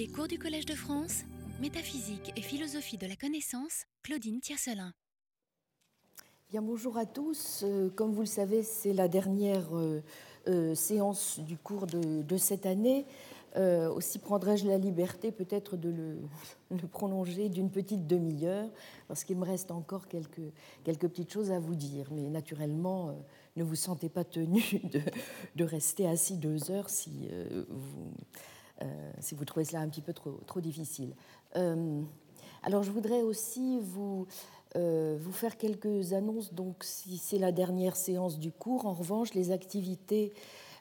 Les cours du Collège de France, métaphysique et philosophie de la connaissance, Claudine Tiercelin. Bien, bonjour à tous. Euh, comme vous le savez, c'est la dernière euh, euh, séance du cours de, cette année. aussi prendrai-je la liberté peut-être de le, prolonger d'une petite demi-heure, parce qu'il me reste encore quelques, petites choses à vous dire. Mais naturellement, ne vous sentez pas tenu de, rester assis deux heures si vous si vous trouvez cela un petit peu trop, trop difficile. Euh, alors je voudrais aussi vous, euh, vous faire quelques annonces. Donc si c'est la dernière séance du cours, en revanche, les activités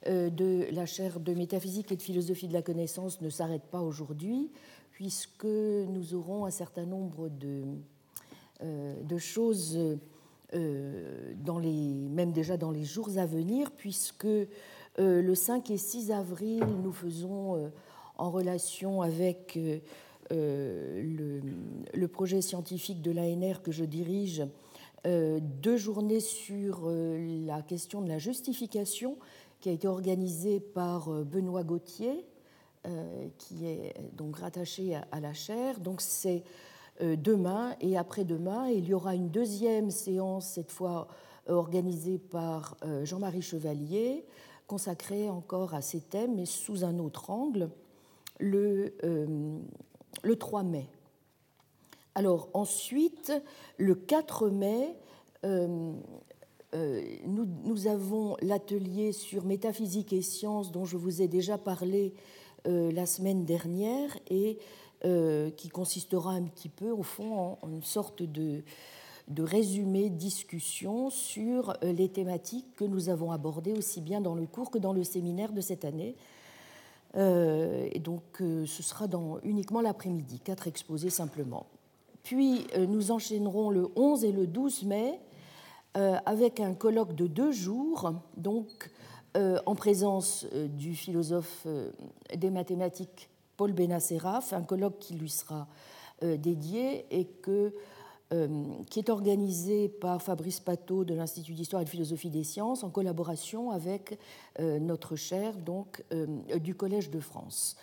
de la chaire de métaphysique et de philosophie de la connaissance ne s'arrêtent pas aujourd'hui, puisque nous aurons un certain nombre de, de choses, dans les, même déjà dans les jours à venir, puisque le 5 et 6 avril, nous faisons en relation avec euh, euh, le, projet scientifique de l'ANR que je dirige, euh, deux journées sur la question de la justification qui a été organisée par Benoît Gauthier, qui est donc rattaché à, la chaire. Donc c'est demain et après-demain. il y aura une deuxième séance, cette fois organisée par Jean-Marie Chevalier, consacrée encore à ces thèmes, mais sous un autre angle le, euh, le 3 mai. Alors ensuite, le 4 mai, euh, euh, nous, avons l'atelier sur métaphysique et sciences dont je vous ai déjà parlé la semaine dernière et qui consistera un petit peu au fond en, une sorte de, de résumé, discussion sur les thématiques que nous avons abordées aussi bien dans le cours que dans le séminaire de cette année, euh, et donc, euh, ce sera dans uniquement l'après-midi, quatre exposés simplement. Puis, euh, nous enchaînerons le 11 et le 12 mai avec un colloque de deux jours, donc en présence du philosophe des mathématiques Paul Benacerraf, un colloque qui lui sera dédié et que euh, qui est organisé par Fabrice Pateau de l'Institut d'histoire et de philosophie des sciences en collaboration avec euh, notre chaire donc, euh, du Collège de France.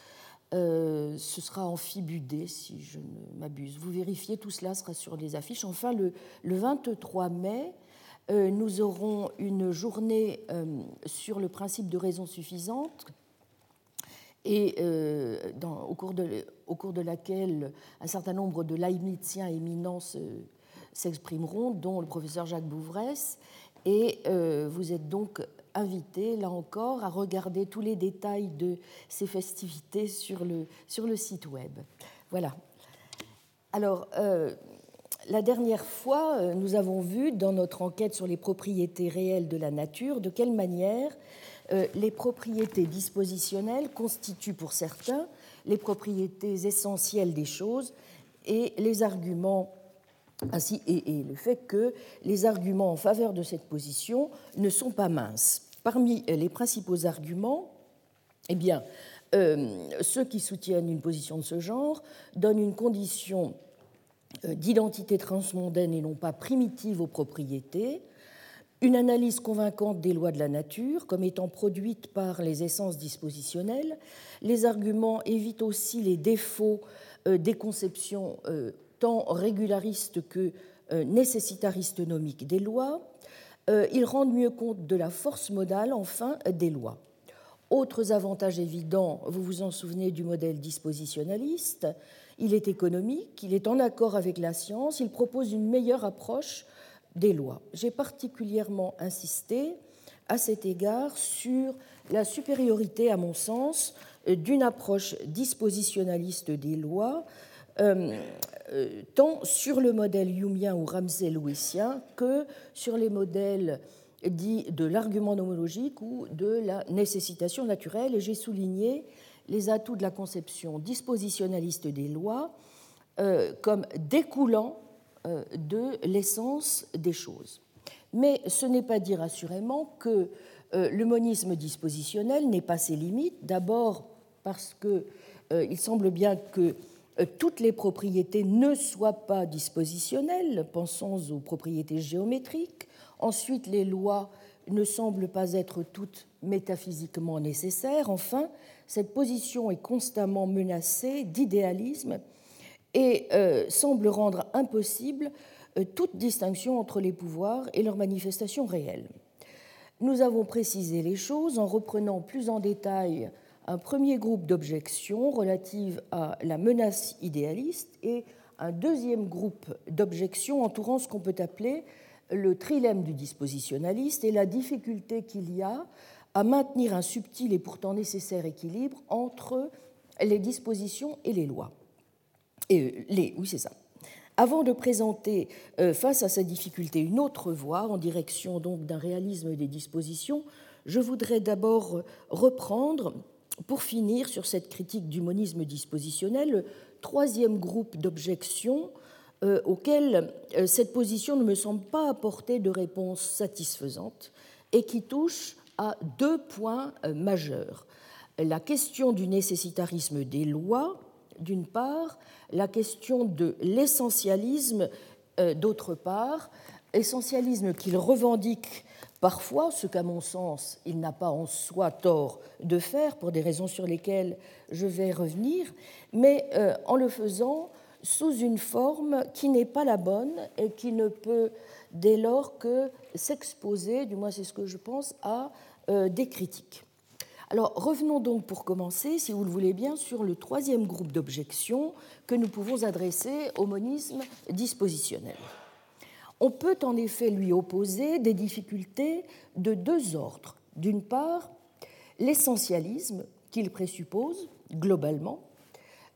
ce sera amphibudé, si je ne m'abuse. Vous vérifiez, tout cela sera sur les affiches. Enfin, le 23 mai, nous aurons une journée sur le principe de raison suffisante et euh, au, cours de, laquelle un certain nombre de Leibniziens éminents s'exprimeront, dont le professeur Jacques Bouvresse. Et euh, vous êtes donc invité, là encore, à regarder tous les détails de ces festivités sur le, site web. Voilà. Alors, euh, la dernière fois, nous avons vu dans notre enquête sur les propriétés réelles de la nature de quelle manière les propriétés dispositionnelles constituent pour certains les propriétés essentielles des choses et les arguments ainsi et, le fait que les arguments en faveur de cette position ne sont pas minces. Parmi les principaux arguments, eh bien, euh, ceux qui soutiennent une position de ce genre donnent une condition euh, d'identité transmondaine et non pas primitive aux propriétés, une analyse convaincante des lois de la nature comme étant produite par les essences dispositionnelles. Les arguments évitent aussi les défauts euh, des conceptions euh, tant régularistes que euh, nécessitaristes nomiques des lois. Ils rendent mieux compte de la force modale, enfin, des lois. Autres avantages évidents, vous vous en souvenez du modèle dispositionnaliste, il est économique, il est en accord avec la science, il propose une meilleure approche des lois. J'ai particulièrement insisté à cet égard sur la supériorité, à mon sens, d'une approche dispositionnaliste des lois, euh, euh, tant sur le modèle humien ou ramsey-louisien que sur les modèles dits de l'argument nomologique ou de la nécessitation naturelle. Et j'ai souligné les atouts de la conception dispositionnaliste des lois euh, comme découlant de l'essence des choses. Mais ce n'est pas dire assurément que euh, le monisme dispositionnel n'est pas ses limites, d'abord parce qu'il euh, semble bien que toutes les propriétés ne soient pas dispositionnelles, pensons aux propriétés géométriques, ensuite les lois ne semblent pas être toutes métaphysiquement nécessaires, enfin cette position est constamment menacée d'idéalisme et euh, semble rendre impossible euh, toute distinction entre les pouvoirs et leurs manifestations réelles. Nous avons précisé les choses en reprenant plus en détail un premier groupe d'objections relatives à la menace idéaliste et un deuxième groupe d'objections entourant ce qu'on peut appeler le trilemme du dispositionnaliste et la difficulté qu'il y a à maintenir un subtil et pourtant nécessaire équilibre entre les dispositions et les lois. Les, oui, c'est ça. Avant de présenter euh, face à cette difficulté une autre voie en direction donc d'un réalisme des dispositions, je voudrais d'abord reprendre, pour finir sur cette critique du monisme dispositionnel, le troisième groupe d'objections euh, auxquelles euh, cette position ne me semble pas apporter de réponse satisfaisante et qui touche à deux points majeurs. La question du nécessitarisme des lois d'une part, la question de l'essentialisme, euh, d'autre part, essentialisme qu'il revendique parfois, ce qu'à mon sens il n'a pas en soi tort de faire, pour des raisons sur lesquelles je vais revenir, mais euh, en le faisant sous une forme qui n'est pas la bonne et qui ne peut dès lors que s'exposer, du moins c'est ce que je pense, à euh, des critiques. Alors revenons donc pour commencer, si vous le voulez bien, sur le troisième groupe d'objections que nous pouvons adresser au monisme dispositionnel. On peut en effet lui opposer des difficultés de deux ordres. D'une part, l'essentialisme qu'il présuppose globalement,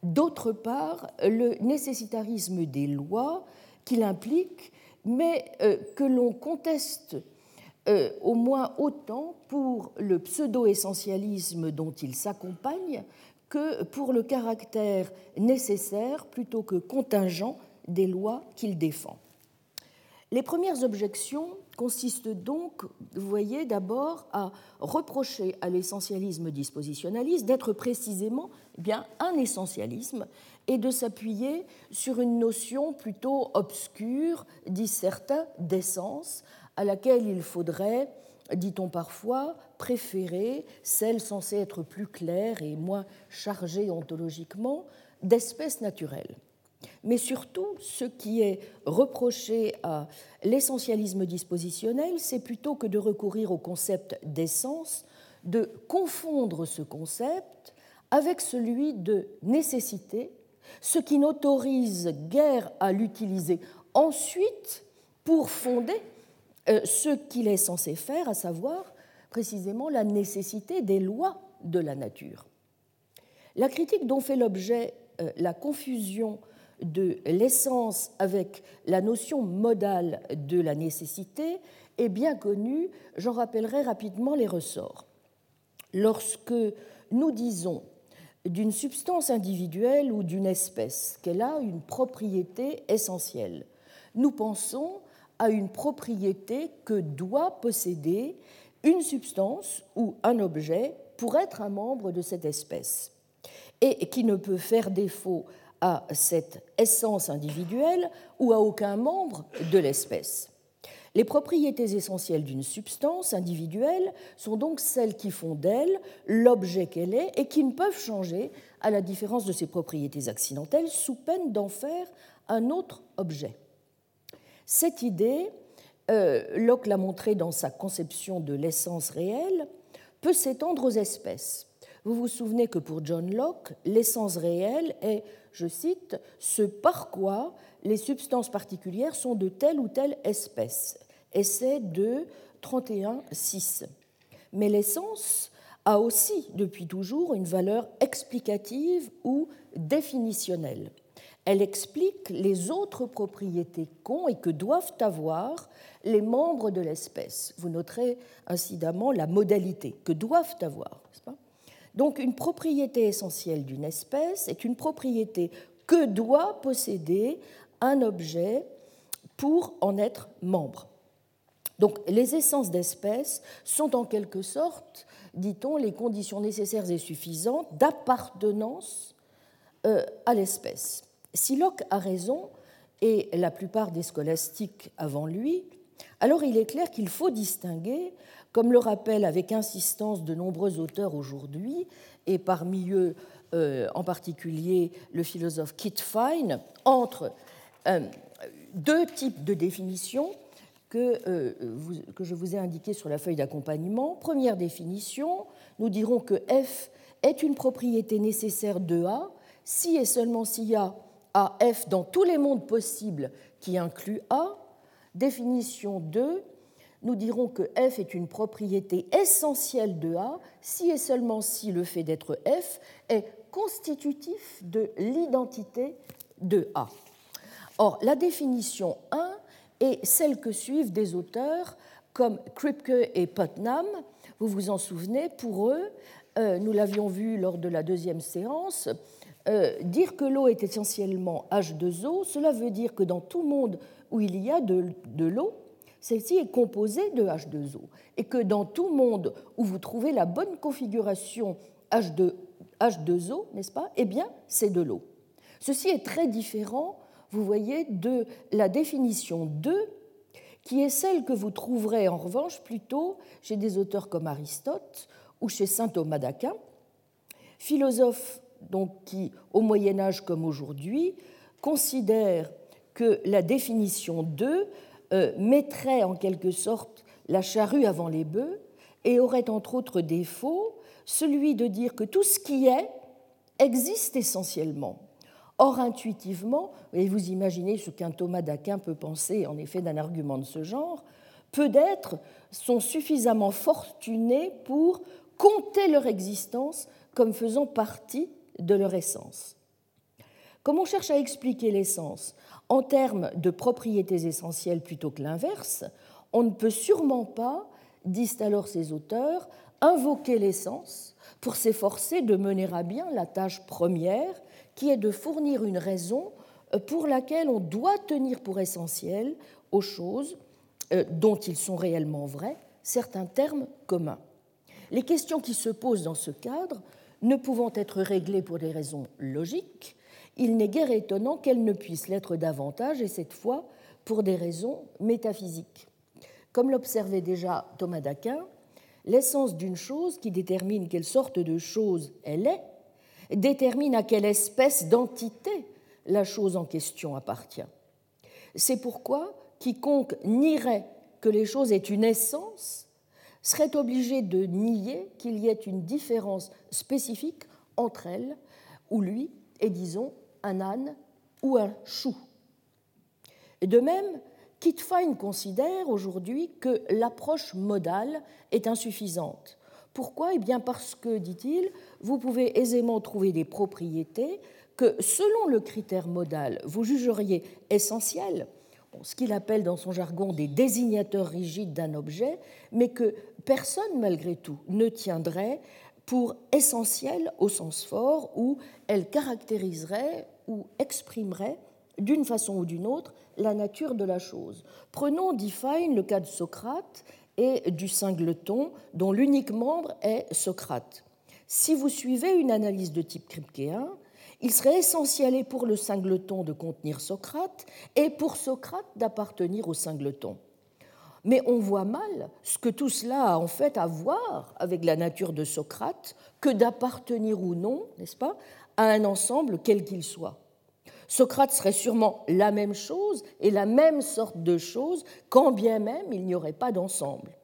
d'autre part, le nécessitarisme des lois qu'il implique, mais euh, que l'on conteste euh, au moins autant pour le pseudo-essentialisme dont il s'accompagne que pour le caractère nécessaire plutôt que contingent des lois qu'il défend. Les premières objections consistent donc, vous voyez, d'abord à reprocher à l'essentialisme dispositionnaliste d'être précisément bien, un essentialisme et de s'appuyer sur une notion plutôt obscure, disent certains, d'essence, à laquelle il faudrait, dit-on parfois, préférer celle censée être plus claire et moins chargée ontologiquement d'espèces naturelles. Mais surtout, ce qui est reproché à l'essentialisme dispositionnel, c'est plutôt que de recourir au concept d'essence, de confondre ce concept avec celui de nécessité, ce qui n'autorise guère à l'utiliser ensuite pour fonder ce qu'il est censé faire, à savoir précisément la nécessité des lois de la nature. La critique dont fait l'objet euh, la confusion de l'essence avec la notion modale de la nécessité est bien connue, j'en rappellerai rapidement les ressorts. Lorsque nous disons d'une substance individuelle ou d'une espèce qu'elle a une propriété essentielle, nous pensons à une propriété que doit posséder une substance ou un objet pour être un membre de cette espèce et qui ne peut faire défaut à cette essence individuelle ou à aucun membre de l'espèce. Les propriétés essentielles d'une substance individuelle sont donc celles qui font d'elle l'objet qu'elle est et qui ne peuvent changer à la différence de ses propriétés accidentelles sous peine d'en faire un autre objet. Cette idée, euh, Locke l'a montré dans sa conception de l'essence réelle, peut s'étendre aux espèces. Vous vous souvenez que pour John Locke, l'essence réelle est, je cite, ce par quoi les substances particulières sont de telle ou telle espèce. Essai de 31.6. Mais l'essence a aussi, depuis toujours, une valeur explicative ou définitionnelle elle explique les autres propriétés qu'ont et que doivent avoir les membres de l'espèce. Vous noterez incidemment la modalité que doivent avoir. Donc une propriété essentielle d'une espèce est une propriété que doit posséder un objet pour en être membre. Donc les essences d'espèces sont en quelque sorte, dit-on, les conditions nécessaires et suffisantes d'appartenance euh, à l'espèce. Si Locke a raison, et la plupart des scolastiques avant lui, alors il est clair qu'il faut distinguer, comme le rappellent avec insistance de nombreux auteurs aujourd'hui, et parmi eux euh, en particulier le philosophe Kit Fine, entre euh, deux types de définitions que, euh, que je vous ai indiquées sur la feuille d'accompagnement. Première définition, nous dirons que F est une propriété nécessaire de A si et seulement s'il y a AF dans tous les mondes possibles qui incluent A. Définition 2, nous dirons que F est une propriété essentielle de A si et seulement si le fait d'être F est constitutif de l'identité de A. Or, la définition 1 est celle que suivent des auteurs comme Kripke et Putnam. Vous vous en souvenez, pour eux, euh, nous l'avions vu lors de la deuxième séance, euh, dire que l'eau est essentiellement H2O, cela veut dire que dans tout monde où il y a de, l'eau, celle-ci est composée de H2O. Et que dans tout monde où vous trouvez la bonne configuration H2, H2O, n'est-ce pas Eh bien, c'est de l'eau. Ceci est très différent, vous voyez, de la définition 2, qui est celle que vous trouverez en revanche plutôt chez des auteurs comme Aristote ou chez saint Thomas d'Aquin, philosophe donc, qui, au Moyen Âge comme aujourd'hui, considère que la définition 2 euh, mettrait en quelque sorte la charrue avant les bœufs et aurait entre autres défauts celui de dire que tout ce qui est existe essentiellement. Or, intuitivement, et vous imaginez ce qu'un Thomas d'Aquin peut penser en effet d'un argument de ce genre, peu d'êtres sont suffisamment fortunés pour compter leur existence comme faisant partie de leur essence. Comme on cherche à expliquer l'essence en termes de propriétés essentielles plutôt que l'inverse, on ne peut sûrement pas, disent alors ces auteurs, invoquer l'essence pour s'efforcer de mener à bien la tâche première qui est de fournir une raison pour laquelle on doit tenir pour essentiel aux choses euh, dont ils sont réellement vrais certains termes communs. Les questions qui se posent dans ce cadre, ne pouvant être réglées pour des raisons logiques, il n'est guère étonnant qu'elles ne puissent l'être davantage, et cette fois pour des raisons métaphysiques. Comme l'observait déjà Thomas d'Aquin, l'essence d'une chose qui détermine quelle sorte de chose elle est, détermine à quelle espèce d'entité la chose en question appartient. C'est pourquoi quiconque nierait que les choses aient une essence serait obligé de nier qu'il y ait une différence spécifique entre elles ou lui et, disons, un âne ou un chou. De même, Kit Fine considère aujourd'hui que l'approche modale est insuffisante. Pourquoi? Eh bien parce que, dit-il, vous pouvez aisément trouver des propriétés que, selon le critère modal, vous jugeriez essentielles, ce qu'il appelle dans son jargon des désignateurs rigides d'un objet, mais que personne, malgré tout, ne tiendrait pour essentiel au sens fort où elle caractériserait ou exprimerait d'une façon ou d'une autre la nature de la chose. Prenons, dit Fine, le cas de Socrate et du singleton dont l'unique membre est Socrate. Si vous suivez une analyse de type kripkéen, il serait essentiel pour le singleton de contenir Socrate et pour Socrate d'appartenir au singleton. Mais on voit mal ce que tout cela a en fait à voir avec la nature de Socrate que d'appartenir ou non, n'est-ce pas, à un ensemble quel qu'il soit. Socrate serait sûrement la même chose et la même sorte de chose, quand bien même il n'y aurait pas d'ensemble.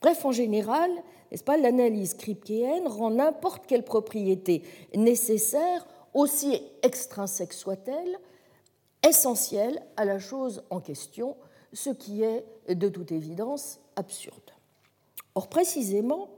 Bref, en général, n'est-ce pas, l'analyse kripkéenne rend n'importe quelle propriété nécessaire, aussi extrinsèque soit-elle, essentielle à la chose en question, ce qui est de toute évidence absurde. Or, précisément,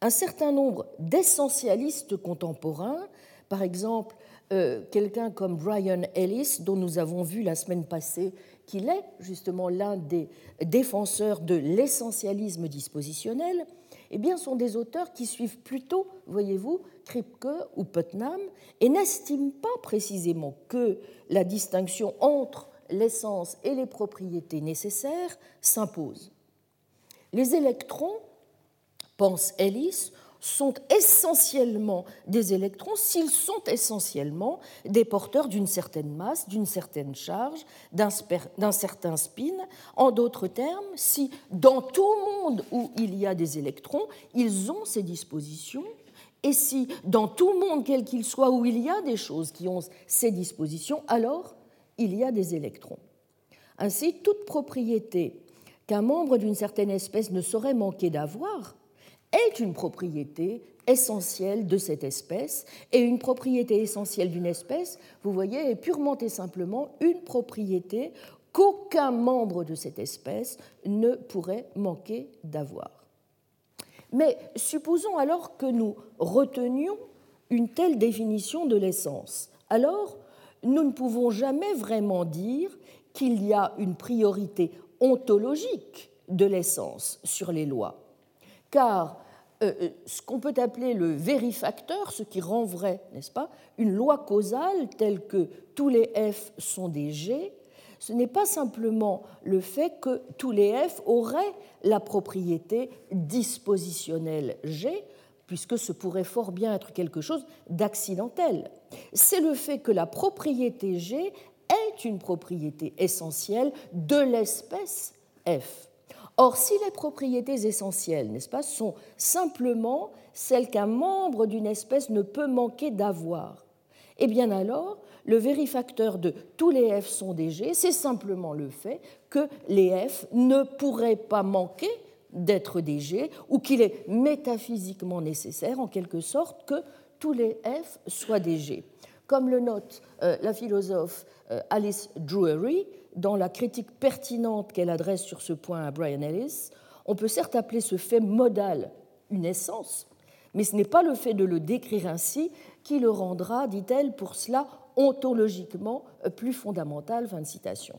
un certain nombre d'essentialistes contemporains, par exemple euh, quelqu'un comme Brian Ellis, dont nous avons vu la semaine passée qu'il est justement l'un des défenseurs de l'essentialisme dispositionnel, eh bien, sont des auteurs qui suivent plutôt, voyez-vous, Kripke ou Putnam, et n'estiment pas précisément que la distinction entre l'essence et les propriétés nécessaires s'imposent. Les électrons, pense Ellis, sont essentiellement des électrons s'ils sont essentiellement des porteurs d'une certaine masse, d'une certaine charge, d'un certain spin. En d'autres termes, si dans tout monde où il y a des électrons, ils ont ces dispositions, et si dans tout monde, quel qu'il soit, où il y a des choses qui ont ces dispositions, alors il y a des électrons. Ainsi, toute propriété qu'un membre d'une certaine espèce ne saurait manquer d'avoir est une propriété essentielle de cette espèce, et une propriété essentielle d'une espèce, vous voyez, est purement et simplement une propriété qu'aucun membre de cette espèce ne pourrait manquer d'avoir. Mais supposons alors que nous retenions une telle définition de l'essence. Alors, nous ne pouvons jamais vraiment dire qu'il y a une priorité ontologique de l'essence sur les lois car euh, euh, ce qu'on peut appeler le vérifacteur, ce qui rend vrai, n'est-ce pas, une loi causale telle que tous les F sont des G, ce n'est pas simplement le fait que tous les F auraient la propriété dispositionnelle G, puisque ce pourrait fort bien être quelque chose d'accidentel. C'est le fait que la propriété G est une propriété essentielle de l'espèce F. Or, si les propriétés essentielles, n'est-ce pas, sont simplement celles qu'un membre d'une espèce ne peut manquer d'avoir, eh bien alors, le vérifacteur de tous les F sont des G, c'est simplement le fait que les F ne pourraient pas manquer d'être des G, ou qu'il est métaphysiquement nécessaire, en quelque sorte, que tous les F soient des G. Comme le note euh, la philosophe euh, Alice Drury, dans la critique pertinente qu'elle adresse sur ce point à Brian Ellis, on peut certes appeler ce fait modal une essence, mais ce n'est pas le fait de le décrire ainsi qui le rendra, dit-elle, pour cela ontologiquement plus fondamental. Fin de citation.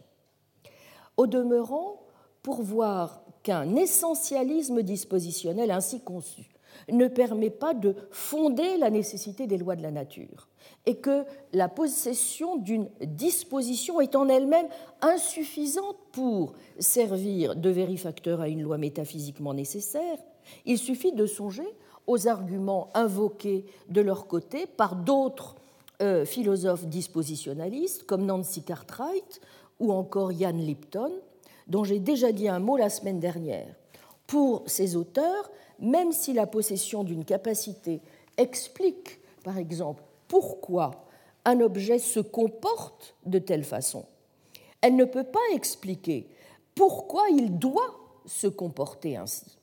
Au demeurant, pour voir qu'un essentialisme dispositionnel ainsi conçu ne permet pas de fonder la nécessité des lois de la nature et que la possession d'une disposition est en elle-même insuffisante pour servir de vérifacteur à une loi métaphysiquement nécessaire, il suffit de songer aux arguments invoqués de leur côté par d'autres euh, philosophes dispositionnalistes comme Nancy Cartwright ou encore Ian Lipton, dont j'ai déjà dit un mot la semaine dernière. Pour ces auteurs, même si la possession d'une capacité explique, par exemple, pourquoi un objet se comporte de telle façon, elle ne peut pas expliquer pourquoi il doit se comporter ainsi.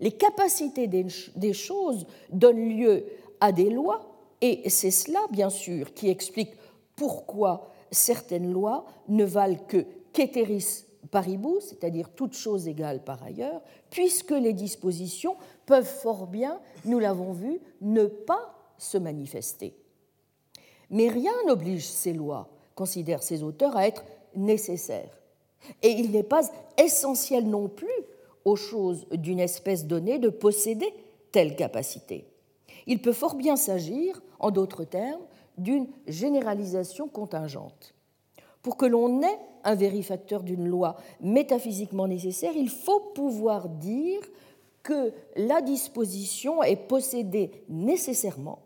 Les capacités des choses donnent lieu à des lois, et c'est cela, bien sûr, qui explique pourquoi certaines lois ne valent que qu'eteris paribus, c'est-à-dire toutes choses égales par ailleurs, puisque les dispositions peuvent fort bien, nous l'avons vu, ne pas se manifester. Mais rien n'oblige ces lois, considèrent ces auteurs, à être nécessaires. Et il n'est pas essentiel non plus aux choses d'une espèce donnée de posséder telle capacité. Il peut fort bien s'agir, en d'autres termes, d'une généralisation contingente. Pour que l'on ait un vérifacteur d'une loi métaphysiquement nécessaire, il faut pouvoir dire que la disposition est possédée nécessairement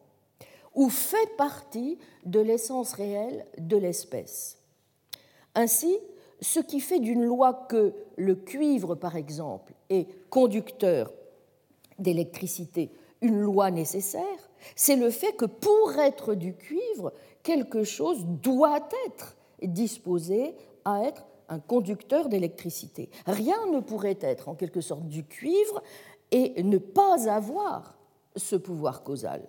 ou fait partie de l'essence réelle de l'espèce. Ainsi, ce qui fait d'une loi que le cuivre, par exemple, est conducteur d'électricité une loi nécessaire, c'est le fait que pour être du cuivre, quelque chose doit être disposé à être un conducteur d'électricité. Rien ne pourrait être en quelque sorte du cuivre et ne pas avoir ce pouvoir causal.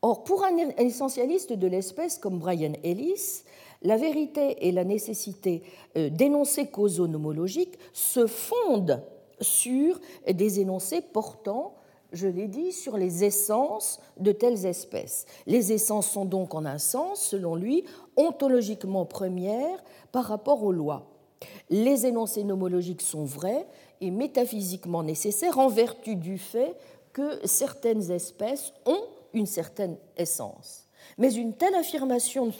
Or, pour un essentialiste de l'espèce comme Brian Ellis, la vérité et la nécessité euh, d'énoncés causaux nomologiques se fondent sur des énoncés portant, je l'ai dit, sur les essences de telles espèces. Les essences sont donc en un sens, selon lui, ontologiquement premières par rapport aux lois. Les énoncés nomologiques sont vrais et métaphysiquement nécessaires en vertu du fait que certaines espèces ont une certaine essence. Mais une telle affirmation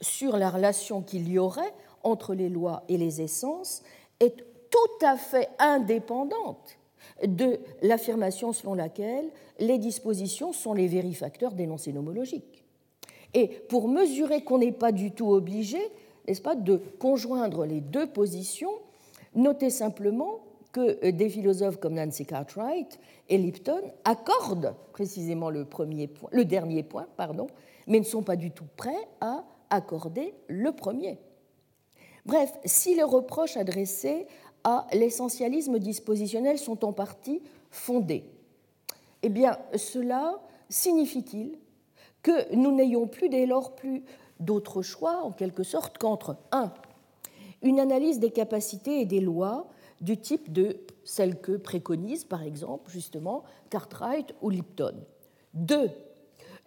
sur la relation qu'il y aurait entre les lois et les essences est tout à fait indépendante de l'affirmation selon laquelle les dispositions sont les vérifacteurs d'énoncés nomologiques. Et pour mesurer qu'on n'est pas du tout obligé, n'est-ce pas, de conjoindre les deux positions, notez simplement que des philosophes comme Nancy Cartwright et Lipton accordent précisément le, premier point, le dernier point, pardon, mais ne sont pas du tout prêts à accorder le premier. Bref, si les reproches adressés à l'essentialisme dispositionnel sont en partie fondés, eh bien, cela signifie-t-il que nous n'ayons plus dès lors plus d'autre choix, en quelque sorte, qu'entre 1. Une analyse des capacités et des lois du type de celle que préconisent, par exemple, justement, Cartwright ou Lipton. 2.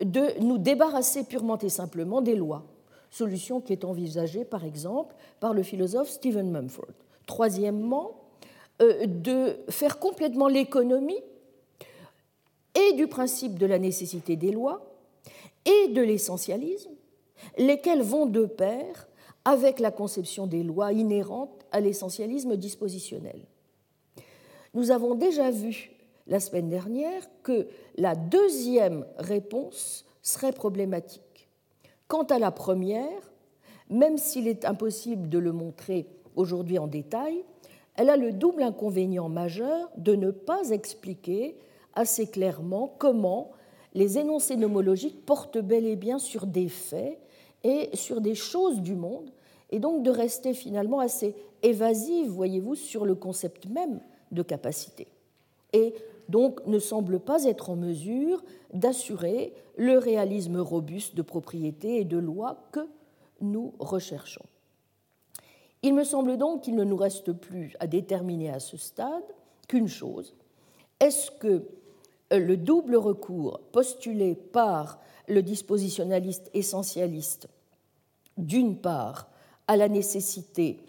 De nous débarrasser purement et simplement des lois, solution qui est envisagée, par exemple, par le philosophe Stephen Mumford. Troisièmement, euh, de faire complètement l'économie et du principe de la nécessité des lois et de l'essentialisme, lesquels vont de pair avec la conception des lois inhérentes à l'essentialisme dispositionnel. Nous avons déjà vu la semaine dernière que la deuxième réponse serait problématique. Quant à la première, même s'il est impossible de le montrer aujourd'hui en détail, elle a le double inconvénient majeur de ne pas expliquer assez clairement comment les énoncés nomologiques portent bel et bien sur des faits et sur des choses du monde, et donc de rester finalement assez évasive, voyez-vous, sur le concept même de capacité. Et donc ne semble pas être en mesure d'assurer le réalisme robuste de propriété et de loi que nous recherchons. Il me semble donc qu'il ne nous reste plus à déterminer à ce stade qu'une chose. Est-ce que euh, le double recours postulé par le dispositionnaliste essentialiste, d'une part à la nécessité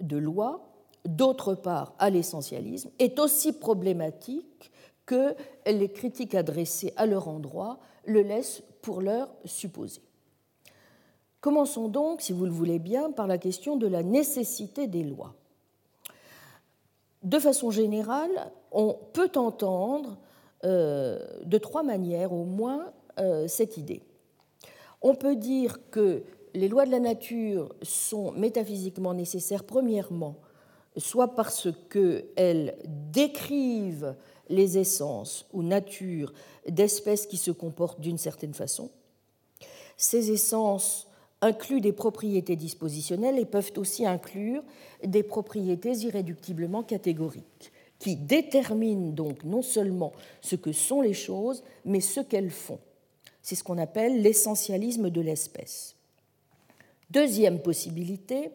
de loi, d'autre part à l'essentialisme, est aussi problématique que les critiques adressées à leur endroit le laissent pour leur supposer? Commençons donc, si vous le voulez bien, par la question de la nécessité des lois. De façon générale, on peut entendre euh, de trois manières au moins euh, cette idée. On peut dire que les lois de la nature sont métaphysiquement nécessaires, premièrement, soit parce qu'elles décrivent les essences ou natures d'espèces qui se comportent d'une certaine façon. Ces essences incluent des propriétés dispositionnelles et peuvent aussi inclure des propriétés irréductiblement catégoriques, qui déterminent donc non seulement ce que sont les choses, mais ce qu'elles font. C'est ce qu'on appelle l'essentialisme de l'espèce. Deuxième possibilité,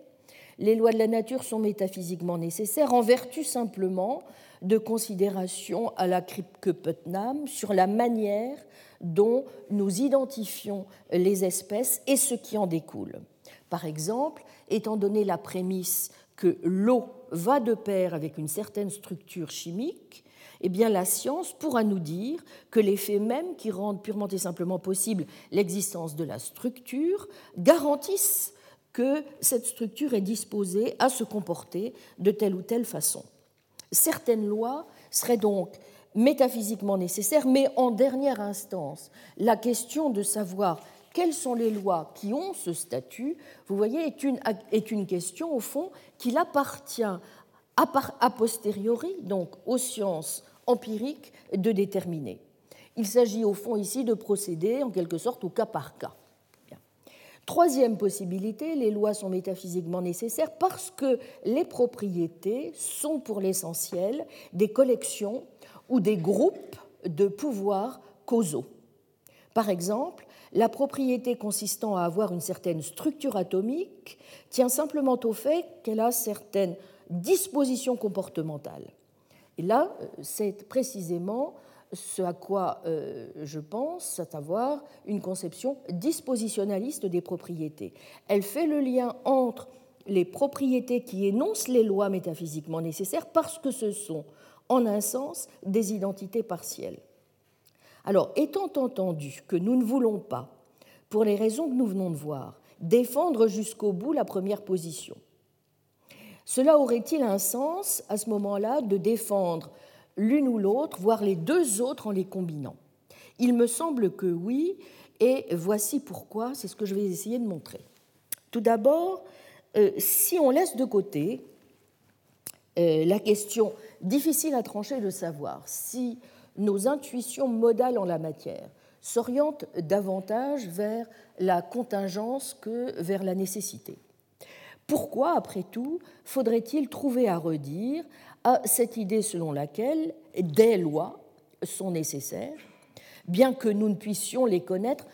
les lois de la nature sont métaphysiquement nécessaires en vertu simplement de considérations à la que Putnam sur la manière dont nous identifions les espèces et ce qui en découle. Par exemple, étant donné la prémisse que l'eau va de pair avec une certaine structure chimique, eh bien la science pourra nous dire que les faits mêmes qui rendent purement et simplement possible l'existence de la structure garantissent que cette structure est disposée à se comporter de telle ou telle façon. Certaines lois seraient donc métaphysiquement nécessaires, mais en dernière instance, la question de savoir quelles sont les lois qui ont ce statut, vous voyez, est une, est une question, au fond, qu'il appartient a posteriori, donc aux sciences empiriques, de déterminer. Il s'agit au fond ici de procéder en quelque sorte au cas par cas. Troisième possibilité, les lois sont métaphysiquement nécessaires parce que les propriétés sont pour l'essentiel des collections ou des groupes de pouvoirs causaux. Par exemple, la propriété consistant à avoir une certaine structure atomique tient simplement au fait qu'elle a certaines dispositions comportementales. Et là, c'est précisément ce à quoi euh, je pense, à savoir une conception dispositionnaliste des propriétés. Elle fait le lien entre les propriétés qui énoncent les lois métaphysiquement nécessaires parce que ce sont, en un sens, des identités partielles. Alors, étant entendu que nous ne voulons pas, pour les raisons que nous venons de voir, défendre jusqu'au bout la première position, cela aurait-il un sens à ce moment-là de défendre l'une ou l'autre, voire les deux autres en les combinant? Il me semble que oui, et voici pourquoi, c'est ce que je vais essayer de montrer. Tout d'abord, euh, si on laisse de côté euh, la question difficile à trancher de savoir si nos intuitions modales en la matière s'orientent davantage vers la contingence que vers la nécessité. Pourquoi, après tout, faudrait-il trouver à redire à cette idée selon laquelle des lois sont nécessaires, bien que nous ne puissions les connaître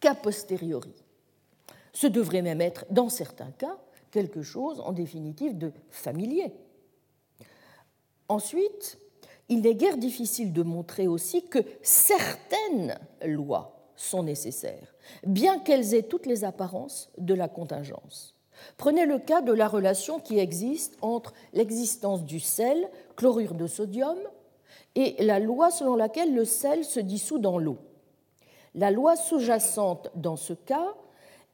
qu'a posteriori? Ce devrait même être, dans certains cas, quelque chose, en définitive, de familier. Ensuite, il n'est guère difficile de montrer aussi que certaines lois sont nécessaires, bien qu'elles aient toutes les apparences de la contingence. Prenez le cas de la relation qui existe entre l'existence du sel, chlorure de sodium, et la loi selon laquelle le sel se dissout dans l'eau. La loi sous-jacente dans ce cas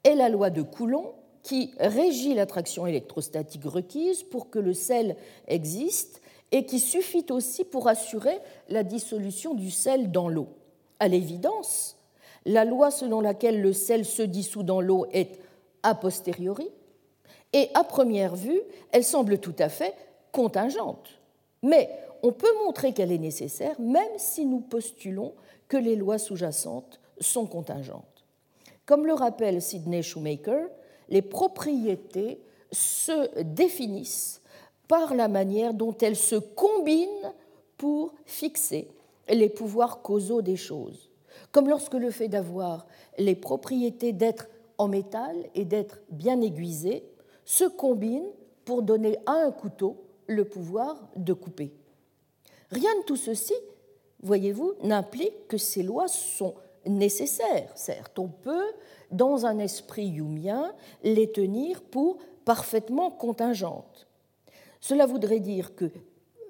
est la loi de Coulomb qui régit l'attraction électrostatique requise pour que le sel existe et qui suffit aussi pour assurer la dissolution du sel dans l'eau. À l'évidence, la loi selon laquelle le sel se dissout dans l'eau est a posteriori, et à première vue, elle semble tout à fait contingente. Mais on peut montrer qu'elle est nécessaire même si nous postulons que les lois sous-jacentes sont contingentes. Comme le rappelle Sidney Shoemaker, les propriétés se définissent par la manière dont elles se combinent pour fixer les pouvoirs causaux des choses. Comme lorsque le fait d'avoir les propriétés d'être en métal et d'être bien aiguisé se combine pour donner à un couteau le pouvoir de couper. Rien de tout ceci, voyez-vous, n'implique que ces lois sont nécessaires. Certes, on peut, dans un esprit humien, les tenir pour parfaitement contingentes. Cela voudrait dire que,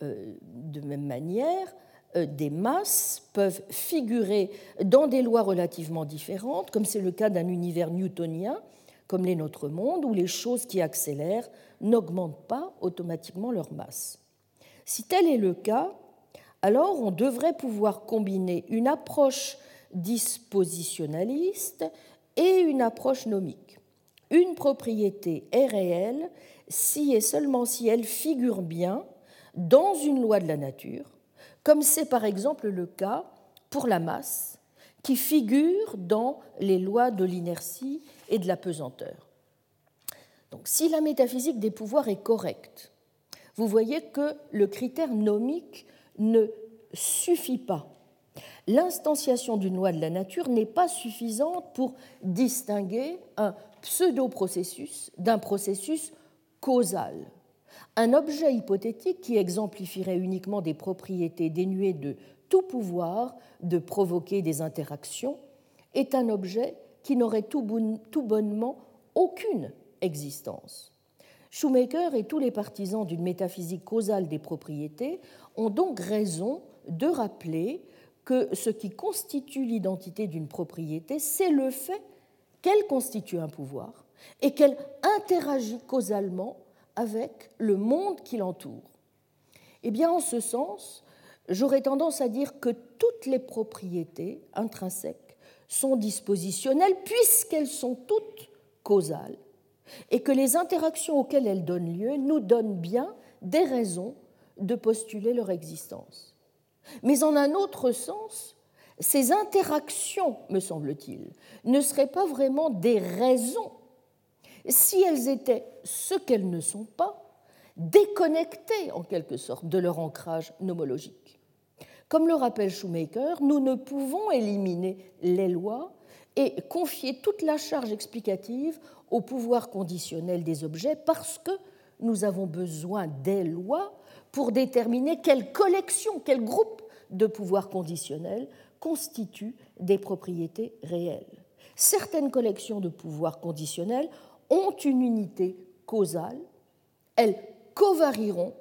euh, de même manière, euh, des masses peuvent figurer dans des lois relativement différentes, comme c'est le cas d'un univers newtonien, comme l'est notre monde, où les choses qui accélèrent n'augmentent pas automatiquement leur masse. Si tel est le cas, alors on devrait pouvoir combiner une approche dispositionnaliste et une approche nomique. Une propriété est réelle si et seulement si elle figure bien dans une loi de la nature, comme c'est par exemple le cas pour la masse, qui figure dans les lois de l'inertie et de la pesanteur. Donc si la métaphysique des pouvoirs est correcte, vous voyez que le critère nomique ne suffit pas. L'instanciation d'une loi de la nature n'est pas suffisante pour distinguer un pseudo-processus d'un processus causal. Un objet hypothétique qui exemplifierait uniquement des propriétés dénuées de tout pouvoir de provoquer des interactions est un objet qui n'aurait tout, bonnement aucune existence. Shoemaker et tous les partisans d'une métaphysique causale des propriétés ont donc raison de rappeler que ce qui constitue l'identité d'une propriété, c'est le fait qu'elle constitue un pouvoir et qu'elle interagit causalement avec le monde qui l'entoure. Eh bien, en ce sens, j'aurais tendance à dire que toutes les propriétés intrinsèques sont dispositionnelles puisqu'elles sont toutes causales et que les interactions auxquelles elles donnent lieu nous donnent bien des raisons de postuler leur existence. Mais en un autre sens, ces interactions, me semble-t-il, ne seraient pas vraiment des raisons si elles étaient ce qu'elles ne sont pas, déconnectées en quelque sorte de leur ancrage nomologique. Comme le rappelle Shoemaker, nous ne pouvons éliminer les lois et confier toute la charge explicative au pouvoir conditionnel des objets parce que nous avons besoin des lois pour déterminer quelle collection, quel groupe de pouvoirs conditionnels constituent des propriétés réelles. Certaines collections de pouvoirs conditionnels ont une unité causale, elles covarieront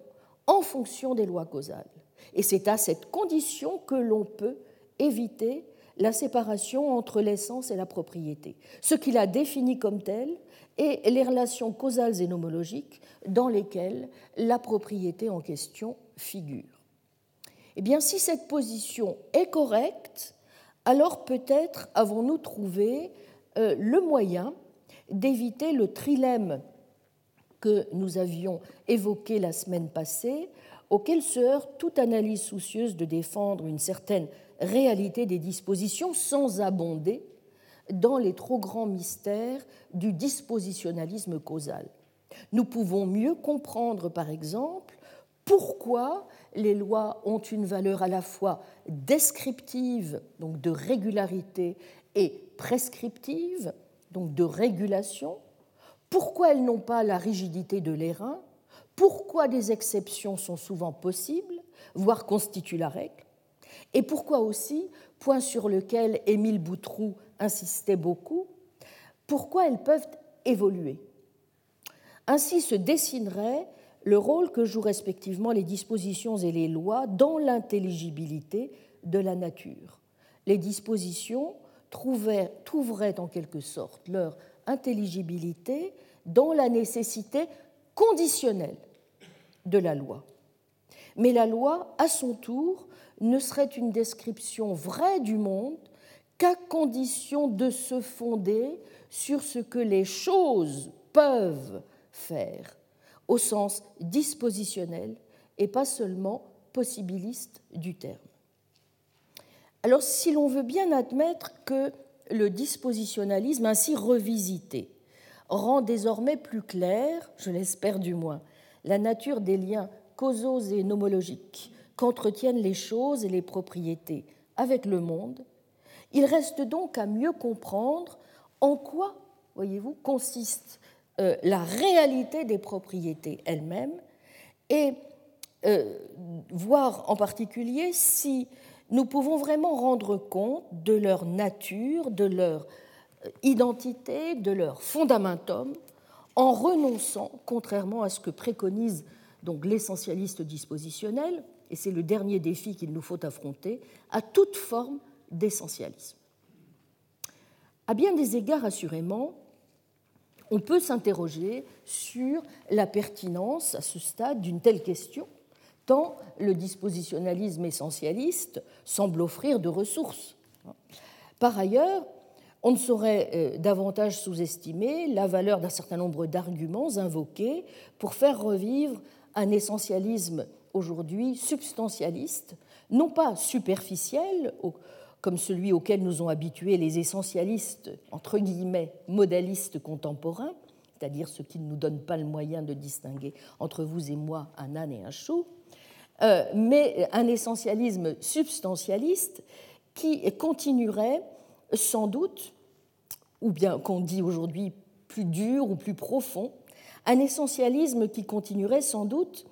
en fonction des lois causales. Et c'est à cette condition que l'on peut éviter la séparation entre l'essence et la propriété, ce qu'il a défini comme tel et les relations causales et nomologiques dans lesquelles la propriété en question figure. Eh bien, si cette position est correcte, alors peut-être avons-nous trouvé euh, le moyen d'éviter le trilemme que nous avions évoqué la semaine passée, auquel se heurte toute analyse soucieuse de défendre une certaine réalité des dispositions sans abonder dans les trop grands mystères du dispositionnalisme causal. Nous pouvons mieux comprendre, par exemple, pourquoi les lois ont une valeur à la fois descriptive, donc de régularité, et prescriptive, donc de régulation, pourquoi elles n'ont pas la rigidité de l'airain, pourquoi des exceptions sont souvent possibles, voire constituent la règle, et pourquoi aussi, point sur lequel Émile Boutroux insistait beaucoup, pourquoi elles peuvent évoluer? Ainsi se dessinerait le rôle que jouent respectivement les dispositions et les lois dans l'intelligibilité de la nature. Les dispositions trouveraient en quelque sorte leur intelligibilité dans la nécessité conditionnelle de la loi. Mais la loi, à son tour, ne serait une description vraie du monde qu'à condition de se fonder sur ce que les choses peuvent faire, au sens dispositionnel et pas seulement possibiliste du terme. Alors si l'on veut bien admettre que le dispositionnalisme ainsi revisité rend désormais plus clair, je l'espère du moins, la nature des liens causaux et nomologiques qu'entretiennent les choses et les propriétés avec le monde, il reste donc à mieux comprendre en quoi, voyez-vous, consiste euh, la réalité des propriétés elles-mêmes et euh, voir en particulier si nous pouvons vraiment rendre compte de leur nature, de leur euh, identité, de leur fondamentum, en renonçant, contrairement à ce que préconise donc l'essentialiste dispositionnel, et c'est le dernier défi qu'il nous faut affronter, à toute forme d'essentialisme. À bien des égards, assurément, on peut s'interroger sur la pertinence à ce stade d'une telle question, le dispositionnalisme essentialiste semble offrir de ressources. Par ailleurs, on ne saurait euh, davantage sous-estimer la valeur d'un certain nombre d'arguments invoqués pour faire revivre un essentialisme aujourd'hui substantialiste, non pas superficiel, comme celui auquel nous ont habitués les essentialistes, entre guillemets, modalistes contemporains, c'est-à-dire ceux qui ne nous donnent pas le moyen de distinguer entre vous et moi un âne et un chou, mais un essentialisme substantialiste qui continuerait sans doute, ou bien qu'on dit aujourd'hui plus dur ou plus profond, un essentialisme qui continuerait sans doute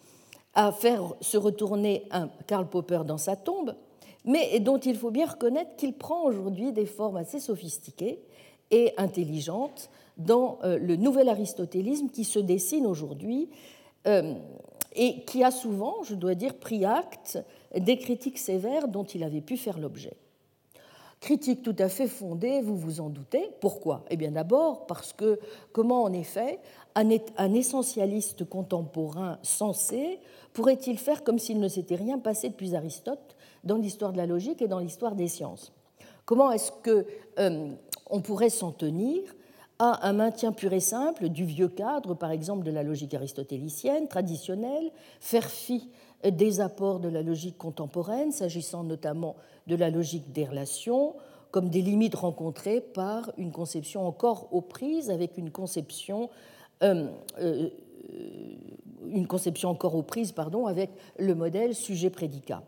à faire se retourner un Karl Popper dans sa tombe, mais dont il faut bien reconnaître qu'il prend aujourd'hui des formes assez sophistiquées et intelligentes dans euh, le nouvel aristotélisme qui se dessine aujourd'hui euh, et qui a souvent, je dois dire, pris acte des critiques sévères dont il avait pu faire l'objet. Critique tout à fait fondée, vous vous en doutez. Pourquoi? Eh bien d'abord parce que comment en effet un essentialiste contemporain sensé pourrait-il faire comme s'il ne s'était rien passé depuis Aristote dans l'histoire de la logique et dans l'histoire des sciences? Comment est-ce que euh, on pourrait s'en tenir à un maintien pur et simple du vieux cadre, par exemple de la logique aristotélicienne traditionnelle, faire fi des apports de la logique contemporaine, s'agissant notamment de la logique des relations, comme des limites rencontrées par une conception encore aux prises avec une conception, euh, euh, encore aux prises avec le modèle sujet-prédicat.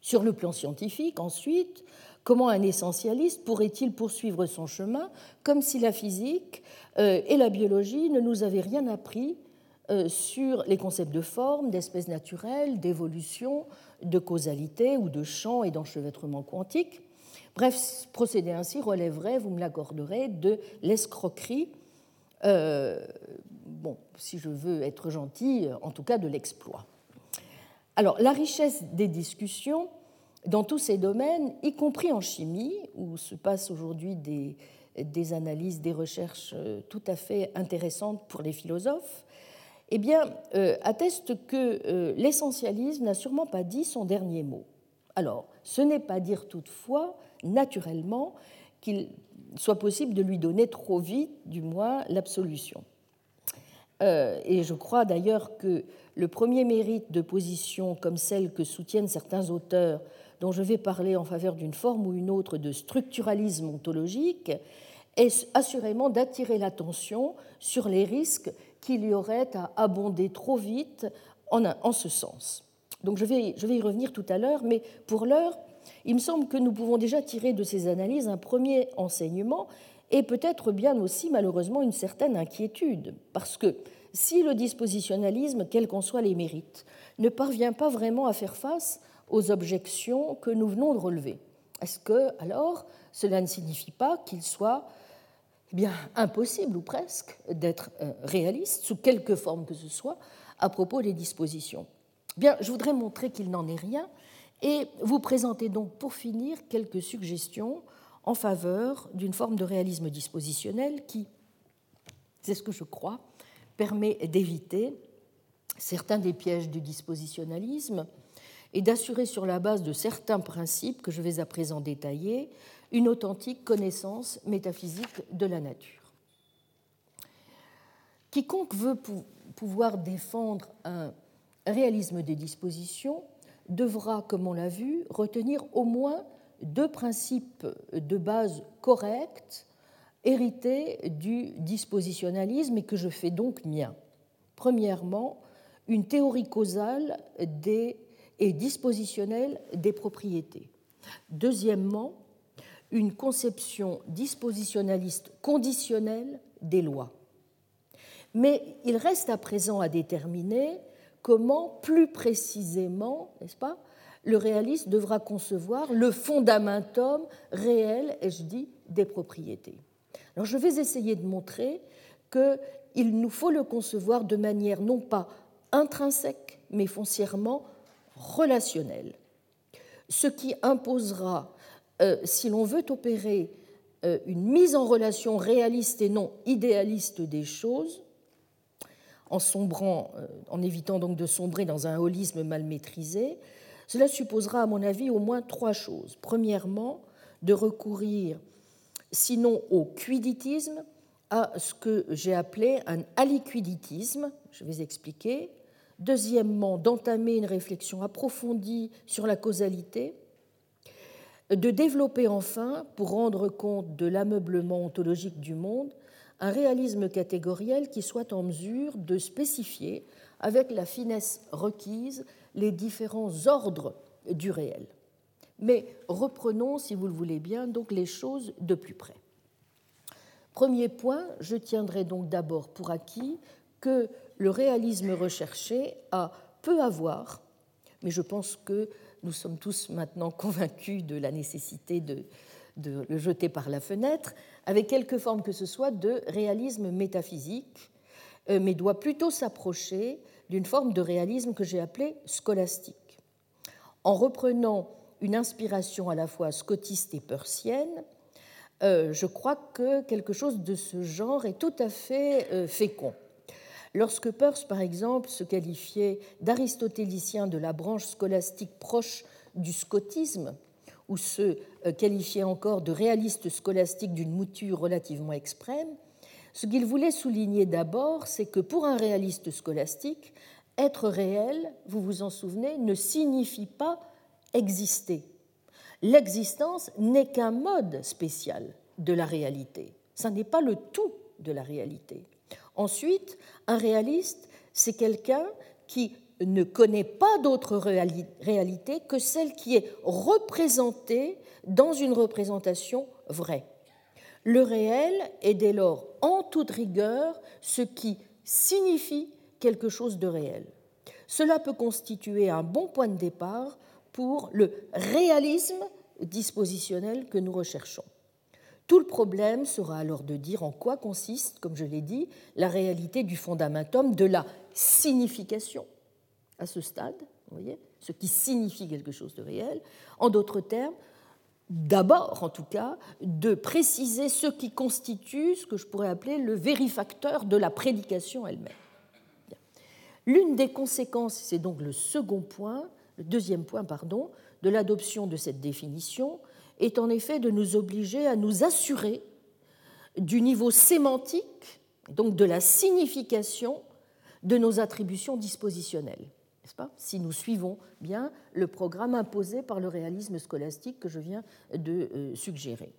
Sur le plan scientifique, ensuite, comment un essentialiste pourrait-il poursuivre son chemin comme si la physique euh, et la biologie ne nous avaient rien appris euh, sur les concepts de forme, d'espèces naturelles, d'évolution, de causalité ou de champ et d'enchevêtrement quantique. Bref, procéder ainsi relèverait, vous me l'accorderez, de l'escroquerie, euh, bon, si je veux être gentil, en tout cas de l'exploit. Alors, la richesse des discussions dans tous ces domaines, y compris en chimie, où se passent aujourd'hui des, analyses, des recherches euh, tout à fait intéressantes pour les philosophes, eh bien, euh, atteste que euh, l'essentialisme n'a sûrement pas dit son dernier mot. Alors, ce n'est pas dire toutefois, naturellement, qu'il soit possible de lui donner trop vite, du moins, l'absolution. Et je crois d'ailleurs que le premier mérite de position comme celle que soutiennent certains auteurs, dont je vais parler en faveur d'une forme ou une autre de structuralisme ontologique, est assurément d'attirer l'attention sur les risques qu'il y aurait à abonder trop vite en, ce sens. Donc je vais, je vais y revenir tout à l'heure, mais pour l'heure, il me semble que nous pouvons déjà tirer de ces analyses un premier enseignement et peut-être bien aussi malheureusement une certaine inquiétude, parce que si le dispositionnalisme, quels qu'en soient les mérites, ne parvient pas vraiment à faire face aux objections que nous venons de relever, est-ce que alors cela ne signifie pas qu'il soit eh bien impossible ou presque d'être euh, réaliste sous quelque forme que ce soit à propos des dispositions? Bien, je voudrais montrer qu'il n'en est rien et vous présenter donc pour finir quelques suggestions en faveur d'une forme de réalisme dispositionnel qui, c'est ce que je crois, permet d'éviter certains des pièges du dispositionnalisme et d'assurer sur la base de certains principes que je vais à présent détailler une authentique connaissance métaphysique de la nature. Quiconque veut pouvoir défendre un réalisme des dispositions devra, comme on l'a vu, retenir au moins deux principes de base corrects hérités du dispositionnalisme et que je fais donc mien. Premièrement, une théorie causale des, et dispositionnelle des propriétés. Deuxièmement, une conception dispositionnaliste conditionnelle des lois. Mais il reste à présent à déterminer comment plus précisément, n'est-ce pas, le réaliste devra concevoir le fondamentum réel, et je dis, des propriétés. Alors je vais essayer de montrer qu'il nous faut le concevoir de manière non pas intrinsèque, mais foncièrement relationnelle. Ce qui imposera, euh, si l'on veut opérer euh, une mise en relation réaliste et non idéaliste des choses, en, euh, en évitant donc de sombrer dans un holisme mal maîtrisé, cela supposera, à mon avis, au moins trois choses. Premièrement, de recourir, sinon au quiditisme, à ce que j'ai appelé un aliquiditisme, je vais expliquer. Deuxièmement, d'entamer une réflexion approfondie sur la causalité. De développer enfin, pour rendre compte de l'ameublement ontologique du monde, un réalisme catégoriel qui soit en mesure de spécifier avec la finesse requise les différents ordres du réel. Mais reprenons, si vous le voulez bien, donc les choses de plus près. Premier point, je tiendrai donc d'abord pour acquis que le réalisme recherché a peu à voir, mais je pense que nous sommes tous maintenant convaincus de la nécessité de, le jeter par la fenêtre, avec quelque forme que ce soit de réalisme métaphysique, euh, mais doit plutôt s'approcher d'une forme de réalisme que j'ai appelée scolastique. En reprenant une inspiration à la fois scotiste et persienne, euh, je crois que quelque chose de ce genre est tout à fait euh, fécond. Lorsque Peirce, par exemple, se qualifiait d'aristotélicien de la branche scolastique proche du scotisme, ou se euh, qualifiait encore de réaliste scolastique d'une mouture relativement extrême, ce qu'il voulait souligner d'abord, c'est que pour un réaliste scolastique, être réel, vous vous en souvenez, ne signifie pas exister. L'existence n'est qu'un mode spécial de la réalité. Ça n'est pas le tout de la réalité. Ensuite, un réaliste, c'est quelqu'un qui ne connaît pas d'autre réalité que celle qui est représentée dans une représentation vraie. Le réel est dès lors en toute rigueur ce qui signifie quelque chose de réel. Cela peut constituer un bon point de départ pour le réalisme dispositionnel que nous recherchons. Tout le problème sera alors de dire en quoi consiste, comme je l'ai dit, la réalité du fondamentum de la signification à ce stade, vous voyez, ce qui signifie quelque chose de réel. En d'autres termes, d'abord, en tout cas, de préciser ce qui constitue ce que je pourrais appeler le vérifacteur de la prédication elle-même. L'une des conséquences, c'est donc le second point, le deuxième point, pardon, de l'adoption de cette définition, est en effet de nous obliger à nous assurer du niveau sémantique, donc de la signification de nos attributions dispositionnelles, n'est-ce pas? Si nous suivons bien le programme imposé par le réalisme scolastique que je viens de euh, suggérer.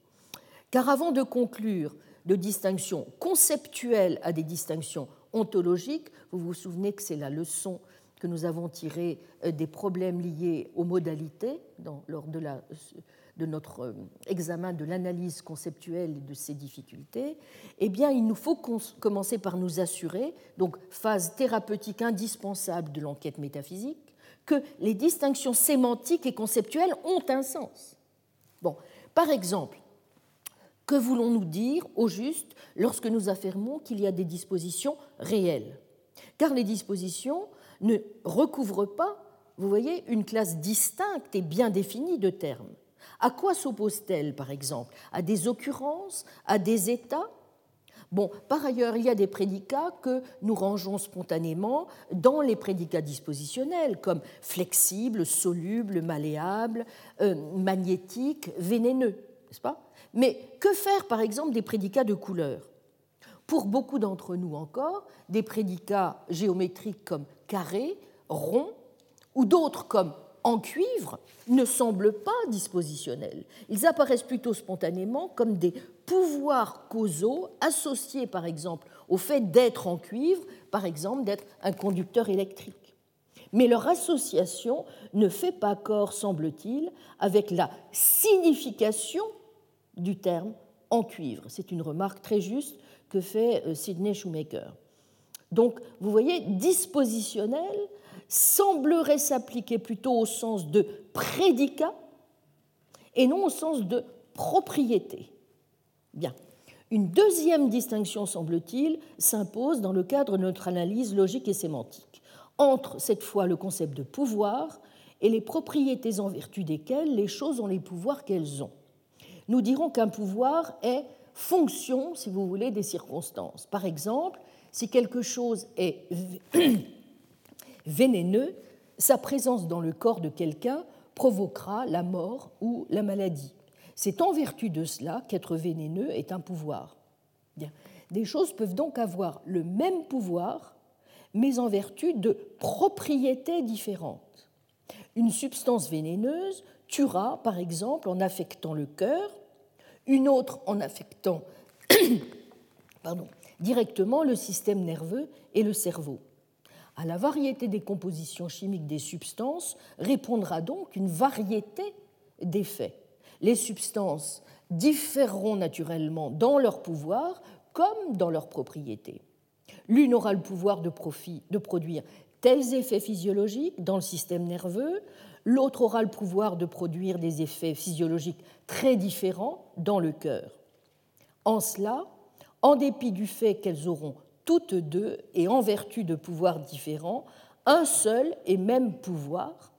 Car avant de conclure de distinctions conceptuelles à des distinctions ontologiques, vous vous souvenez que c'est la leçon que nous avons tirée euh, des problèmes liés aux modalités lors de la de notre euh, examen de l'analyse conceptuelle et de ses difficultés, eh bien, il nous faut commencer par nous assurer, donc phase thérapeutique indispensable de l'enquête métaphysique, que les distinctions sémantiques et conceptuelles ont un sens. Bon, par exemple, que voulons-nous dire au juste lorsque nous affirmons qu'il y a des dispositions réelles? Car les dispositions ne recouvrent pas, vous voyez, une classe distincte et bien définie de termes. À quoi s'oppose-t-elle, par exemple? À des occurrences? À des états? Bon, par ailleurs, il y a des prédicats que nous rangeons spontanément dans les prédicats dispositionnels, comme flexible, soluble, malléable, euh, magnétique, vénéneux, n'est-ce pas? Mais que faire, par exemple, des prédicats de couleur? Pour beaucoup d'entre nous encore, des prédicats géométriques comme carré, rond, ou d'autres comme en cuivre ne semblent pas dispositionnels. Ils apparaissent plutôt spontanément comme des pouvoirs causaux associés par exemple au fait d'être en cuivre, par exemple d'être un conducteur électrique. Mais leur association ne fait pas corps, semble-t-il, avec la signification du terme en cuivre. C'est une remarque très juste que fait euh, Sidney Shoemaker. Donc, vous voyez, dispositionnel semblerait s'appliquer plutôt au sens de prédicat et non au sens de propriété. Bien. Une deuxième distinction, semble-t-il, s'impose dans le cadre de notre analyse logique et sémantique, entre cette fois le concept de pouvoir et les propriétés en vertu desquelles les choses ont les pouvoirs qu'elles ont. Nous dirons qu'un pouvoir est fonction, si vous voulez, des circonstances. Par exemple, si quelque chose est vénéneux, sa présence dans le corps de quelqu'un provoquera la mort ou la maladie. C'est en vertu de cela qu'être vénéneux est un pouvoir. Des choses peuvent donc avoir le même pouvoir, mais en vertu de propriétés différentes. Une substance vénéneuse tuera, par exemple, en affectant le cœur, une autre en affectant pardon, directement le système nerveux et le cerveau. À la variété des compositions chimiques des substances répondra donc une variété d'effets. Les substances différeront naturellement dans leur pouvoir comme dans leurs propriétés. L'une aura le pouvoir de, de produire tels effets physiologiques dans le système nerveux, l'autre aura le pouvoir de produire des effets physiologiques très différents dans le cœur. En cela, en dépit du fait qu'elles auront toutes deux, et en vertu de pouvoirs différents, un seul et même pouvoir,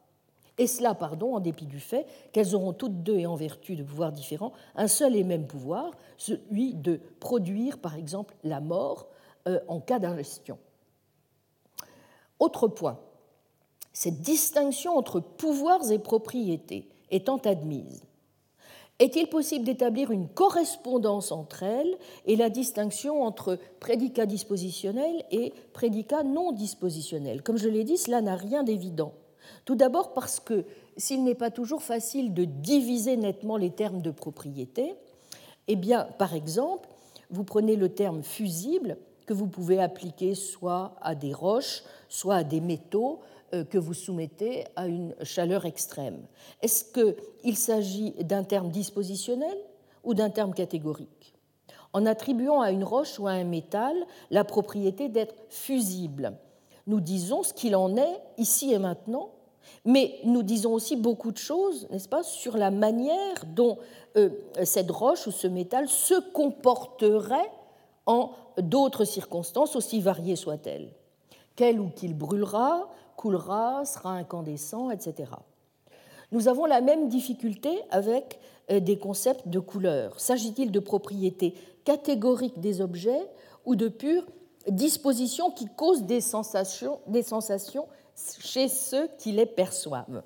et cela, pardon, en dépit du fait qu'elles auront toutes deux, et en vertu de pouvoirs différents, un seul et même pouvoir, celui de produire, par exemple, la mort euh, en cas d'ingestion. Autre point, cette distinction entre pouvoirs et propriétés étant admise, est-il possible d'établir une correspondance entre elles et la distinction entre prédicat dispositionnel et prédicat non dispositionnel? Comme je l'ai dit, cela n'a rien d'évident. Tout d'abord parce que s'il n'est pas toujours facile de diviser nettement les termes de propriété, eh bien, par exemple, vous prenez le terme fusible que vous pouvez appliquer soit à des roches, soit à des métaux, que vous soumettez à une chaleur extrême. Est-ce qu'il s'agit d'un terme dispositionnel ou d'un terme catégorique? En attribuant à une roche ou à un métal la propriété d'être fusible, nous disons ce qu'il en est ici et maintenant, mais nous disons aussi beaucoup de choses, n'est-ce pas, sur la manière dont euh, cette roche ou ce métal se comporterait en d'autres circonstances, aussi variées soient-elles. Quel ou qu'il brûlera, coulera, sera incandescent, etc. Nous avons la même difficulté avec euh, des concepts de couleur. S'agit-il de propriétés catégoriques des objets ou de pure dispositions qui causent des sensations, des sensations chez ceux qui les perçoivent?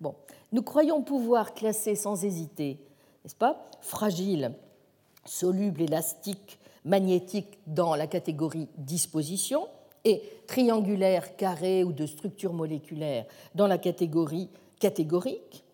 Bon, nous croyons pouvoir classer sans hésiter, n'est-ce pas, fragile, soluble, élastique, magnétique dans la catégorie disposition et triangulaire, carré ou de structure moléculaire dans la catégorie catégorique.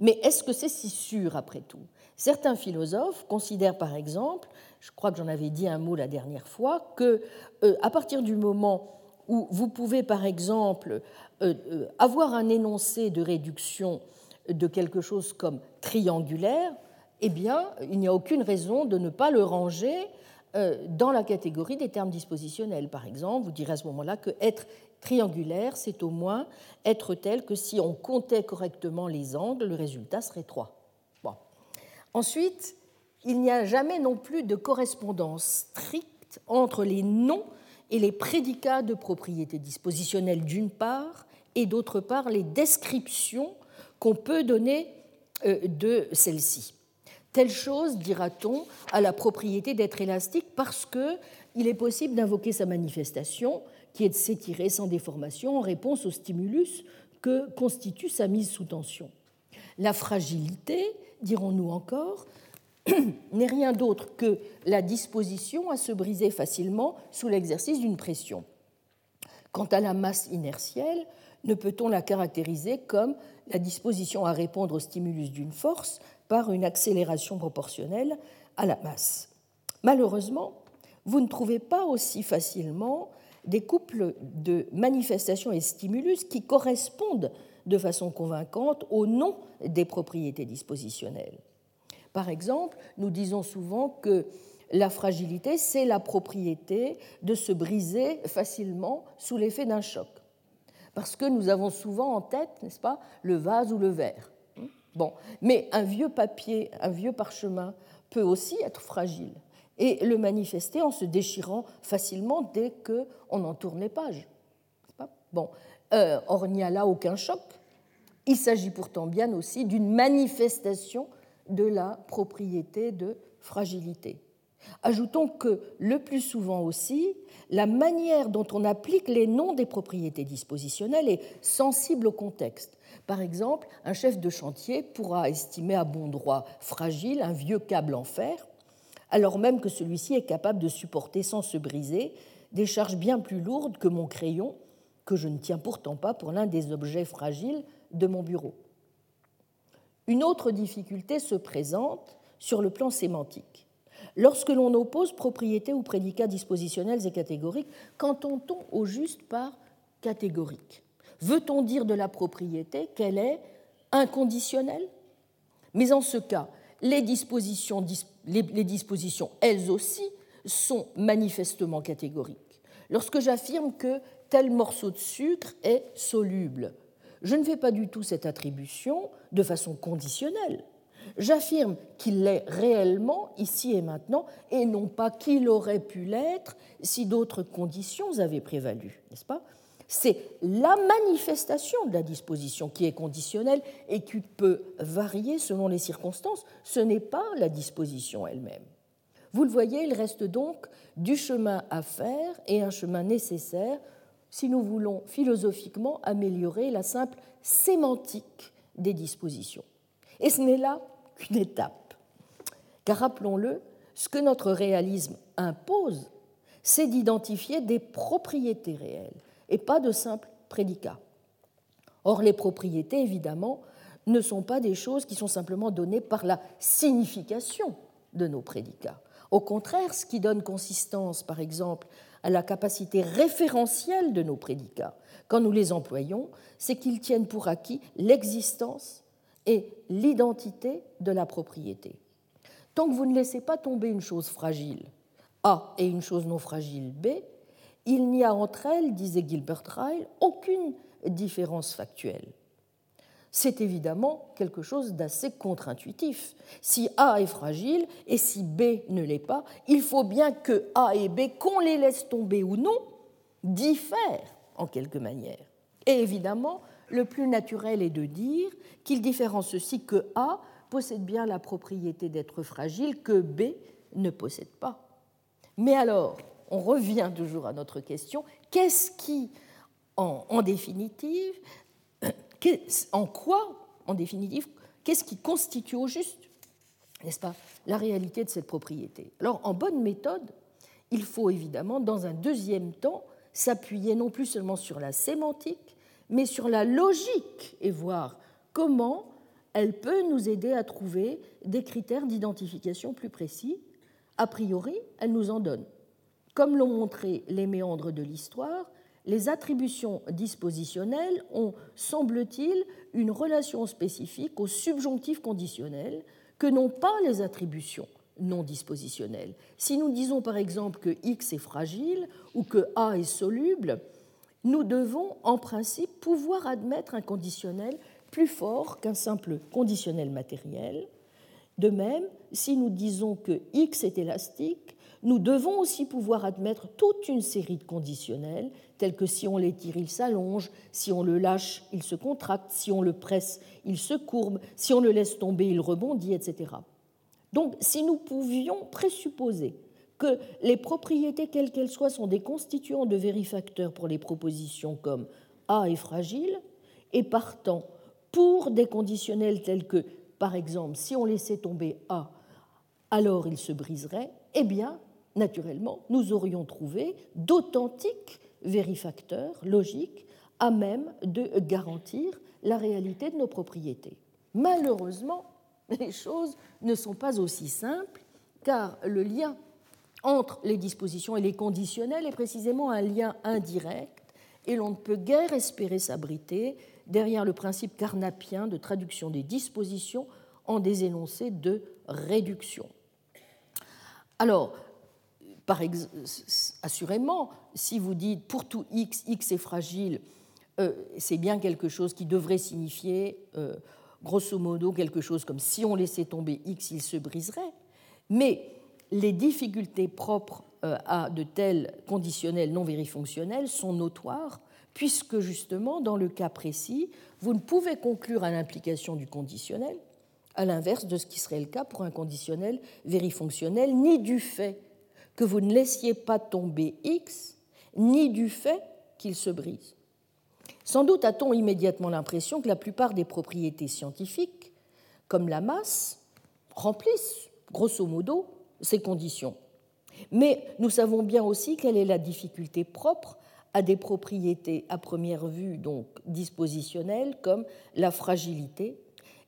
Mais est-ce que c'est si sûr après tout? Certains philosophes considèrent par exemple, je crois que j'en avais dit un mot la dernière fois, que euh, à partir du moment où vous pouvez par exemple euh, euh, avoir un énoncé de réduction de quelque chose comme triangulaire, eh bien, il n'y a aucune raison de ne pas le ranger dans la catégorie des termes dispositionnels. Par exemple, vous direz à ce moment-là que être triangulaire, c'est au moins être tel que si on comptait correctement les angles, le résultat serait 3. Ensuite, il n'y a jamais non plus de correspondance stricte entre les noms et les prédicats de propriété dispositionnelle d'une part, et d'autre part les descriptions qu'on peut donner euh, de celle-ci. Telle chose, dira-t-on, a la propriété d'être élastique parce qu'il est possible d'invoquer sa manifestation, qui est de s'étirer sans déformation en réponse au stimulus que constitue sa mise sous tension. La fragilité, dirons-nous encore, n'est rien d'autre que la disposition à se briser facilement sous l'exercice d'une pression. Quant à la masse inertielle, ne peut-on la caractériser comme la disposition à répondre au stimulus d'une force par une accélération proportionnelle à la masse. Malheureusement, vous ne trouvez pas aussi facilement des couples de manifestations et stimulus qui correspondent de façon convaincante au nom des propriétés dispositionnelles. Par exemple, nous disons souvent que la fragilité, c'est la propriété de se briser facilement sous l'effet d'un choc. Parce que nous avons souvent en tête, n'est-ce pas, le vase ou le verre. Mais un vieux papier, un vieux parchemin peut aussi être fragile et le manifester en se déchirant facilement dès qu'on en tourne les pages. Euh, or il n'y a là aucun choc. Il s'agit pourtant bien aussi d'une manifestation de la propriété de fragilité. Ajoutons que le plus souvent aussi, la manière dont on applique les noms des propriétés dispositionnelles est sensible au contexte. Par exemple, un chef de chantier pourra estimer à bon droit fragile un vieux câble en fer, alors même que celui-ci est capable de supporter sans se briser des charges bien plus lourdes que mon crayon, que je ne tiens pourtant pas pour l'un des objets fragiles de mon bureau. Une autre difficulté se présente sur le plan sémantique. Lorsque l'on oppose propriétés ou prédicats dispositionnels et catégoriques, qu'entend-on au juste par catégorique? Veut-on dire de la propriété qu'elle est inconditionnelle? Mais en ce cas, les dispositions, les, dispositions, elles aussi, sont manifestement catégoriques. Lorsque j'affirme que tel morceau de sucre est soluble, je ne fais pas du tout cette attribution de façon conditionnelle. J'affirme qu'il l'est réellement ici et maintenant, et non pas qu'il aurait pu l'être si d'autres conditions avaient prévalu, n'est-ce pas? C'est la manifestation de la disposition qui est conditionnelle et qui peut varier selon les circonstances. Ce n'est pas la disposition elle-même. Vous le voyez, il reste donc du chemin à faire et un chemin nécessaire si nous voulons philosophiquement améliorer la simple sémantique des dispositions. Et ce n'est là qu'une étape. Car rappelons-le, ce que notre réalisme impose, c'est d'identifier des propriétés réelles et pas de simples prédicats. Or, les propriétés, évidemment, ne sont pas des choses qui sont simplement données par la signification de nos prédicats. Au contraire, ce qui donne consistance, par exemple, à la capacité référentielle de nos prédicats, quand nous les employons, c'est qu'ils tiennent pour acquis l'existence et l'identité de la propriété. Tant que vous ne laissez pas tomber une chose fragile, A, et une chose non fragile, B, il n'y a entre elles, disait Gilbert Ryle, aucune différence factuelle. C'est évidemment quelque chose d'assez contre-intuitif. Si A est fragile et si B ne l'est pas, il faut bien que A et B, qu'on les laisse tomber ou non, diffèrent en quelque manière. Et évidemment, le plus naturel est de dire qu'il différence ceci que A possède bien la propriété d'être fragile que B ne possède pas. Mais alors, on revient toujours à notre question, qu'est-ce qui, en, définitive, en quoi, en définitive, qu'est-ce qui constitue au juste, n'est-ce pas, la réalité de cette propriété? Alors, en bonne méthode, il faut évidemment, dans un deuxième temps, s'appuyer non plus seulement sur la sémantique, mais sur la logique et voir comment elle peut nous aider à trouver des critères d'identification plus précis. A priori, elle nous en donne. Comme l'ont montré les méandres de l'histoire, les attributions dispositionnelles ont, semble-t-il, une relation spécifique au subjonctif conditionnel que n'ont pas les attributions non dispositionnelles. Si nous disons par exemple que X est fragile ou que A est soluble, nous devons en principe pouvoir admettre un conditionnel plus fort qu'un simple conditionnel matériel. De même, si nous disons que X est élastique, nous devons aussi pouvoir admettre toute une série de conditionnels, tels que si on l'étire, il s'allonge, si on le lâche, il se contracte, si on le presse, il se courbe, si on le laisse tomber, il rebondit, etc. Donc, si nous pouvions présupposer que les propriétés, quelles qu'elles soient, sont des constituants de vérifacteurs pour les propositions comme A est fragile, et partant, pour des conditionnels tels que, par exemple, si on laissait tomber A, alors il se briserait, eh bien, naturellement, nous aurions trouvé d'authentiques vérifacteurs logiques à même de garantir la réalité de nos propriétés. Malheureusement, les choses ne sont pas aussi simples, car le lien entre les dispositions et les conditionnels est précisément un lien indirect, et l'on ne peut guère espérer s'abriter derrière le principe carnapien de traduction des dispositions en des énoncés de réduction. Alors, assurément, si vous dites pour tout x, x est fragile, euh, c'est bien quelque chose qui devrait signifier, euh, grosso modo, quelque chose comme si on laissait tomber x, il se briserait. Mais les difficultés propres euh, à de tels conditionnels non vérifonctionnels sont notoires, puisque justement, dans le cas précis, vous ne pouvez conclure à l'implication du conditionnel, à l'inverse de ce qui serait le cas pour un conditionnel vérifonctionnel, ni du fait que vous ne laissiez pas tomber X, ni du fait qu'il se brise. Sans doute a-t-on immédiatement l'impression que la plupart des propriétés scientifiques, comme la masse, remplissent, grosso modo, ces conditions. Mais nous savons bien aussi quelle est la difficulté propre à des propriétés à première vue donc dispositionnelles comme la fragilité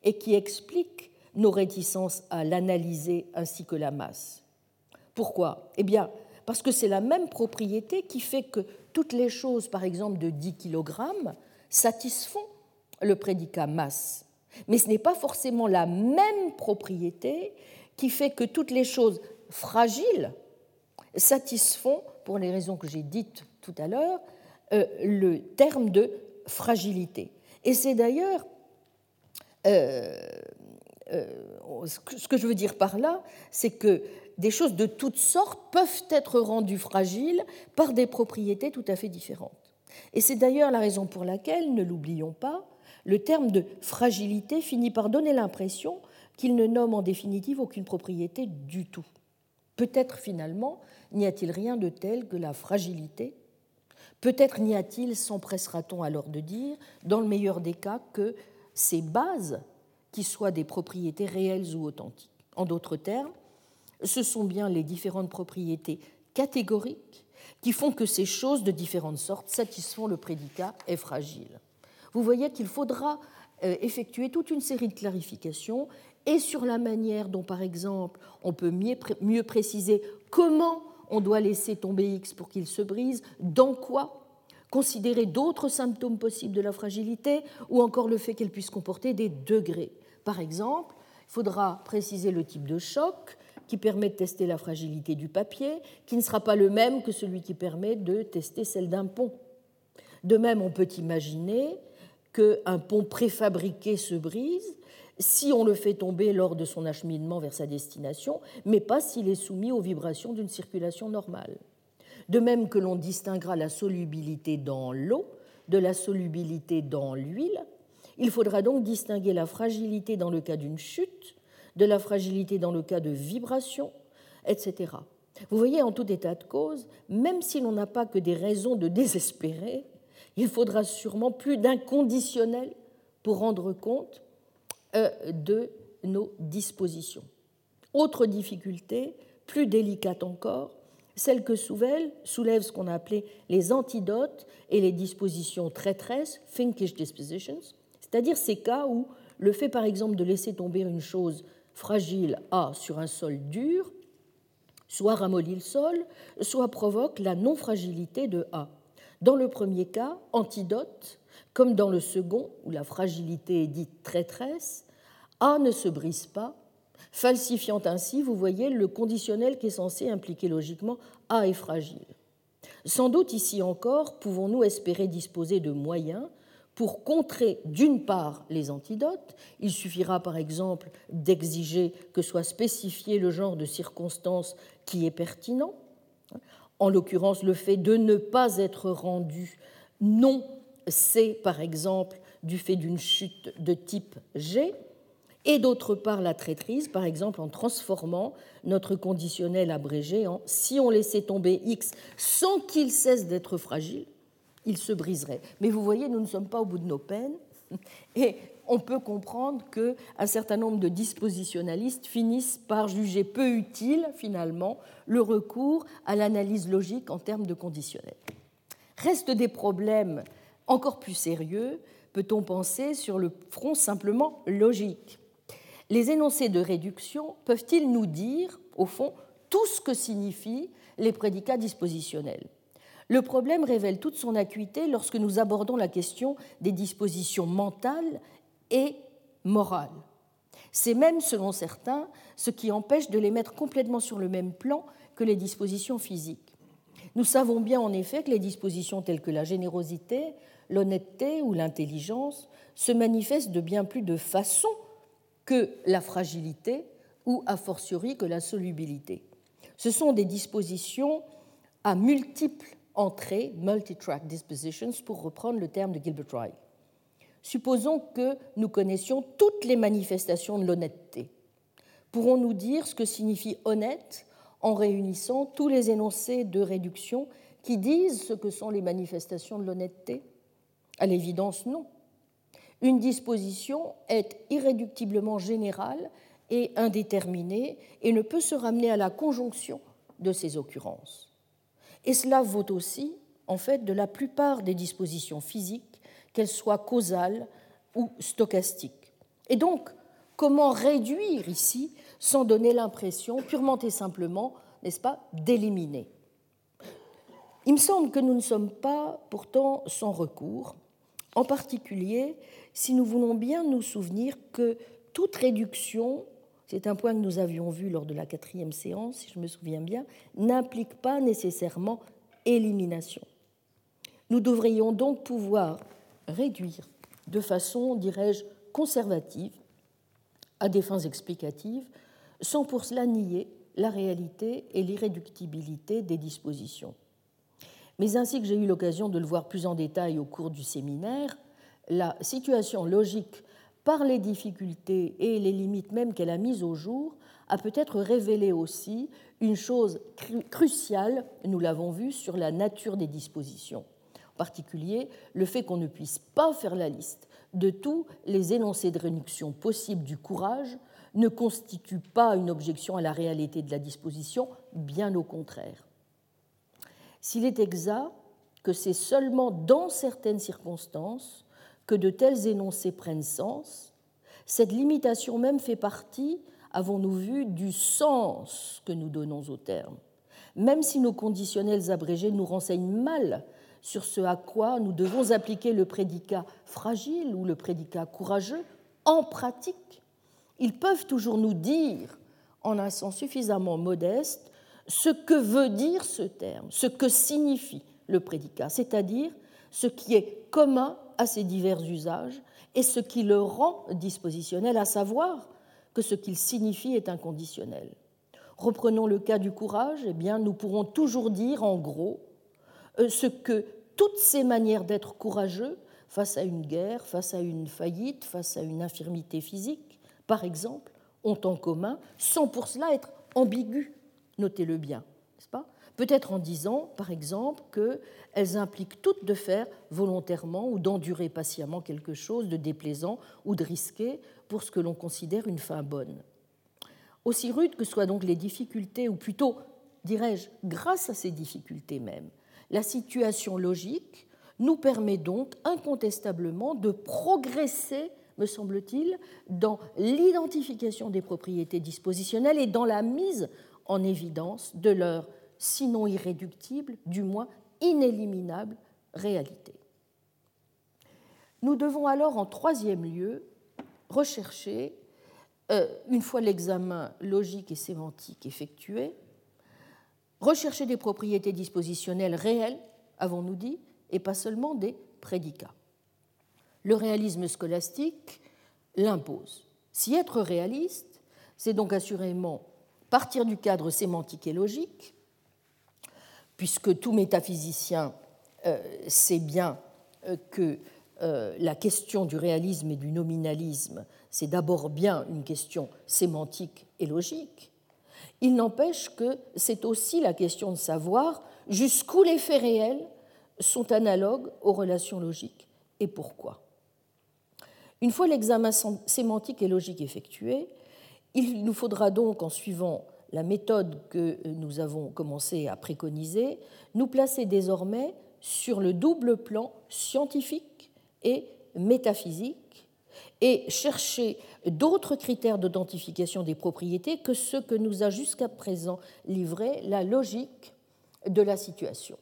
et qui explique nos réticences à l'analyser ainsi que la masse. Pourquoi Eh bien, parce que c'est la même propriété qui fait que toutes les choses, par exemple de 10 kg, satisfont le prédicat masse. Mais ce n'est pas forcément la même propriété qui fait que toutes les choses fragiles satisfont, pour les raisons que j'ai dites tout à l'heure, euh, le terme de fragilité. Et c'est d'ailleurs euh, euh, ce que je veux dire par là, c'est que des choses de toutes sortes peuvent être rendues fragiles par des propriétés tout à fait différentes. Et c'est d'ailleurs la raison pour laquelle, ne l'oublions pas, le terme de fragilité finit par donner l'impression qu'il ne nomme en définitive aucune propriété du tout. Peut-être finalement n'y a-t-il rien de tel que la fragilité Peut-être n'y a-t-il, s'empressera-t-on alors de dire, dans le meilleur des cas, que ces bases qui soient des propriétés réelles ou authentiques. En d'autres termes, ce sont bien les différentes propriétés catégoriques qui font que ces choses de différentes sortes satisfont le prédicat est fragile. Vous voyez qu'il faudra euh, effectuer toute une série de clarifications et sur la manière dont, par exemple, on peut mieux préciser comment on doit laisser tomber X pour qu'il se brise, dans quoi, considérer d'autres symptômes possibles de la fragilité, ou encore le fait qu'elle puisse comporter des degrés. Par exemple, il faudra préciser le type de choc qui permet de tester la fragilité du papier, qui ne sera pas le même que celui qui permet de tester celle d'un pont. De même, on peut imaginer qu'un pont préfabriqué se brise si on le fait tomber lors de son acheminement vers sa destination, mais pas s'il est soumis aux vibrations d'une circulation normale. De même que l'on distinguera la solubilité dans l'eau de la solubilité dans l'huile, il faudra donc distinguer la fragilité dans le cas d'une chute de la fragilité dans le cas de vibration, etc. Vous voyez, en tout état de cause, même si l'on n'a pas que des raisons de désespérer, il faudra sûrement plus d'un conditionnel pour rendre compte euh, de nos dispositions. Autre difficulté, plus délicate encore, celle que Souvel soulève ce qu'on a appelé les antidotes et les dispositions traîtresses, thinkish dispositions, c'est-à-dire ces cas où le fait par exemple de laisser tomber une chose fragile A sur un sol dur, soit ramollit le sol, soit provoque la non-fragilité de A. Dans le premier cas, antidote, comme dans le second, où la fragilité est dite traîtresse, A ne se brise pas, falsifiant ainsi, vous voyez, le conditionnel qui est censé impliquer logiquement A est fragile. Sans doute ici encore, pouvons-nous espérer disposer de moyens pour contrer d'une part les antidotes. Il suffira par exemple d'exiger que soit spécifié le genre de circonstance qui est pertinent, en l'occurrence le fait de ne pas être rendu non C par exemple du fait d'une chute de type G, et d'autre part la traîtrise, par exemple en transformant notre conditionnel abrégé en si on laissait tomber X sans qu'il cesse d'être fragile, il se briserait. Mais vous voyez, nous ne sommes pas au bout de nos peines et on peut comprendre qu'un certain nombre de dispositionnalistes finissent par juger peu utile, finalement, le recours à l'analyse logique en termes de conditionnel. Restent des problèmes encore plus sérieux, peut-on penser, sur le front simplement logique. Les énoncés de réduction peuvent-ils nous dire, au fond, tout ce que signifient les prédicats dispositionnels? Le problème révèle toute son acuité lorsque nous abordons la question des dispositions mentales et morales. C'est même, selon certains, ce qui empêche de les mettre complètement sur le même plan que les dispositions physiques. Nous savons bien en effet que les dispositions telles que la générosité, l'honnêteté ou l'intelligence se manifestent de bien plus de façons que la fragilité ou a fortiori que la solubilité. Ce sont des dispositions à multiples entrée, multi-track dispositions, pour reprendre le terme de Gilbert Ryle. Supposons que nous connaissions toutes les manifestations de l'honnêteté. Pourrons-nous dire ce que signifie honnête en réunissant tous les énoncés de réduction qui disent ce que sont les manifestations de l'honnêteté? À l'évidence, non. Une disposition est irréductiblement générale et indéterminée et ne peut se ramener à la conjonction de ces occurrences. Et cela vaut aussi, en fait, de la plupart des dispositions physiques, qu'elles soient causales ou stochastiques. Et donc, comment réduire ici sans donner l'impression, purement et simplement, n'est-ce pas, d'éliminer? Il me semble que nous ne sommes pas pourtant sans recours, en particulier si nous voulons bien nous souvenir que toute réduction c'est un point que nous avions vu lors de la quatrième séance, si je me souviens bien, n'implique pas nécessairement élimination. Nous devrions donc pouvoir réduire de façon, dirais-je, conservative, à des fins explicatives, sans pour cela nier la réalité et l'irréductibilité des dispositions. Mais ainsi que j'ai eu l'occasion de le voir plus en détail au cours du séminaire, la situation logique par les difficultés et les limites même qu'elle a mises au jour, a peut-être révélé aussi une chose cruciale, nous l'avons vu, sur la nature des dispositions. En particulier, le fait qu'on ne puisse pas faire la liste de tous les énoncés de réduction possibles du courage ne constitue pas une objection à la réalité de la disposition, bien au contraire. S'il est exact que c'est seulement dans certaines circonstances que de tels énoncés prennent sens, cette limitation même fait partie, avons-nous vu, du sens que nous donnons au terme. Même si nos conditionnels abrégés nous renseignent mal sur ce à quoi nous devons appliquer le prédicat fragile ou le prédicat courageux, en pratique, ils peuvent toujours nous dire, en un sens suffisamment modeste, ce que veut dire ce terme, ce que signifie le prédicat, c'est-à-dire ce qui est commun à ces divers usages et ce qui le rend dispositionnel, à savoir que ce qu'il signifie est inconditionnel. Reprenons le cas du courage, eh bien, nous pourrons toujours dire en gros euh, ce que toutes ces manières d'être courageux face à une guerre, face à une faillite, face à une infirmité physique, par exemple, ont en commun, sans pour cela être ambigus, notez-le bien. Peut-être en disant, par exemple, qu'elles impliquent toutes de faire volontairement ou d'endurer patiemment quelque chose de déplaisant ou de risqué pour ce que l'on considère une fin bonne. Aussi rudes que soient donc les difficultés, ou plutôt, dirais-je, grâce à ces difficultés même, la situation logique nous permet donc incontestablement de progresser, me semble-t-il, dans l'identification des propriétés dispositionnelles et dans la mise en évidence de leur, sinon irréductible, du moins inéliminable réalité. Nous devons alors, en troisième lieu, rechercher euh, une fois l'examen logique et sémantique effectué, rechercher des propriétés dispositionnelles réelles, avons-nous dit, et pas seulement des prédicats. Le réalisme scolastique l'impose. Si être réaliste, c'est donc assurément partir du cadre sémantique et logique, puisque tout métaphysicien euh, sait bien euh, que euh, la question du réalisme et du nominalisme, c'est d'abord bien une question sémantique et logique, il n'empêche que c'est aussi la question de savoir jusqu'où les faits réels sont analogues aux relations logiques et pourquoi. Une fois l'examen sémantique et logique effectué, il nous faudra donc, en suivant la méthode que nous avons commencé à préconiser, nous placer désormais sur le double plan scientifique et métaphysique et chercher d'autres critères d'identification des propriétés que ceux que nous a jusqu'à présent livrés la logique de la situation.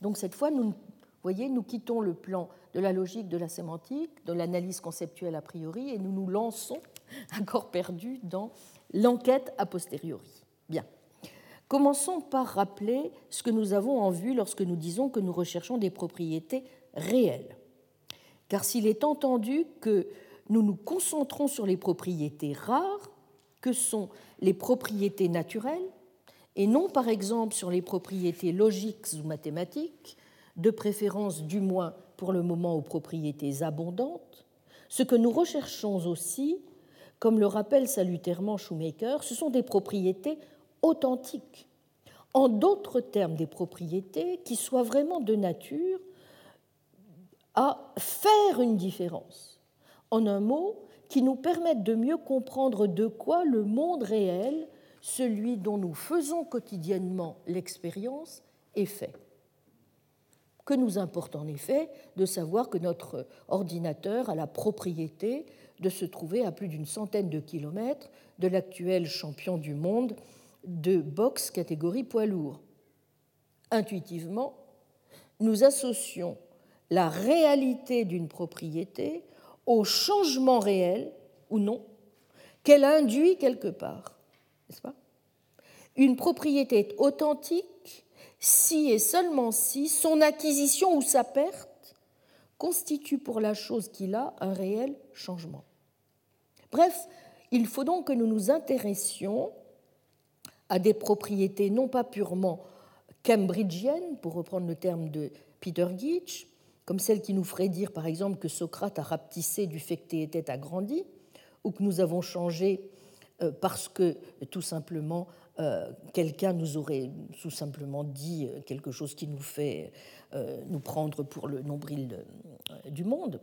Donc cette fois, nous, voyez, nous quittons le plan de la logique, de la sémantique, de l'analyse conceptuelle a priori, et nous nous lançons, encore perdu, dans l'enquête a posteriori. Commençons par rappeler ce que nous avons en vue lorsque nous disons que nous recherchons des propriétés réelles. Car s'il est entendu que nous nous concentrons sur les propriétés rares, que sont les propriétés naturelles, et non par exemple sur les propriétés logiques ou mathématiques, de préférence du moins pour le moment aux propriétés abondantes, ce que nous recherchons aussi, comme le rappelle salutairement Shoemaker, ce sont des propriétés authentiques. En d'autres termes, des propriétés qui soient vraiment de nature à faire une différence. En un mot, qui nous permettent de mieux comprendre de quoi le monde réel, celui dont nous faisons quotidiennement l'expérience, est fait. Que nous importe en effet de savoir que notre ordinateur a la propriété de se trouver à plus d'une centaine de kilomètres de l'actuel champion du monde de boxe catégorie poids lourd. Intuitivement, nous associons la réalité d'une propriété au changement réel ou non qu'elle induit quelque part. N'est-ce pas? Une propriété est authentique si et seulement si son acquisition ou sa perte constitue pour la chose qu'il a un réel changement. Bref, il faut donc que nous nous intéressions à des propriétés non pas purement cambridgiennes, pour reprendre le terme de Peter Geach, comme celle qui nous ferait dire, par exemple, que Socrate a rapetissé du fait que était agrandi, ou que nous avons changé euh, parce que tout simplement euh, quelqu'un nous aurait tout simplement dit euh, quelque chose qui nous fait nous prendre pour le nombril du monde.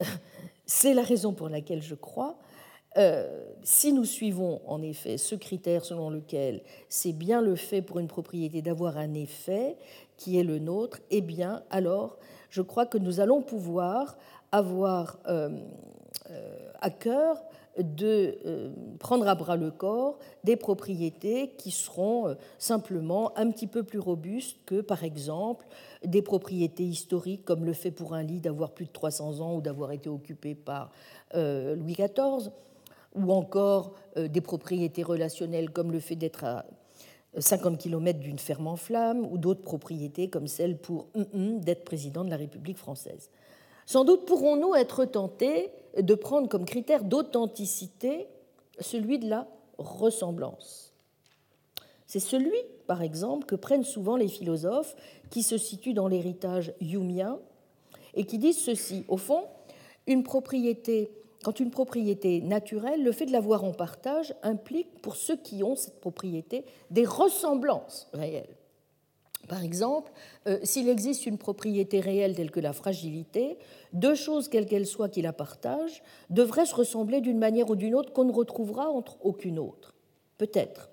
C'est la raison pour laquelle je crois, si nous suivons en effet ce critère selon lequel c'est bien le fait pour une propriété d'avoir un effet qui est le nôtre, eh bien alors je crois que nous allons pouvoir avoir euh, euh, à cœur de euh, prendre à bras le corps des propriétés qui seront simplement un petit peu plus robustes que, par exemple, des propriétés historiques comme le fait pour un lit d'avoir plus de 300 ans ou d'avoir été occupé par Louis XIV, ou encore des propriétés relationnelles comme le fait d'être à 50 km d'une ferme en flammes ou d'autres propriétés comme celle pour d'être président de la République française. Sans doute pourrons-nous être tentés de prendre comme critère d'authenticité celui de la ressemblance. C'est celui, par exemple, que prennent souvent les philosophes qui se situent dans l'héritage humien et qui disent ceci. Au fond, une propriété quand une propriété naturelle, le fait de l'avoir en partage implique pour ceux qui ont cette propriété des ressemblances réelles. Par exemple, euh, s'il existe une propriété réelle telle que la fragilité, deux choses, quelles qu'elles soient, qui la partagent, devraient se ressembler d'une manière ou d'une autre qu'on ne retrouvera entre aucune autre. Peut-être.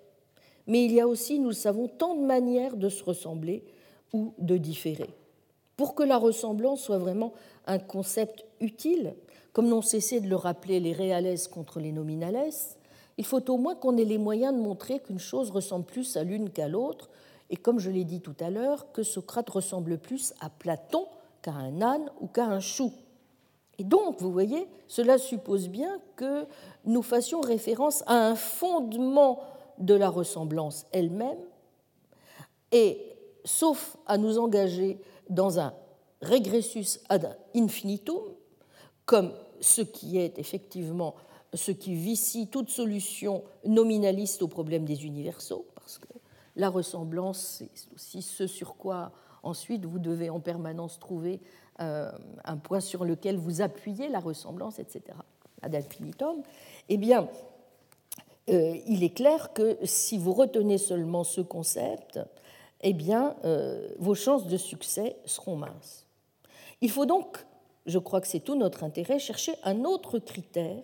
Mais il y a aussi, nous le savons, tant de manières de se ressembler ou de différer. Pour que la ressemblance soit vraiment un concept utile, comme n'ont cessé de le rappeler les réales contre les nominales, il faut au moins qu'on ait les moyens de montrer qu'une chose ressemble plus à l'une qu'à l'autre, et comme je l'ai dit tout à l'heure, que Socrate ressemble plus à Platon qu'à un âne ou qu'à un chou. Et donc, vous voyez, cela suppose bien que nous fassions référence à un fondement de la ressemblance elle-même, et sauf à nous engager dans un regressus ad infinitum, comme ce qui est effectivement ce qui vicie toute solution nominaliste au problème des universaux, parce que la ressemblance, c'est aussi ce sur quoi ensuite vous devez en permanence trouver euh, un point sur lequel vous appuyez la ressemblance, etc. Ad infinitum. Eh bien, euh, il est clair que si vous retenez seulement ce concept, eh bien, euh, vos chances de succès seront minces. Il faut donc, je crois que c'est tout notre intérêt, chercher un autre critère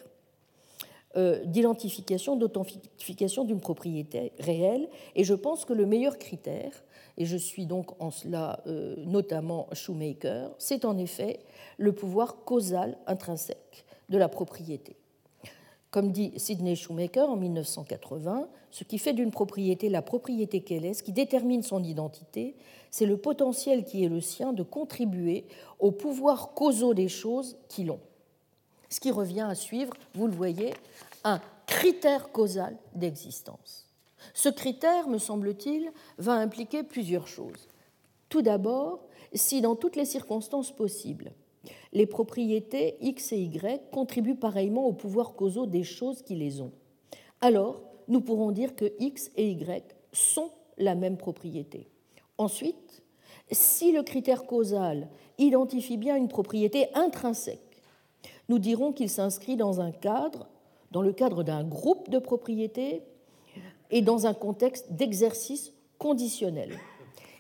euh, d'identification, d'authentification d'une propriété réelle. Et je pense que le meilleur critère, et je suis donc en cela euh, notamment Shoemaker, c'est en effet le pouvoir causal intrinsèque de la propriété. Comme dit Sidney Shoemaker en 1980, ce qui fait d'une propriété la propriété qu'elle est, ce qui détermine son identité, c'est le potentiel qui est le sien de contribuer aux pouvoirs causaux des choses qui l'ont ce qui revient à suivre, vous le voyez, un critère causal d'existence. Ce critère, me semble-t-il, va impliquer plusieurs choses. Tout d'abord, si dans toutes les circonstances possibles, les propriétés X et Y contribuent pareillement aux pouvoirs causaux des choses qui les ont, alors nous pourrons dire que X et Y sont la même propriété. Ensuite, si le critère causal identifie bien une propriété intrinsèque, nous dirons qu'il s'inscrit dans un cadre, dans le cadre d'un groupe de propriétés et dans un contexte d'exercice conditionnel.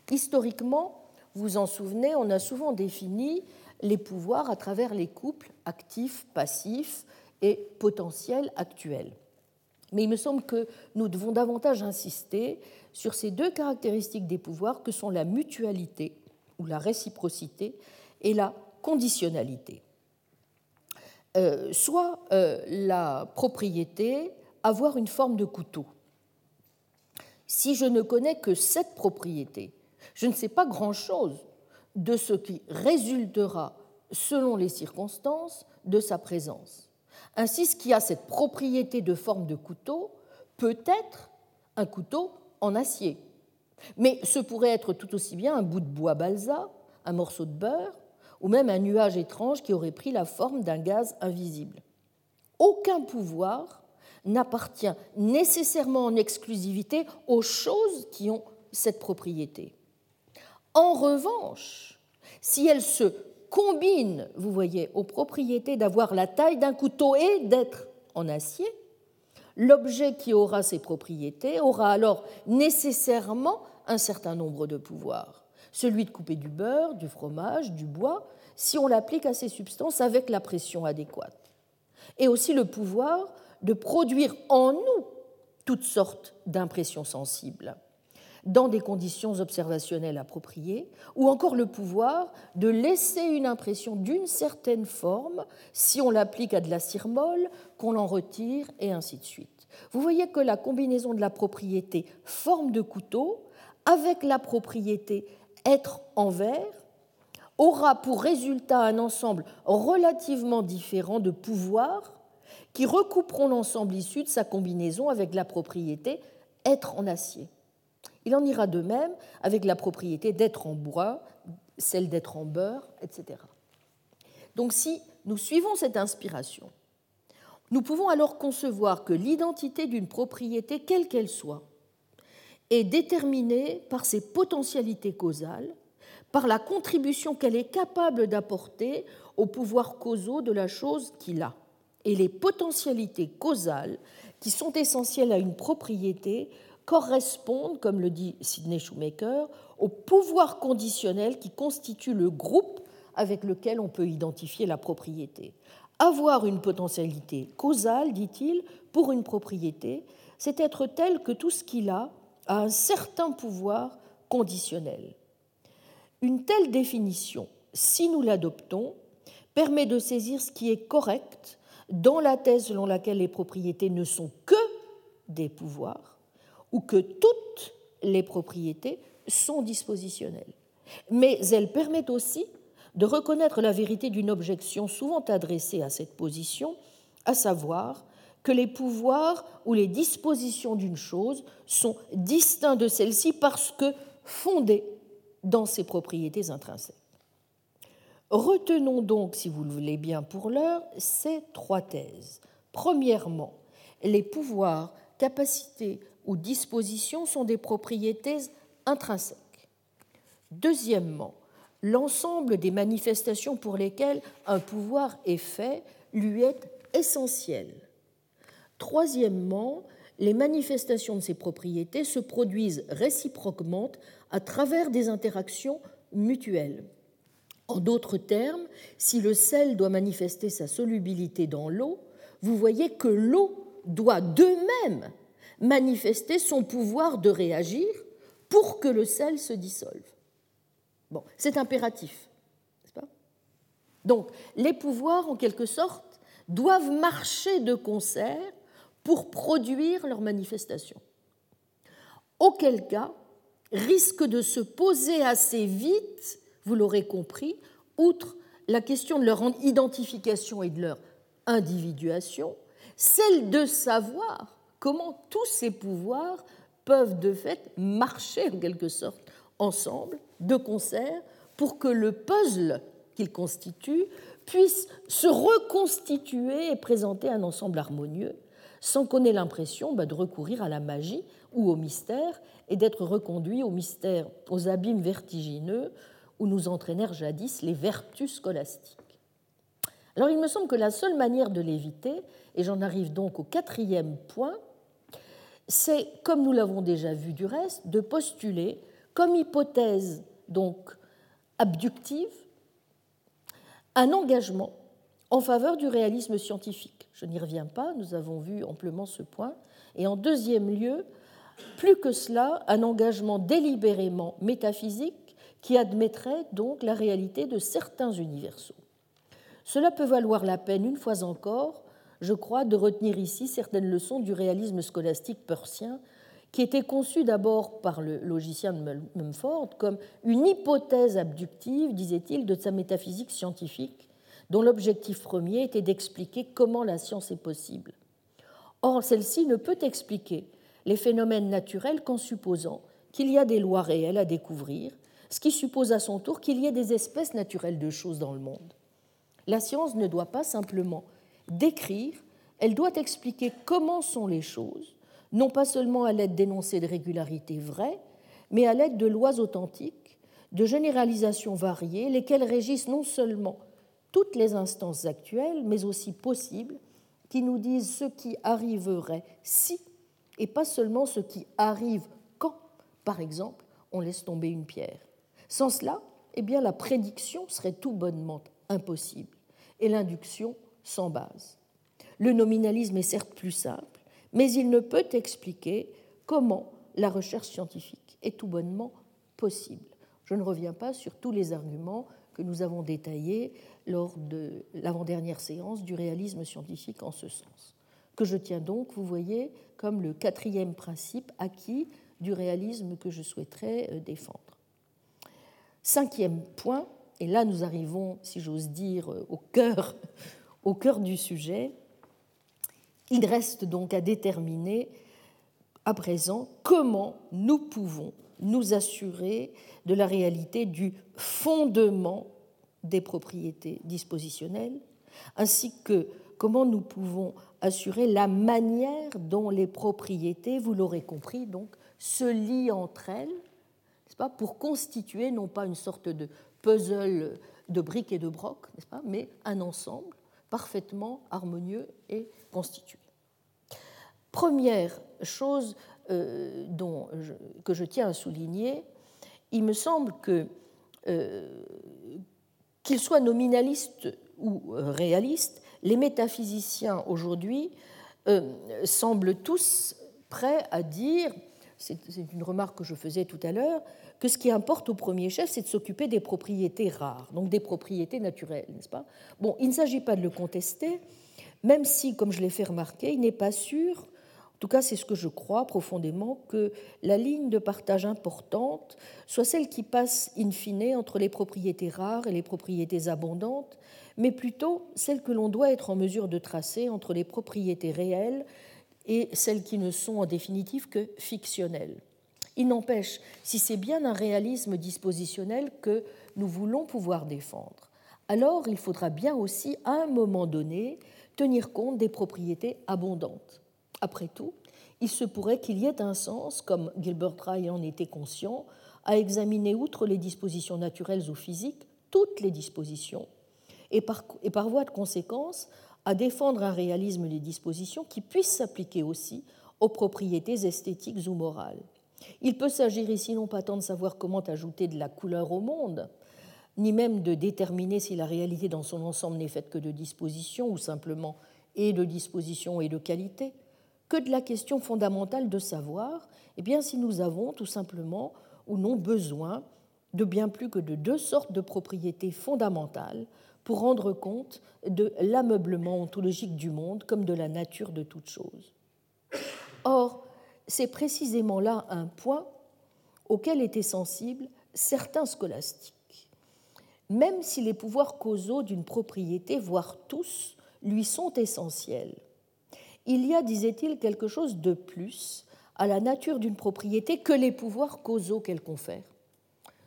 Historiquement, vous en souvenez, on a souvent défini les pouvoirs à travers les couples actifs, passifs et potentiels actuels. Mais il me semble que nous devons davantage insister sur ces deux caractéristiques des pouvoirs que sont la mutualité ou la réciprocité et la conditionnalité. Euh, soit euh, la propriété avoir une forme de couteau. Si je ne connais que cette propriété, je ne sais pas grand-chose de ce qui résultera, selon les circonstances, de sa présence. Ainsi, ce qui a cette propriété de forme de couteau peut être un couteau en acier. Mais ce pourrait être tout aussi bien un bout de bois balsa, un morceau de beurre, ou même un nuage étrange qui aurait pris la forme d'un gaz invisible. Aucun pouvoir n'appartient nécessairement en exclusivité aux choses qui ont cette propriété. En revanche, si elles se combinent, vous voyez, aux propriétés d'avoir la taille d'un couteau et d'être en acier, l'objet qui aura ces propriétés aura alors nécessairement un certain nombre de pouvoirs celui de couper du beurre, du fromage, du bois, si on l'applique à ces substances avec la pression adéquate. Et aussi le pouvoir de produire en nous toutes sortes d'impressions sensibles dans des conditions observationnelles appropriées, ou encore le pouvoir de laisser une impression d'une certaine forme si on l'applique à de la cire molle, qu'on l'en retire, et ainsi de suite. Vous voyez que la combinaison de la propriété forme de couteau avec la propriété être en verre aura pour résultat un ensemble relativement différent de pouvoirs qui recouperont l'ensemble issu de sa combinaison avec la propriété être en acier. Il en ira de même avec la propriété d'être en bois, celle d'être en beurre, etc. Donc si nous suivons cette inspiration, nous pouvons alors concevoir que l'identité d'une propriété, quelle qu'elle soit, est déterminée par ses potentialités causales, par la contribution qu'elle est capable d'apporter aux pouvoirs causaux de la chose qu'il a. Et les potentialités causales qui sont essentielles à une propriété correspondent, comme le dit Sidney Shoemaker, au pouvoir conditionnel qui constitue le groupe avec lequel on peut identifier la propriété. Avoir une potentialité causale, dit-il, pour une propriété, c'est être tel que tout ce qu'il a a un certain pouvoir conditionnel. Une telle définition, si nous l'adoptons, permet de saisir ce qui est correct dans la thèse selon laquelle les propriétés ne sont que des pouvoirs ou que toutes les propriétés sont dispositionnelles. Mais elle permet aussi de reconnaître la vérité d'une objection souvent adressée à cette position, à savoir que les pouvoirs ou les dispositions d'une chose sont distincts de celle-ci parce que fondés dans ses propriétés intrinsèques. Retenons donc, si vous le voulez bien pour l'heure, ces trois thèses. Premièrement, les pouvoirs, capacités ou dispositions sont des propriétés intrinsèques. Deuxièmement, l'ensemble des manifestations pour lesquelles un pouvoir est fait lui est essentiel. Troisièmement, les manifestations de ces propriétés se produisent réciproquement à travers des interactions mutuelles. En d'autres termes, si le sel doit manifester sa solubilité dans l'eau, vous voyez que l'eau doit de même manifester son pouvoir de réagir pour que le sel se dissolve. Bon, c'est impératif, n'est-ce pas? Donc, les pouvoirs, en quelque sorte, doivent marcher de concert pour produire leur manifestation. Auquel cas, risque de se poser assez vite vous l'aurez compris, outre la question de leur identification et de leur individuation, celle de savoir comment tous ces pouvoirs peuvent de fait marcher en quelque sorte ensemble, de concert, pour que le puzzle qu'ils constituent puisse se reconstituer et présenter un ensemble harmonieux, sans qu'on ait l'impression bah, de recourir à la magie ou au mystère et d'être reconduit au mystère, aux abîmes vertigineux où nous entraînèrent jadis les vertus scolastiques. Alors il me semble que la seule manière de l'éviter, et j'en arrive donc au quatrième point, c'est, comme nous l'avons déjà vu du reste, de postuler comme hypothèse donc abductive un engagement en faveur du réalisme scientifique. Je n'y reviens pas, nous avons vu amplement ce point. Et en deuxième lieu, plus que cela, un engagement délibérément métaphysique qui admettrait donc la réalité de certains universaux. Cela peut valoir la peine, une fois encore, je crois, de retenir ici certaines leçons du réalisme scolastique persien, qui était conçu d'abord par le logicien de Mumford comme une hypothèse abductive, disait-il, de sa métaphysique scientifique, dont l'objectif premier était d'expliquer comment la science est possible. Or, celle-ci ne peut expliquer les phénomènes naturels qu'en supposant qu'il y a des lois réelles à découvrir ce qui suppose à son tour qu'il y ait des espèces naturelles de choses dans le monde. La science ne doit pas simplement décrire, elle doit expliquer comment sont les choses, non pas seulement à l'aide d'énoncés de régularité vraies, mais à l'aide de lois authentiques, de généralisations variées, lesquelles régissent non seulement toutes les instances actuelles, mais aussi possibles, qui nous disent ce qui arriverait si, et pas seulement ce qui arrive quand, par exemple, on laisse tomber une pierre. Sans cela, eh bien, la prédiction serait tout bonnement impossible et l'induction sans base. Le nominalisme est certes plus simple, mais il ne peut expliquer comment la recherche scientifique est tout bonnement possible. Je ne reviens pas sur tous les arguments que nous avons détaillés lors de l'avant-dernière séance du réalisme scientifique en ce sens, que je tiens donc, vous voyez, comme le quatrième principe acquis du réalisme que je souhaiterais euh, défendre. Cinquième point, et là nous arrivons, si j'ose dire, au cœur, au cœur du sujet, il reste donc à déterminer à présent comment nous pouvons nous assurer de la réalité du fondement des propriétés dispositionnelles, ainsi que comment nous pouvons assurer la manière dont les propriétés, vous l'aurez compris, donc, se lient entre elles pas, pour constituer non pas une sorte de puzzle de briques et de brocs, n'est-ce pas, mais un ensemble parfaitement harmonieux et constitué. Première chose dont que je tiens à souligner, il me semble que qu'ils soient nominalistes ou réalistes, les métaphysiciens aujourd'hui semblent tous prêts à dire, c'est une remarque que je faisais tout à l'heure, que ce qui importe au premier chef, c'est de s'occuper des propriétés rares, donc des propriétés naturelles, n'est-ce pas? Bon, il ne s'agit pas de le contester, même si, comme je l'ai fait remarquer, il n'est pas sûr, en tout cas c'est ce que je crois profondément, que la ligne de partage importante soit celle qui passe in fine entre les propriétés rares et les propriétés abondantes, mais plutôt celle que l'on doit être en mesure de tracer entre les propriétés réelles et celles qui ne sont en définitive que fictionnelles. Il n'empêche, si c'est bien un réalisme dispositionnel que nous voulons pouvoir défendre, alors il faudra bien aussi, à un moment donné, tenir compte des propriétés abondantes. Après tout, il se pourrait qu'il y ait un sens, comme Gilbert Rye en était conscient, à examiner outre les dispositions naturelles ou physiques, toutes les dispositions, et par, et par voie de conséquence, à défendre un réalisme des dispositions qui puisse s'appliquer aussi aux propriétés esthétiques ou morales. Il peut s'agir ici non pas tant de savoir comment ajouter de la couleur au monde, ni même de déterminer si la réalité dans son ensemble n'est faite que de dispositions ou simplement et de dispositions et de qualité, que de la question fondamentale de savoir eh bien, si nous avons tout simplement ou non besoin de bien plus que de deux sortes de propriétés fondamentales pour rendre compte de l'ameublement ontologique du monde comme de la nature de toute chose. Or, c'est précisément là un point auquel étaient sensibles certains scolastiques. Même si les pouvoirs causaux d'une propriété, voire tous, lui sont essentiels, il y a, disait-il, quelque chose de plus à la nature d'une propriété que les pouvoirs causaux qu'elle confère,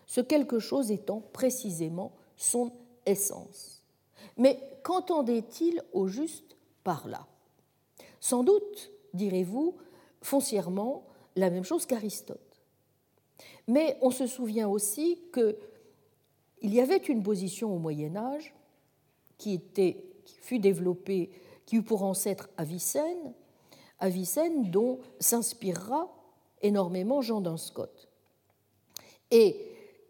ce quelque chose étant précisément son essence. Mais qu'entendait-il au juste par là? Sans doute, direz-vous, foncièrement la même chose qu'Aristote. Mais on se souvient aussi qu'il y avait une position au Moyen Âge qui, était, qui fut développée, qui eut pour ancêtre Avicenne, Avicenne dont s'inspirera énormément Jean Scott. Et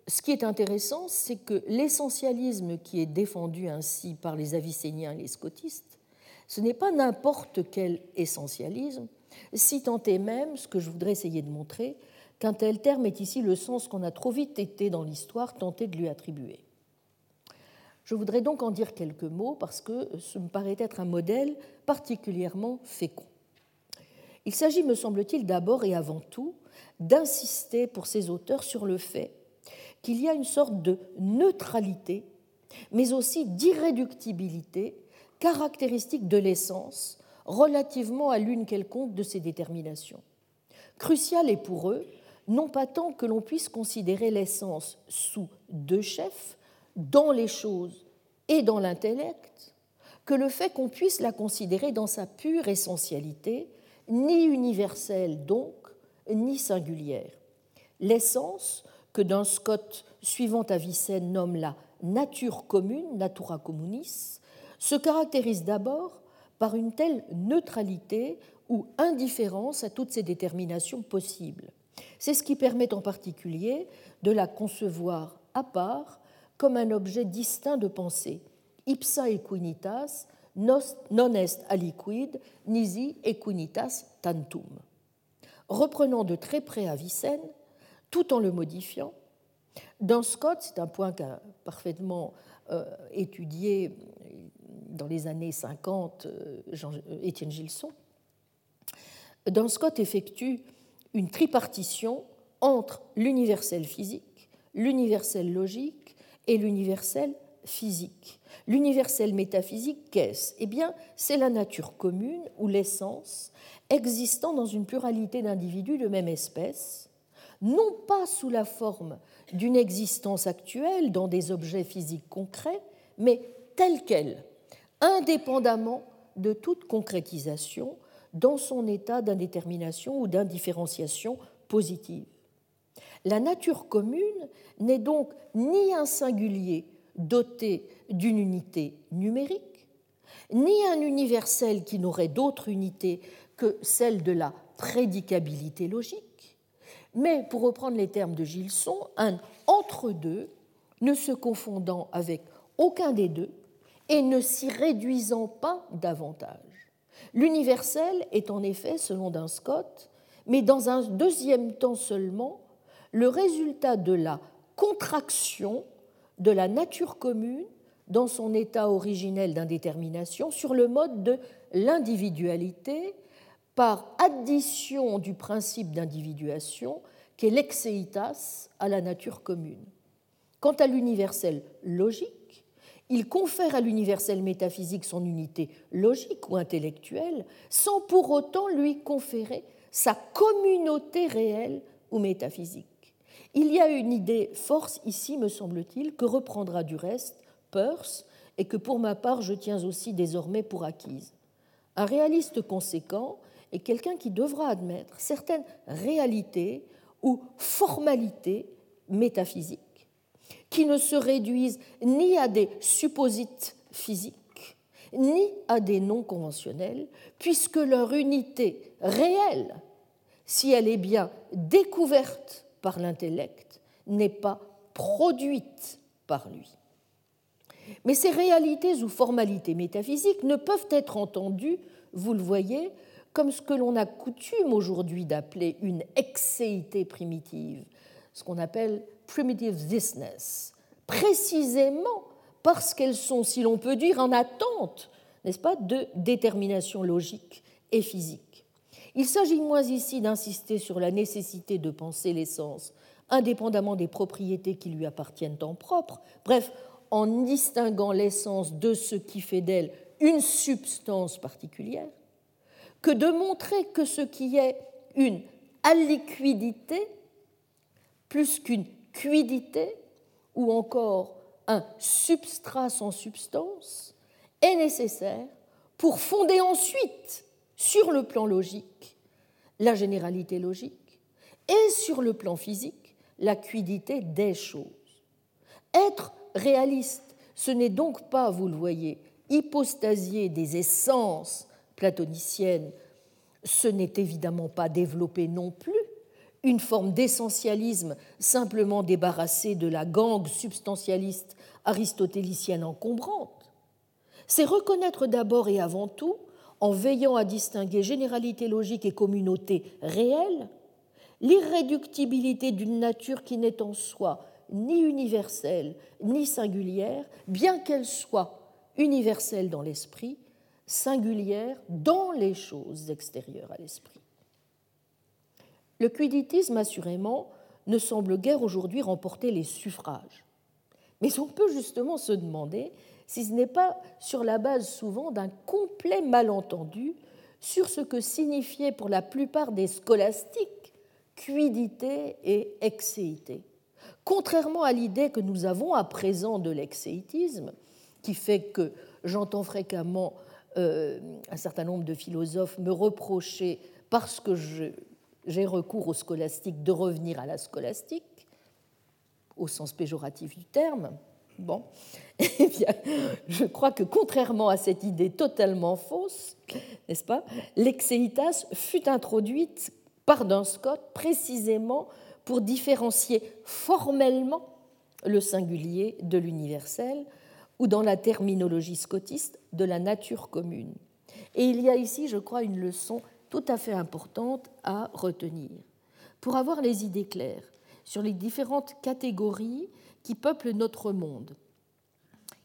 ce qui est intéressant, c'est que l'essentialisme qui est défendu ainsi par les Avicéniens et les Scottistes, ce n'est pas n'importe quel essentialisme, si tant est même, ce que je voudrais essayer de montrer, qu'un tel terme est ici le sens qu'on a trop vite été dans l'histoire tenté de lui attribuer. Je voudrais donc en dire quelques mots parce que ce me paraît être un modèle particulièrement fécond. Il s'agit, me semble-t-il, d'abord et avant tout d'insister pour ces auteurs sur le fait qu'il y a une sorte de neutralité, mais aussi d'irréductibilité caractéristique de l'essence relativement à l'une quelconque de ces déterminations. Crucial est pour eux non pas tant que l'on puisse considérer l'essence sous deux chefs, dans les choses et dans l'intellect, que le fait qu'on puisse la considérer dans sa pure essentialité, ni universelle donc, ni singulière. L'essence, que d'un Scott suivant Avicenne nomme la nature commune, natura communis, se caractérise d'abord par une telle neutralité ou indifférence à toutes ces déterminations possibles. C'est ce qui permet en particulier de la concevoir à part comme un objet distinct de pensée, ipsa equinitas, non est aliquid, nisi equinitas tantum. Reprenant de très près Avicenne, tout en le modifiant, dans Scott, c'est un point qu'a parfaitement euh, étudié dans les années 50 euh, euh, Étienne Gilson, Dan Scott effectue une tripartition entre l'universel physique, l'universel logique et l'universel physique. L'universel métaphysique, qu'est-ce? Eh bien, c'est la nature commune ou l'essence existant dans une pluralité d'individus de même espèce, non pas sous la forme d'une existence actuelle dans des objets physiques concrets, mais telle qu'elle, indépendamment de toute concrétisation dans son état d'indétermination ou d'indifférenciation positive. La nature commune n'est donc ni un singulier doté d'une unité numérique, ni un universel qui n'aurait d'autre unité que celle de la prédicabilité logique, mais pour reprendre les termes de Gilson, un entre-deux ne se confondant avec aucun des deux et ne s'y réduisant pas davantage. L'universel est en effet, selon Duns Scott, mais dans un deuxième temps seulement, le résultat de la contraction de la nature commune dans son état originel d'indétermination sur le mode de l'individualité par addition du principe d'individuation qu'est l'exeitas à la nature commune. Quant à l'universel logique, il confère à l'universel métaphysique son unité logique ou intellectuelle sans pour autant lui conférer sa communauté réelle ou métaphysique. Il y a une idée force ici, me semble-t-il, que reprendra du reste Peirce et que pour ma part je tiens aussi désormais pour acquise. Un réaliste conséquent est quelqu'un qui devra admettre certaines réalités ou formalités métaphysiques qui ne se réduisent ni à des supposites physiques, ni à des noms conventionnels, puisque leur unité réelle, si elle est bien découverte par l'intellect, n'est pas produite par lui. Mais ces réalités ou formalités métaphysiques ne peuvent être entendues, vous le voyez, comme ce que l'on a coutume aujourd'hui d'appeler une excéité primitive, ce qu'on appelle primitive thisness, précisément parce qu'elles sont, si l'on peut dire, en attente, n'est-ce pas, de détermination logique et physique. Il s'agit moins ici d'insister sur la nécessité de penser l'essence indépendamment des propriétés qui lui appartiennent en propre, bref, en distinguant l'essence de ce qui fait d'elle une substance particulière, que de montrer que ce qui est une aliquidité, plus qu'une cuidité, ou encore un substrat sans substance, est nécessaire pour fonder ensuite, sur le plan logique, la généralité logique, et sur le plan physique, la cuidité des choses. Être réaliste, ce n'est donc pas, vous le voyez, hypostasier des essences platoniciennes, ce n'est évidemment pas développer non plus une forme d'essentialisme simplement débarrassée de la gangue substantialiste aristotélicienne encombrante. C'est reconnaître d'abord et avant tout, en veillant à distinguer généralité logique et communauté réelle, l'irréductibilité d'une nature qui n'est en soi ni universelle ni singulière, bien qu'elle soit universelle dans l'esprit, singulière dans les choses extérieures à l'esprit. Le quiditisme, assurément, ne semble guère aujourd'hui remporter les suffrages. Mais on peut justement se demander si ce n'est pas sur la base souvent d'un complet malentendu sur ce que signifiait pour la plupart des scolastiques quidité et excéité. Contrairement à l'idée que nous avons à présent de l'exéitisme, qui fait que j'entends fréquemment euh, un certain nombre de philosophes me reprocher parce que j'ai recours au scolastique de revenir à la scolastique, au sens péjoratif du terme. Bon, eh bien, je crois que contrairement à cette idée totalement fausse, n'est-ce pas, l'exéitas fut introduite par Duns Scott précisément pour différencier formellement le singulier de l'universel, ou dans la terminologie scotiste, de la nature commune. Et il y a ici, je crois, une leçon tout à fait importante à retenir. Pour avoir les idées claires sur les différentes catégories qui peuplent notre monde,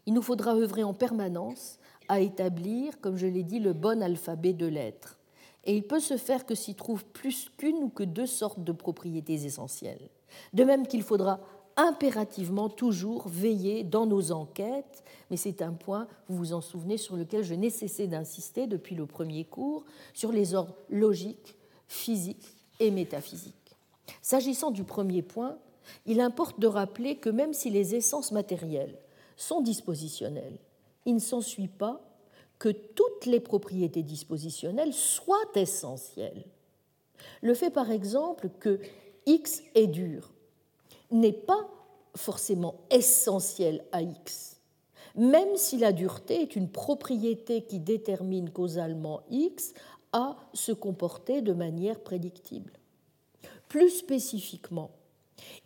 il nous faudra œuvrer en permanence à établir, comme je l'ai dit, le bon alphabet de lettres et il peut se faire que s'y trouvent plus qu'une ou que deux sortes de propriétés essentielles. De même qu'il faudra impérativement toujours veiller dans nos enquêtes, mais c'est un point, vous vous en souvenez, sur lequel je n'ai cessé d'insister depuis le premier cours, sur les ordres logiques, physiques et métaphysiques. S'agissant du premier point, il importe de rappeler que même si les essences matérielles sont dispositionnelles, il ne s'ensuit pas que toutes les propriétés dispositionnelles soient essentielles. Le fait par exemple que X est dur n'est pas forcément essentiel à X, même si la dureté est une propriété qui détermine causalement X à se comporter de manière prédictible. Plus spécifiquement,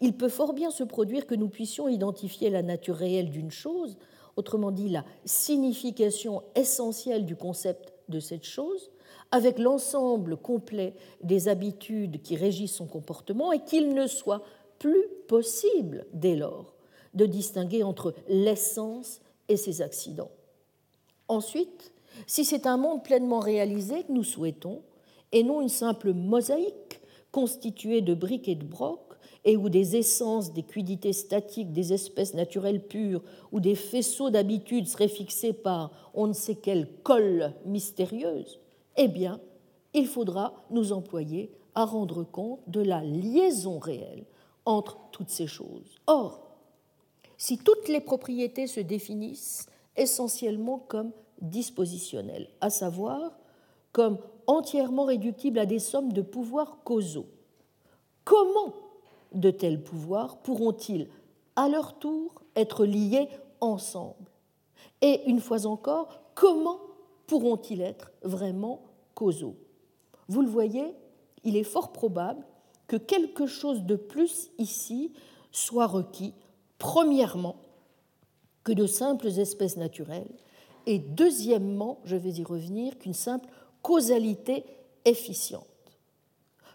il peut fort bien se produire que nous puissions identifier la nature réelle d'une chose, autrement dit la signification essentielle du concept de cette chose, avec l'ensemble complet des habitudes qui régissent son comportement et qu'il ne soit plus possible dès lors de distinguer entre l'essence et ses accidents. Ensuite, si c'est un monde pleinement réalisé que nous souhaitons, et non une simple mosaïque constituée de briques et de brocs, et où des essences, des cuidités statiques, des espèces naturelles pures ou des faisceaux d'habitudes seraient fixés par on ne sait quelle colle mystérieuse, eh bien, il faudra nous employer à rendre compte de la liaison réelle entre toutes ces choses. Or, si toutes les propriétés se définissent essentiellement comme dispositionnelles, à savoir comme entièrement réductibles à des sommes de pouvoirs causaux, comment de tels pouvoirs pourront-ils à leur tour être liés ensemble? Et une fois encore, comment pourront-ils être vraiment causaux? Vous le voyez, il est fort probable que quelque chose de plus ici soit requis, premièrement, que de simples espèces naturelles, et deuxièmement, je vais y revenir, qu'une simple causalité efficiente.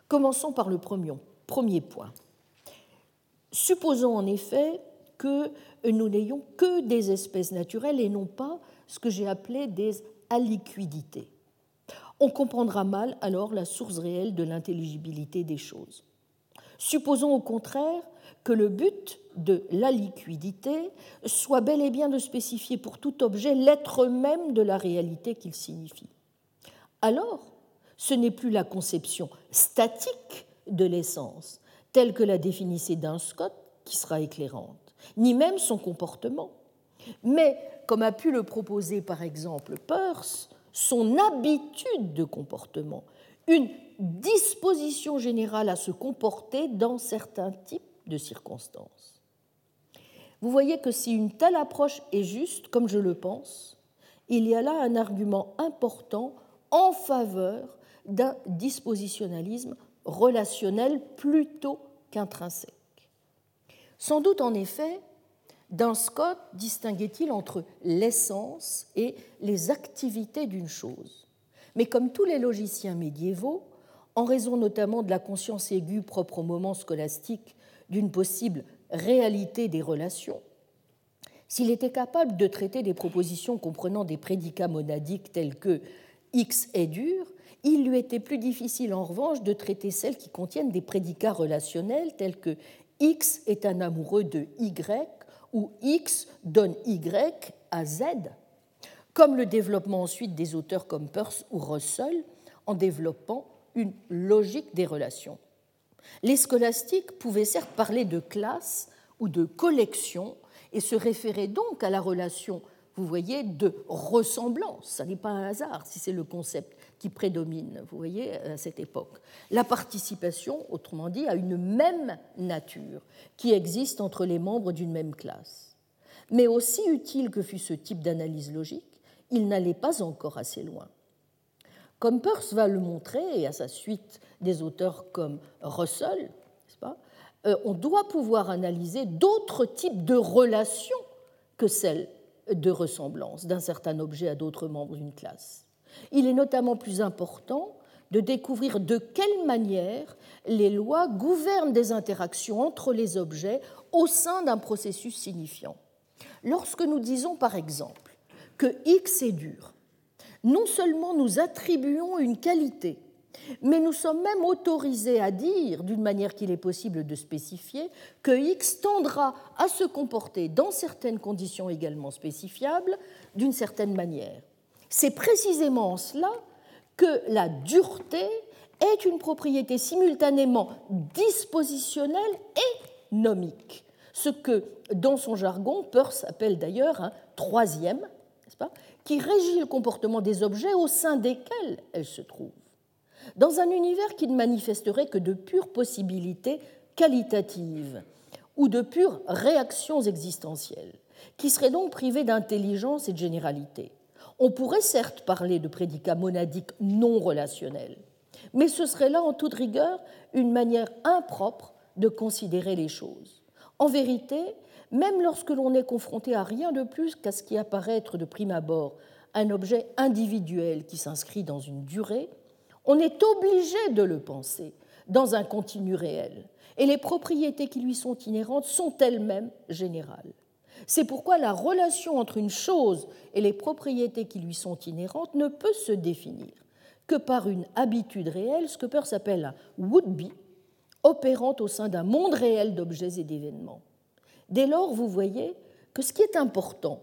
Commençons par le premier point. Supposons en effet que nous n'ayons que des espèces naturelles et non pas ce que j'ai appelé des aliquidités. On comprendra mal alors la source réelle de l'intelligibilité des choses. Supposons au contraire que le but de la liquidité soit bel et bien de spécifier pour tout objet l'être même de la réalité qu'il signifie. Alors, ce n'est plus la conception statique de l'essence, telle que la définissait Duns Scott, qui sera éclairante, ni même son comportement, mais, comme a pu le proposer par exemple Peirce, son habitude de comportement, une disposition générale à se comporter dans certains types de circonstances. Vous voyez que si une telle approche est juste, comme je le pense, il y a là un argument important en faveur d'un dispositionnalisme relationnel plutôt qu'intrinsèque. Sans doute, en effet, dans Scott distinguait-il entre l'essence et les activités d'une chose. Mais comme tous les logiciens médiévaux, en raison notamment de la conscience aiguë propre au moment scolastique d'une possible réalité des relations, s'il était capable de traiter des propositions comprenant des prédicats monadiques tels que X est dur, il lui était plus difficile en revanche de traiter celles qui contiennent des prédicats relationnels tels que X est un amoureux de Y ou X donne Y à Z, comme le développement ensuite des auteurs comme Peirce ou Russell en développant une logique des relations. Les scolastiques pouvaient certes parler de classe ou de collection et se référer donc à la relation vous voyez, de ressemblance. Ce n'est pas un hasard si c'est le concept qui prédomine, vous voyez, à cette époque. La participation, autrement dit, à une même nature qui existe entre les membres d'une même classe. Mais aussi utile que fût ce type d'analyse logique, il n'allait pas encore assez loin. Comme Peirce va le montrer, et à sa suite des auteurs comme Russell, pas, euh, on doit pouvoir analyser d'autres types de relations que celles de ressemblance d'un certain objet à d'autres membres d'une classe. Il est notamment plus important de découvrir de quelle manière les lois gouvernent des interactions entre les objets au sein d'un processus signifiant. Lorsque nous disons par exemple que X est dur, non seulement nous attribuons une qualité mais nous sommes même autorisés à dire, d'une manière qu'il est possible de spécifier, que X tendra à se comporter dans certaines conditions également spécifiables d'une certaine manière. C'est précisément en cela que la dureté est une propriété simultanément dispositionnelle et nomique, ce que, dans son jargon, Peirce appelle d'ailleurs un troisième, pas, qui régit le comportement des objets au sein desquels elles se trouvent dans un univers qui ne manifesterait que de pures possibilités qualitatives ou de pures réactions existentielles, qui serait donc privé d'intelligence et de généralité. On pourrait certes parler de prédicat monadique non relationnel, mais ce serait là en toute rigueur une manière impropre de considérer les choses. En vérité, même lorsque l'on est confronté à rien de plus qu'à ce qui apparaît de prime abord un objet individuel qui s'inscrit dans une durée, on est obligé de le penser dans un continu réel, et les propriétés qui lui sont inhérentes sont elles-mêmes générales. C'est pourquoi la relation entre une chose et les propriétés qui lui sont inhérentes ne peut se définir que par une habitude réelle, ce que Peirce appelle un would-be, opérant au sein d'un monde réel d'objets et d'événements. Dès lors, vous voyez que ce qui est important,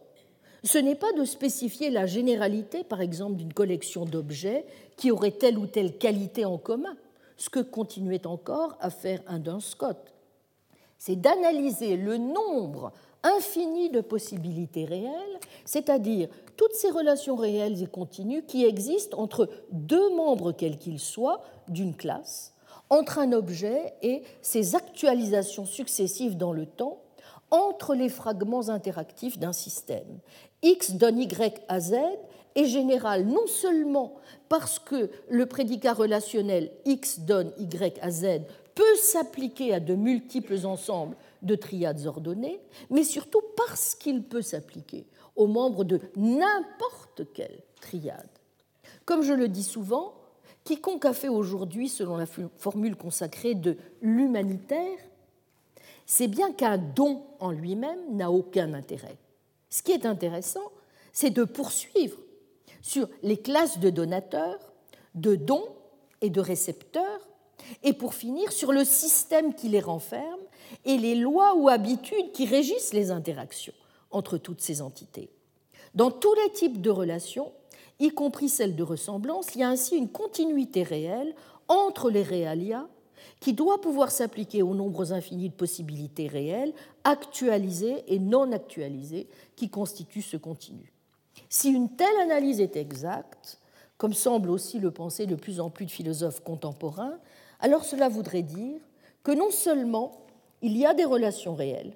ce n'est pas de spécifier la généralité, par exemple, d'une collection d'objets qui aurait telle ou telle qualité en commun, ce que continuait encore à faire un Duns Scott. C'est d'analyser le nombre infini de possibilités réelles, c'est-à-dire toutes ces relations réelles et continues qui existent entre deux membres quels qu'ils soient d'une classe, entre un objet et ses actualisations successives dans le temps, entre les fragments interactifs d'un système. X donne Y à Z est général non seulement parce que le prédicat relationnel X donne Y à Z peut s'appliquer à de multiples ensembles de triades ordonnées, mais surtout parce qu'il peut s'appliquer aux membres de n'importe quelle triade. Comme je le dis souvent, quiconque a fait aujourd'hui, selon la formule consacrée de l'humanitaire, c'est bien qu'un don en lui-même n'a aucun intérêt. Ce qui est intéressant, c'est de poursuivre sur les classes de donateurs, de dons et de récepteurs, et pour finir sur le système qui les renferme et les lois ou habitudes qui régissent les interactions entre toutes ces entités. Dans tous les types de relations, y compris celles de ressemblance, il y a ainsi une continuité réelle entre les réalia qui doit pouvoir s'appliquer aux nombres infinis de possibilités réelles, actualisées et non actualisées, qui constituent ce continu. Si une telle analyse est exacte, comme semble aussi le penser de plus en plus de philosophes contemporains, alors cela voudrait dire que non seulement il y a des relations réelles,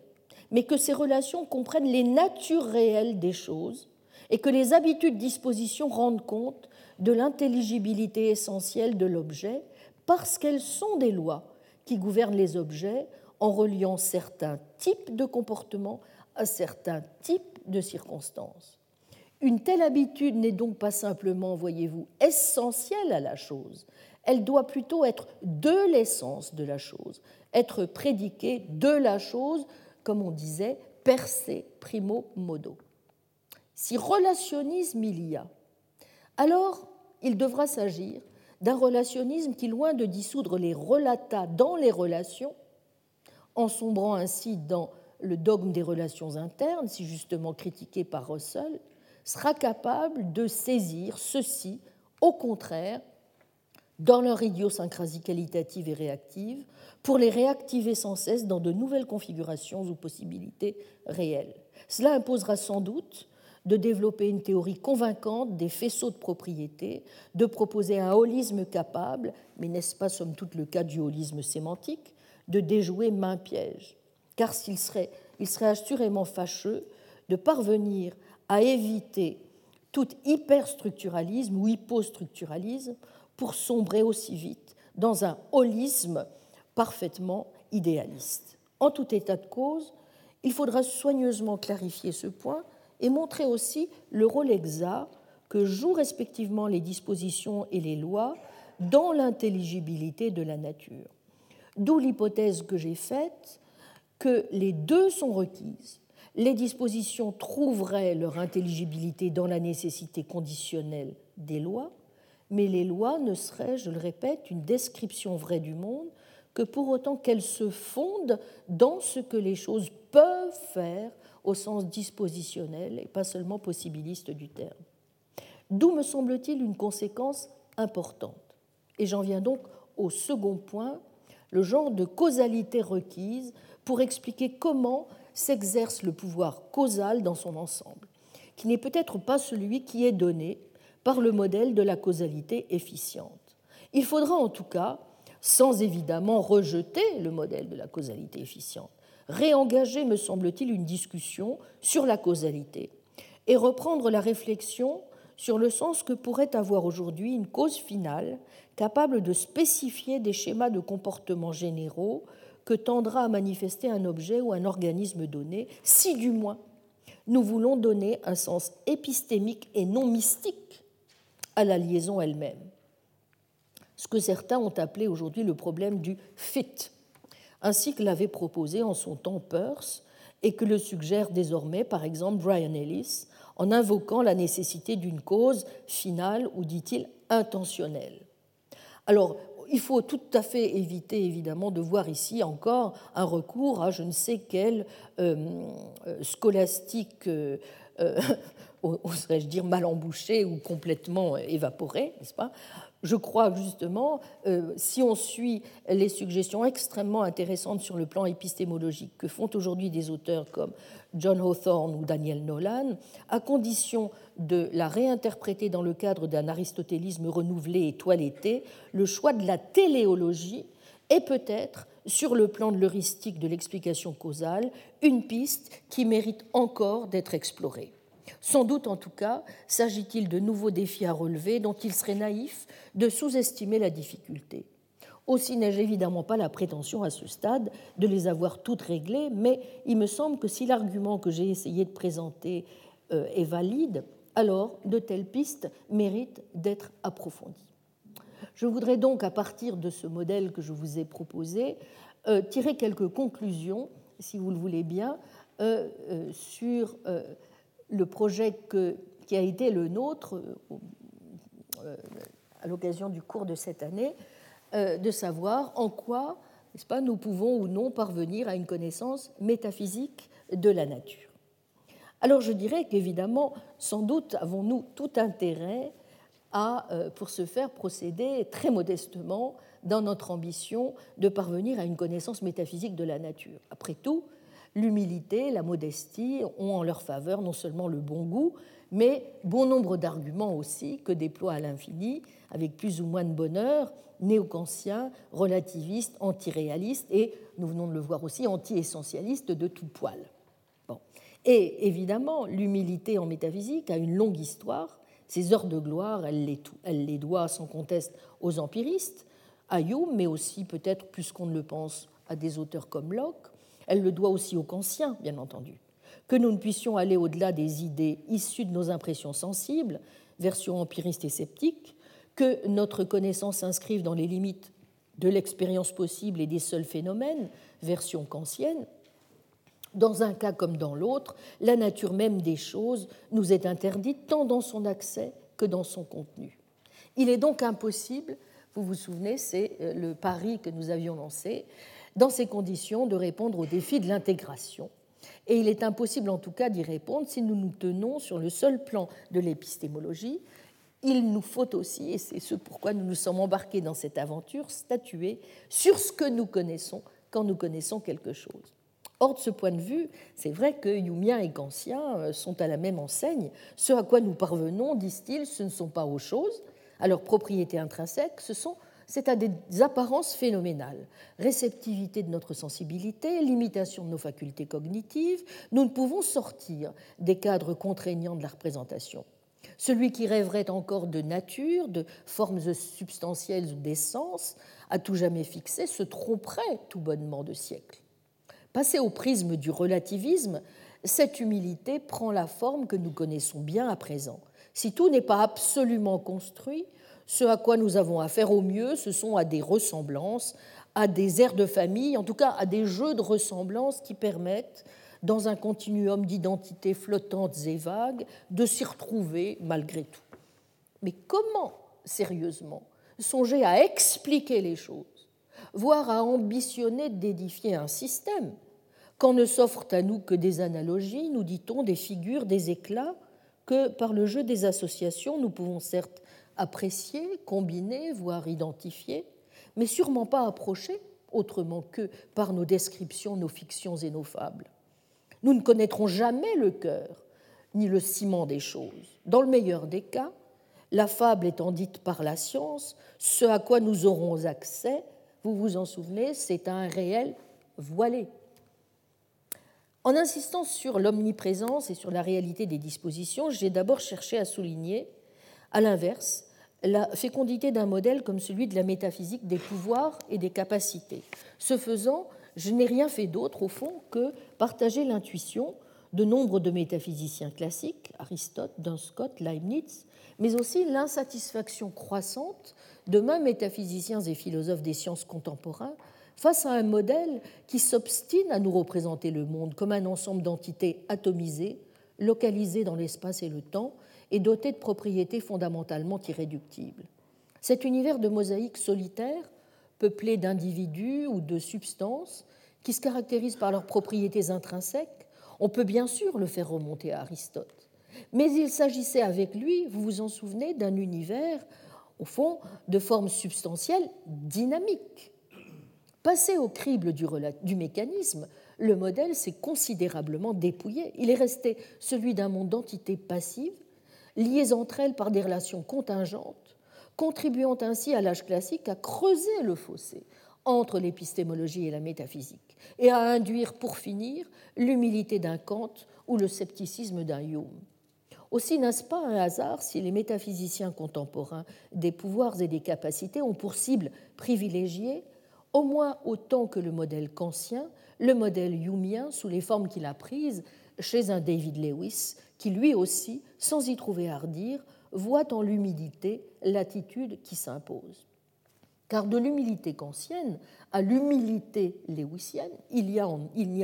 mais que ces relations comprennent les natures réelles des choses et que les habitudes dispositions rendent compte de l'intelligibilité essentielle de l'objet parce qu'elles sont des lois qui gouvernent les objets en reliant certains types de comportements à certains types de circonstances. Une telle habitude n'est donc pas simplement, voyez-vous, essentielle à la chose, elle doit plutôt être de l'essence de la chose, être prédiquée de la chose, comme on disait, per se primo modo. Si relationnisme il y a, alors il devra s'agir d'un relationnisme qui, loin de dissoudre les relata dans les relations, en sombrant ainsi dans le dogme des relations internes, si justement critiqué par Russell, sera capable de saisir ceci, au contraire, dans leur idiosyncrasie qualitative et réactive, pour les réactiver sans cesse dans de nouvelles configurations ou possibilités réelles. Cela imposera sans doute de développer une théorie convaincante des faisceaux de propriété, de proposer un holisme capable, mais n'est-ce pas somme toute le cas du holisme sémantique, de déjouer main piège. Car il serait, il serait assurément fâcheux de parvenir à éviter tout hyperstructuralisme ou hypostructuralisme pour sombrer aussi vite dans un holisme parfaitement idéaliste. En tout état de cause, il faudra soigneusement clarifier ce point et montrer aussi le rôle exact que jouent respectivement les dispositions et les lois dans l'intelligibilité de la nature. D'où l'hypothèse que j'ai faite que les deux sont requises. Les dispositions trouveraient leur intelligibilité dans la nécessité conditionnelle des lois, mais les lois ne seraient, je le répète, une description vraie du monde que pour autant qu'elles se fondent dans ce que les choses peuvent faire au sens dispositionnel et pas seulement possibiliste du terme. D'où me semble-t-il une conséquence importante. Et j'en viens donc au second point, le genre de causalité requise pour expliquer comment s'exerce le pouvoir causal dans son ensemble, qui n'est peut-être pas celui qui est donné par le modèle de la causalité efficiente. Il faudra en tout cas, sans évidemment rejeter le modèle de la causalité efficiente, réengager, me semble-t-il, une discussion sur la causalité et reprendre la réflexion sur le sens que pourrait avoir aujourd'hui une cause finale capable de spécifier des schémas de comportement généraux que tendra à manifester un objet ou un organisme donné, si du moins nous voulons donner un sens épistémique et non mystique à la liaison elle-même. Ce que certains ont appelé aujourd'hui le problème du fit, ainsi que l'avait proposé en son temps Peirce et que le suggère désormais par exemple Brian Ellis en invoquant la nécessité d'une cause finale ou dit-il intentionnelle. Alors, il faut tout à fait éviter évidemment de voir ici encore un recours à je ne sais quel euh, euh, scolastique, euh, oserais-je dire, mal embouché ou complètement évaporé, n'est-ce pas? Je crois justement, euh, si on suit les suggestions extrêmement intéressantes sur le plan épistémologique que font aujourd'hui des auteurs comme John Hawthorne ou Daniel Nolan, à condition de la réinterpréter dans le cadre d'un aristotélisme renouvelé et toiletté, le choix de la téléologie est peut-être, sur le plan de l'heuristique de l'explication causale, une piste qui mérite encore d'être explorée. Sans doute, en tout cas, s'agit-il de nouveaux défis à relever dont il serait naïf de sous-estimer la difficulté. Aussi n'ai-je évidemment pas la prétention à ce stade de les avoir toutes réglées, mais il me semble que si l'argument que j'ai essayé de présenter euh, est valide, alors de telles pistes méritent d'être approfondies. Je voudrais donc, à partir de ce modèle que je vous ai proposé, euh, tirer quelques conclusions, si vous le voulez bien, euh, sur le projet qui a été le nôtre euh, euh, à l'occasion du cours de cette année, euh, de savoir en quoi n'est-ce pas, nous pouvons ou non parvenir à une connaissance métaphysique de la nature. Alors je dirais qu'évidemment, sans doute avons-nous tout intérêt à, pour ce faire, procéder très modestement dans notre ambition de parvenir à une connaissance métaphysique de la nature. Après tout, l'humilité, la modestie ont en leur faveur non seulement le bon goût, mais bon nombre d'arguments aussi que déploient à l'infini, avec plus ou moins de bonheur, néo-kantiens, relativistes, antiréalistes et, nous venons de le voir aussi, anti-essentialistes de tout poil. Bon. Et évidemment, l'humilité en métaphysique a une longue histoire. Ses heures de gloire, elle les, elle les doit sans conteste aux empiristes, à Hume, mais aussi peut-être plus qu'on ne le pense à des auteurs comme Locke, elle le doit aussi aux Kantiens, bien entendu. Que nous ne puissions aller au-delà des idées issues de nos impressions sensibles, version empiriste et sceptique, que notre connaissance s'inscrive dans les limites de l'expérience possible et des seuls phénomènes, version kantienne, dans un cas comme dans l'autre, la nature même des choses nous est interdite tant dans son accès que dans son contenu. Il est donc impossible, vous vous souvenez, c'est euh, le pari que nous avions lancé, dans ces conditions, de répondre au défi de l'intégration. Et il est impossible en tout cas d'y répondre si nous nous tenons sur le seul plan de l'épistémologie. Il nous faut aussi, et c'est ce pourquoi nous nous sommes embarqués dans cette aventure, statuer sur ce que nous connaissons quand nous connaissons quelque chose. Or, de ce point de vue, c'est vrai que Yumien et Kantien euh, sont à la même enseigne. Ce à quoi nous parvenons, disent-ils, ce ne sont pas aux choses, à leur propriété intrinsèque, ce sont c'est à des apparences phénoménales. Réceptivité de notre sensibilité, limitation de nos facultés cognitives, nous ne pouvons sortir des cadres contraignants de la représentation. Celui qui rêverait encore de nature, de formes substantielles ou d'essence, à tout jamais fixé, se tromperait tout bonnement de siècle. Passé au prisme du relativisme, cette humilité prend la forme que nous connaissons bien à présent. Si tout n'est pas absolument construit, ce à quoi nous avons affaire au mieux, ce sont à des ressemblances, à des airs de famille, en tout cas à des jeux de ressemblances qui permettent, dans un continuum d'identités flottantes et vagues, de s'y retrouver malgré tout. Mais comment, sérieusement, songer à expliquer les choses, voire à ambitionner d'édifier un système, quand ne s'offrent à nous que des analogies, nous dit-on, des figures, des éclats, que par le jeu des associations, nous pouvons certes apprécier, combiner, voire identifier, mais sûrement pas approcher autrement que par nos descriptions, nos fictions et nos fables. Nous ne connaîtrons jamais le cœur ni le ciment des choses. Dans le meilleur des cas, la fable étant dite par la science, ce à quoi nous aurons accès, vous vous en souvenez, c'est un réel voilé. En insistant sur l'omniprésence et sur la réalité des dispositions, j'ai d'abord cherché à souligner À l'inverse, la fécondité d'un modèle comme celui de la métaphysique des pouvoirs et des capacités. Ce faisant, je n'ai rien fait d'autre, au fond, que partager l'intuition de nombre de métaphysiciens classiques, Aristote, Duns Scott, Leibniz, mais aussi l'insatisfaction croissante de mêmes métaphysiciens et philosophes des sciences contemporains face à un modèle qui s'obstine à nous représenter le monde comme un ensemble d'entités atomisées, localisées dans l'espace et le temps, et dotées de propriétés fondamentalement irréductibles. Cet univers de mosaïques solitaires, peuplé d'individus ou de substances, qui se caractérisent par leurs propriétés intrinsèques, on peut bien sûr le faire remonter à Aristote. Mais il s'agissait avec lui, vous vous en souvenez, d'un univers, au fond, de forme substantielle dynamique, Passé au crible du, mécanisme, le modèle s'est considérablement dépouillé. Il est resté celui d'un monde d'entités passives, liées entre elles par des relations contingentes, contribuant ainsi à l'âge classique à creuser le fossé entre l'épistémologie et la métaphysique, et à induire, pour finir, l'humilité d'un Kant ou le scepticisme d'un Hume. Aussi n'est-ce pas un hasard si les métaphysiciens contemporains des pouvoirs et des capacités ont pour cible privilégiée au moins autant que le modèle kantien, le modèle humien sous les formes qu'il a prises chez un David Lewis, qui lui aussi, sans y trouver à voit en l'humilité l'attitude qui s'impose. Car de l'humilité kantienne à l'humilité lewisienne, il n'y a,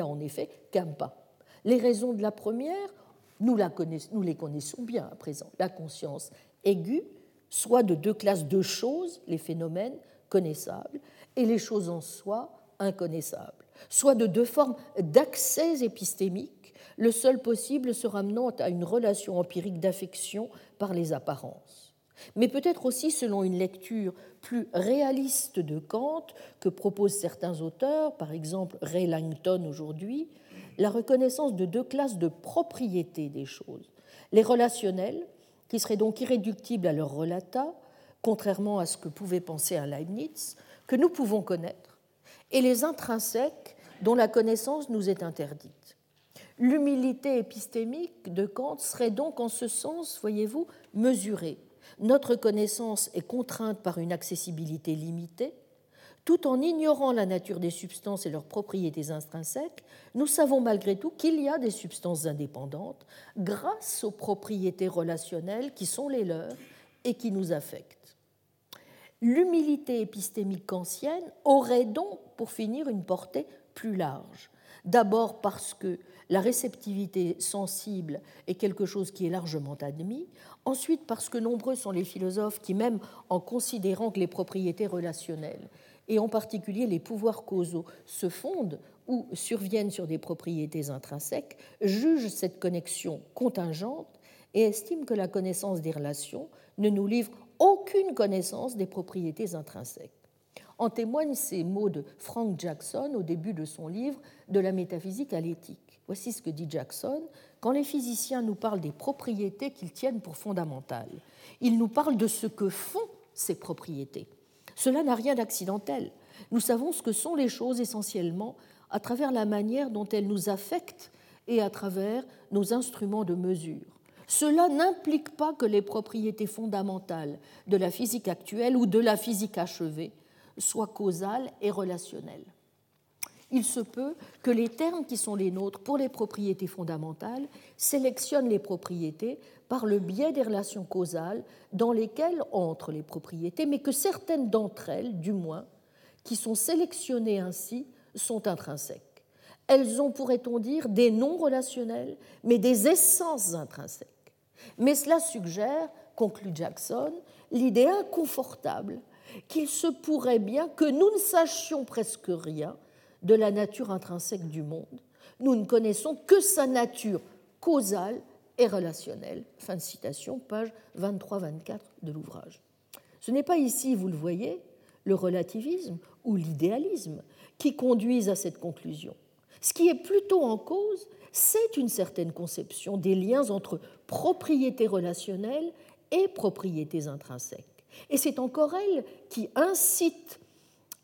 en effet qu'un pas. Les raisons de la première, nous, les connaissons bien à présent. La conscience aiguë, soit de deux classes de choses, les phénomènes connaissables, et les choses en soi inconnaissables, soit de deux formes d'accès épistémique, le seul possible se ramenant à une relation empirique d'affection par les apparences. Mais peut-être aussi selon une lecture plus réaliste de Kant que proposent certains auteurs, par exemple Ray Langton aujourd'hui, la reconnaissance de deux classes de propriétés des choses. Les relationnels, qui seraient donc irréductibles à leur relata, contrairement à ce que pouvait penser un Leibniz, que nous pouvons connaître et les intrinsèques dont la connaissance nous est interdite. L'humilité épistémique de Kant serait donc en ce sens, voyez-vous, mesurée. Notre connaissance est contrainte par une accessibilité limitée. Tout en ignorant la nature des substances et leurs propriétés intrinsèques, nous savons malgré tout qu'il y a des substances indépendantes grâce aux propriétés relationnelles qui sont les leurs et qui nous affectent l'humilité épistémique kantienne aurait donc, pour finir, une portée plus large. D'abord parce que la réceptivité sensible est quelque chose qui est largement admis, ensuite parce que nombreux sont les philosophes qui, même en considérant que les propriétés relationnelles, et en particulier les pouvoirs causaux, se fondent ou surviennent sur des propriétés intrinsèques, jugent cette connexion contingente et estiment que la connaissance des relations ne nous livre aucune connaissance des propriétés intrinsèques. En témoignent ces mots de Frank Jackson au début de son livre De la métaphysique à l'éthique. Voici ce que dit Jackson quand les physiciens nous parlent des propriétés qu'ils tiennent pour fondamentales. Ils nous parlent de ce que font ces propriétés. Cela n'a rien d'accidentel. Nous savons ce que sont les choses essentiellement à travers la manière dont elles nous affectent et à travers nos instruments de mesure. Cela n'implique pas que les propriétés fondamentales de la physique actuelle ou de la physique achevée soient causales et relationnelles. Il se peut que les termes qui sont les nôtres pour les propriétés fondamentales sélectionnent les propriétés par le biais des relations causales dans lesquelles entrent les propriétés, mais que certaines d'entre elles, du moins, qui sont sélectionnées ainsi, sont intrinsèques. Elles ont, pourrait-on dire, des noms relationnels, mais des essences intrinsèques. Mais cela suggère, conclut Jackson, l'idée inconfortable qu'il se pourrait bien que nous ne sachions presque rien de la nature intrinsèque du monde. Nous ne connaissons que sa nature causale et relationnelle. Fin de citation, page 23-24 de l'ouvrage. Ce n'est pas ici, vous le voyez, le relativisme ou l'idéalisme qui conduisent à cette conclusion. Ce qui est plutôt en cause, c'est une certaine conception des liens entre propriétés relationnelles et propriétés intrinsèques. Et c'est encore elle qui incite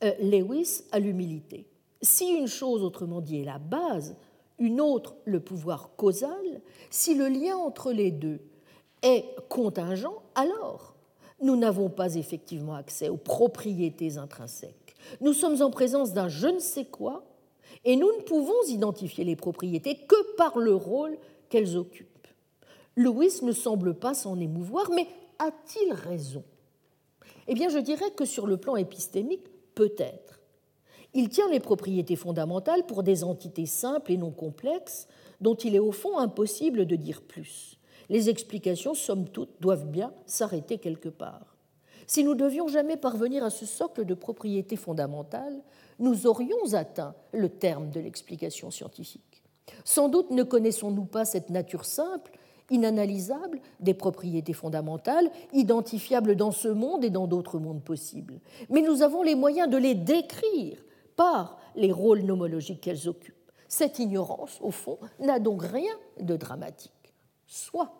euh, Lewis à l'humilité. Si une chose, autrement dit, est la base, une autre le pouvoir causal, si le lien entre les deux est contingent, alors nous n'avons pas effectivement accès aux propriétés intrinsèques. Nous sommes en présence d'un je ne sais quoi et nous ne pouvons identifier les propriétés que par le rôle qu'elles occupent. Lewis ne semble pas s'en émouvoir, mais a-t-il raison? Eh bien, je dirais que sur le plan épistémique, peut-être. Il tient les propriétés fondamentales pour des entités simples et non complexes dont il est au fond impossible de dire plus. Les explications, somme toute, doivent bien s'arrêter quelque part. Si nous devions jamais parvenir à ce socle de propriétés fondamentales, nous aurions atteint le terme de l'explication scientifique. Sans doute ne connaissons-nous pas cette nature simple inanalysable des propriétés fondamentales, identifiables dans ce monde et dans d'autres mondes possibles. Mais nous avons les moyens de les décrire les rôles nomologiques qu'elles occupent. Cette ignorance, au fond, n'a donc rien de dramatique. Soit.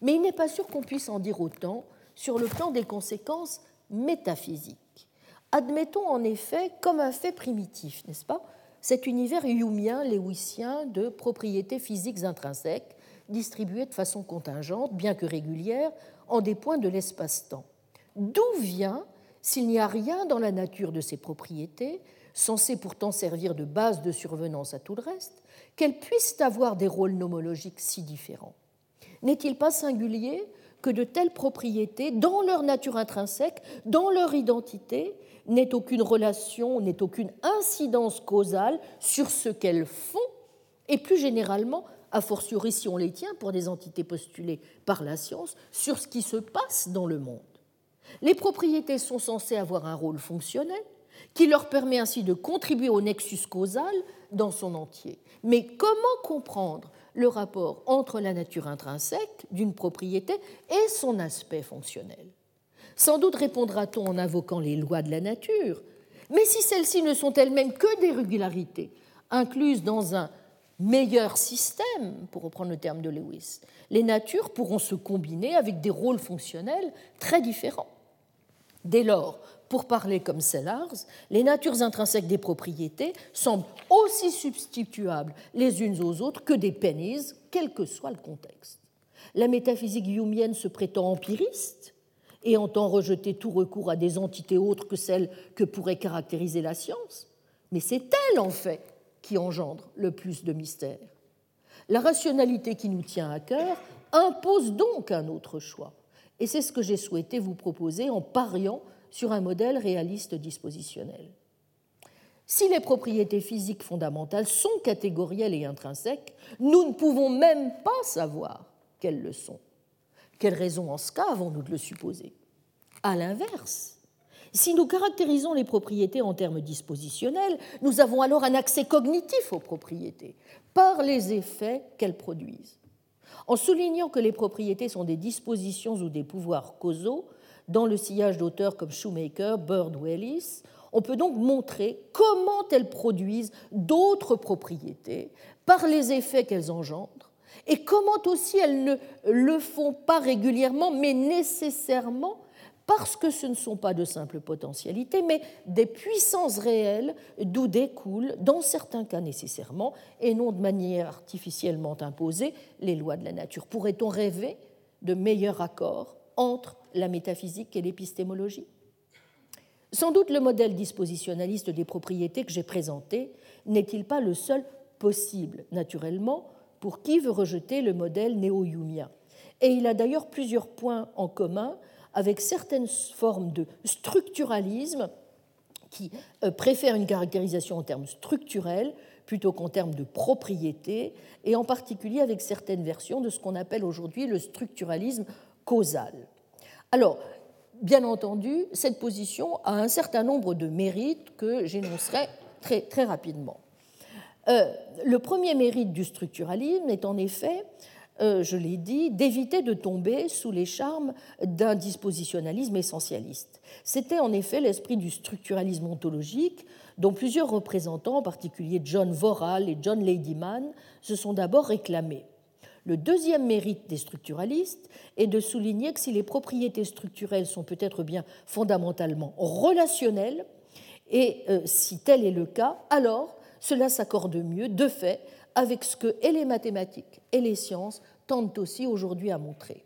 Mais il n'est pas sûr qu'on puisse en dire autant sur le plan des conséquences métaphysiques. Admettons en effet comme un fait primitif, n'est-ce pas, cet univers humien, léwissien de propriétés physiques intrinsèques distribués de façon contingente, bien que régulière, en des points de l'espace-temps. D'où vient, s'il n'y a rien dans la nature de ces propriétés, censées pourtant servir de base de survenance à tout le reste, qu'elles puissent avoir des rôles nomologiques si différents N'est-il pas singulier que de telles propriétés, dans leur nature intrinsèque, dans leur identité, n'aient aucune relation, n'aient aucune incidence causale sur ce qu'elles font et plus généralement a fortiori si on les tient pour des entités postulées par la science, sur ce qui se passe dans le monde? Les propriétés sont censées avoir un rôle fonctionnel qui leur permet ainsi de contribuer au nexus causal dans son entier. Mais comment comprendre le rapport entre la nature intrinsèque d'une propriété et son aspect fonctionnel? Sans doute répondra-t-on en invoquant les lois de la nature, mais si celles-ci ne sont elles-mêmes que des régularités incluses dans un meilleur système, pour reprendre le terme de Lewis, les natures pourront se combiner avec des rôles fonctionnels très différents. Dès lors, pour parler comme Sellars, les natures intrinsèques des propriétés semblent aussi substituables les unes aux autres que des pennies, quel que soit le contexte. La métaphysique humienne se prétend empiriste et entend rejeter tout recours à des entités autres que celles que pourrait caractériser la science, mais c'est elle, en fait, qui engendre le plus de mystère. La rationalité qui nous tient à cœur impose donc un autre choix. Et c'est ce que j'ai souhaité vous proposer en pariant sur un modèle réaliste dispositionnel. Si les propriétés physiques fondamentales sont catégorielles et intrinsèques, nous ne pouvons même pas savoir quelles le sont. Quelle raison en ce cas avons-nous de le supposer? À l'inverse, si nous caractérisons les propriétés en termes dispositionnels, nous avons alors un accès cognitif aux propriétés par les effets qu'elles produisent. En soulignant que les propriétés sont des dispositions ou des pouvoirs causaux, dans le sillage d'auteurs comme Shoemaker, Bird ou Ellis, on peut donc montrer comment elles produisent d'autres propriétés par les effets qu'elles engendrent et comment aussi elles ne le font pas régulièrement mais nécessairement parce que ce ne sont pas de simples potentialités, mais des puissances réelles d'où découlent, dans certains cas nécessairement, et non de manière artificiellement imposée, les lois de la nature. Pourrait-on rêver de meilleurs accords entre la métaphysique et l'épistémologie? Sans doute le modèle dispositionnaliste des propriétés que j'ai présenté n'est-il pas le seul possible, naturellement, pour qui veut rejeter le modèle néo-humien. Et il a d'ailleurs plusieurs points en commun avec certaines formes de structuralisme qui euh, préfèrent une caractérisation en termes structurels plutôt qu'en termes de propriété, et en particulier avec certaines versions de ce qu'on appelle aujourd'hui le structuralisme causal. Alors, bien entendu, cette position a un certain nombre de mérites que j'énoncerai très, rapidement. Euh, le premier mérite du structuralisme est en effet je l'ai dit, d'éviter de tomber sous les charmes d'un dispositionnalisme essentialiste. C'était en effet l'esprit du structuralisme ontologique dont plusieurs représentants, en particulier John Voral et John Ladyman, se sont d'abord réclamés. Le deuxième mérite des structuralistes est de souligner que si les propriétés structurelles sont peut-être bien fondamentalement relationnelles, et euh, si tel est le cas, alors cela s'accorde mieux, de fait, avec ce que et les mathématiques et les sciences tendent aussi aujourd'hui à montrer.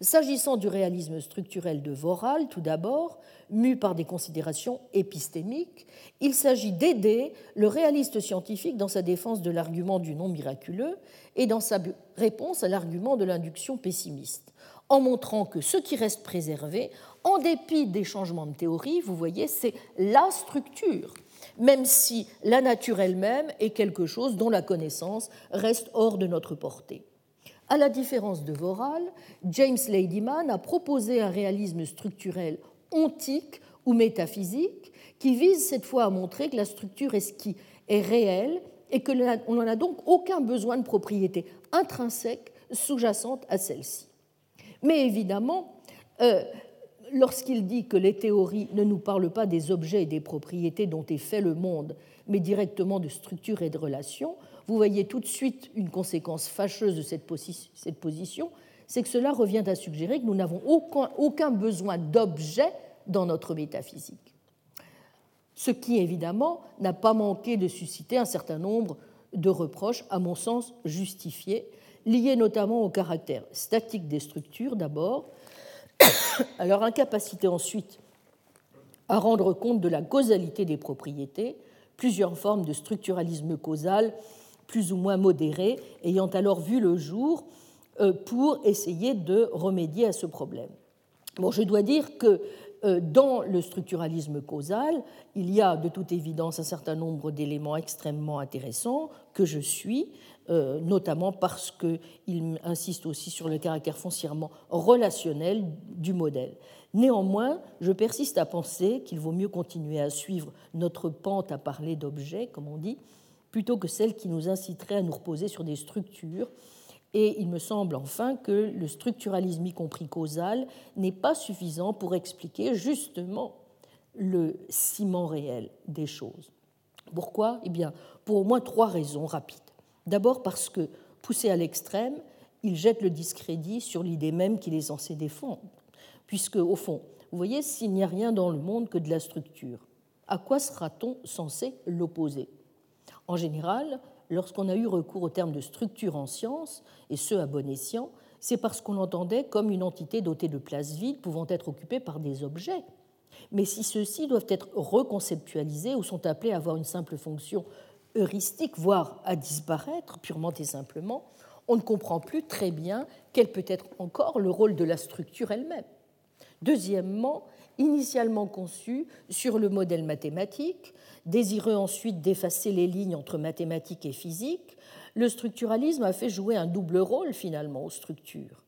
S'agissant du réalisme structurel de Voral, tout d'abord, mu par des considérations épistémiques, il s'agit d'aider le réaliste scientifique dans sa défense de l'argument du non miraculeux et dans sa réponse à l'argument de l'induction pessimiste, en montrant que ce qui reste préservé, en dépit des changements de théorie, vous voyez, c'est la structure, même si la nature elle-même est quelque chose dont la connaissance reste hors de notre portée. À la différence de Voral, James Ladyman a proposé un réalisme structurel ontique ou métaphysique qui vise cette fois à montrer que la structure est ce qui est réel et que l'on n'en a donc aucun besoin de propriété intrinsèque sous-jacente à celle-ci. Mais évidemment, euh, lorsqu'il dit que les théories ne nous parlent pas des objets et des propriétés dont est fait le monde, mais directement de structure et de relations, vous voyez tout de suite une conséquence fâcheuse de cette position, c'est que cela revient à suggérer que nous n'avons aucun, besoin d'objets dans notre métaphysique. Ce qui, évidemment, n'a pas manqué de susciter un certain nombre de reproches, à mon sens justifiés, liés notamment au caractère statique des structures d'abord, à leur incapacité ensuite à rendre compte de la causalité des propriétés, plusieurs formes de structuralisme causal plus ou moins modérées ayant alors vu le jour euh, pour essayer de remédier à ce problème. Bon, je dois dire que euh, dans le structuralisme causal, il y a de toute évidence un certain nombre d'éléments extrêmement intéressants que je suis, notamment parce qu'il insiste aussi sur le caractère foncièrement relationnel du modèle. Néanmoins, je persiste à penser qu'il vaut mieux continuer à suivre notre pente à parler d'objets, comme on dit, plutôt que celle qui nous inciterait à nous reposer sur des structures et il me semble enfin que le structuralisme, y compris causal, n'est pas suffisant pour expliquer justement le ciment réel des choses. Pourquoi? Eh bien, pour au moins trois raisons rapides. D'abord parce que, poussé à l'extrême, il jette le discrédit sur l'idée même qu'il est censé défendre. Puisque, au fond, vous voyez, s'il n'y a rien dans le monde que de la structure, à quoi sera-t-on censé l'opposer? En général, lorsqu'on a eu recours au terme de structure en science, et ce à bon escient, c'est parce qu'on l'entendait comme une entité dotée de places vides pouvant être occupée par des objets. Mais si ceux-ci doivent être reconceptualisés ou sont appelés à avoir une simple fonction heuristique, voire à disparaître purement et simplement, on ne comprend plus très bien quel peut être encore le rôle de la structure elle-même. Deuxièmement, initialement conçu sur le modèle mathématique, désireux ensuite d'effacer les lignes entre mathématiques et physique, le structuralisme a fait jouer un double rôle finalement aux structures.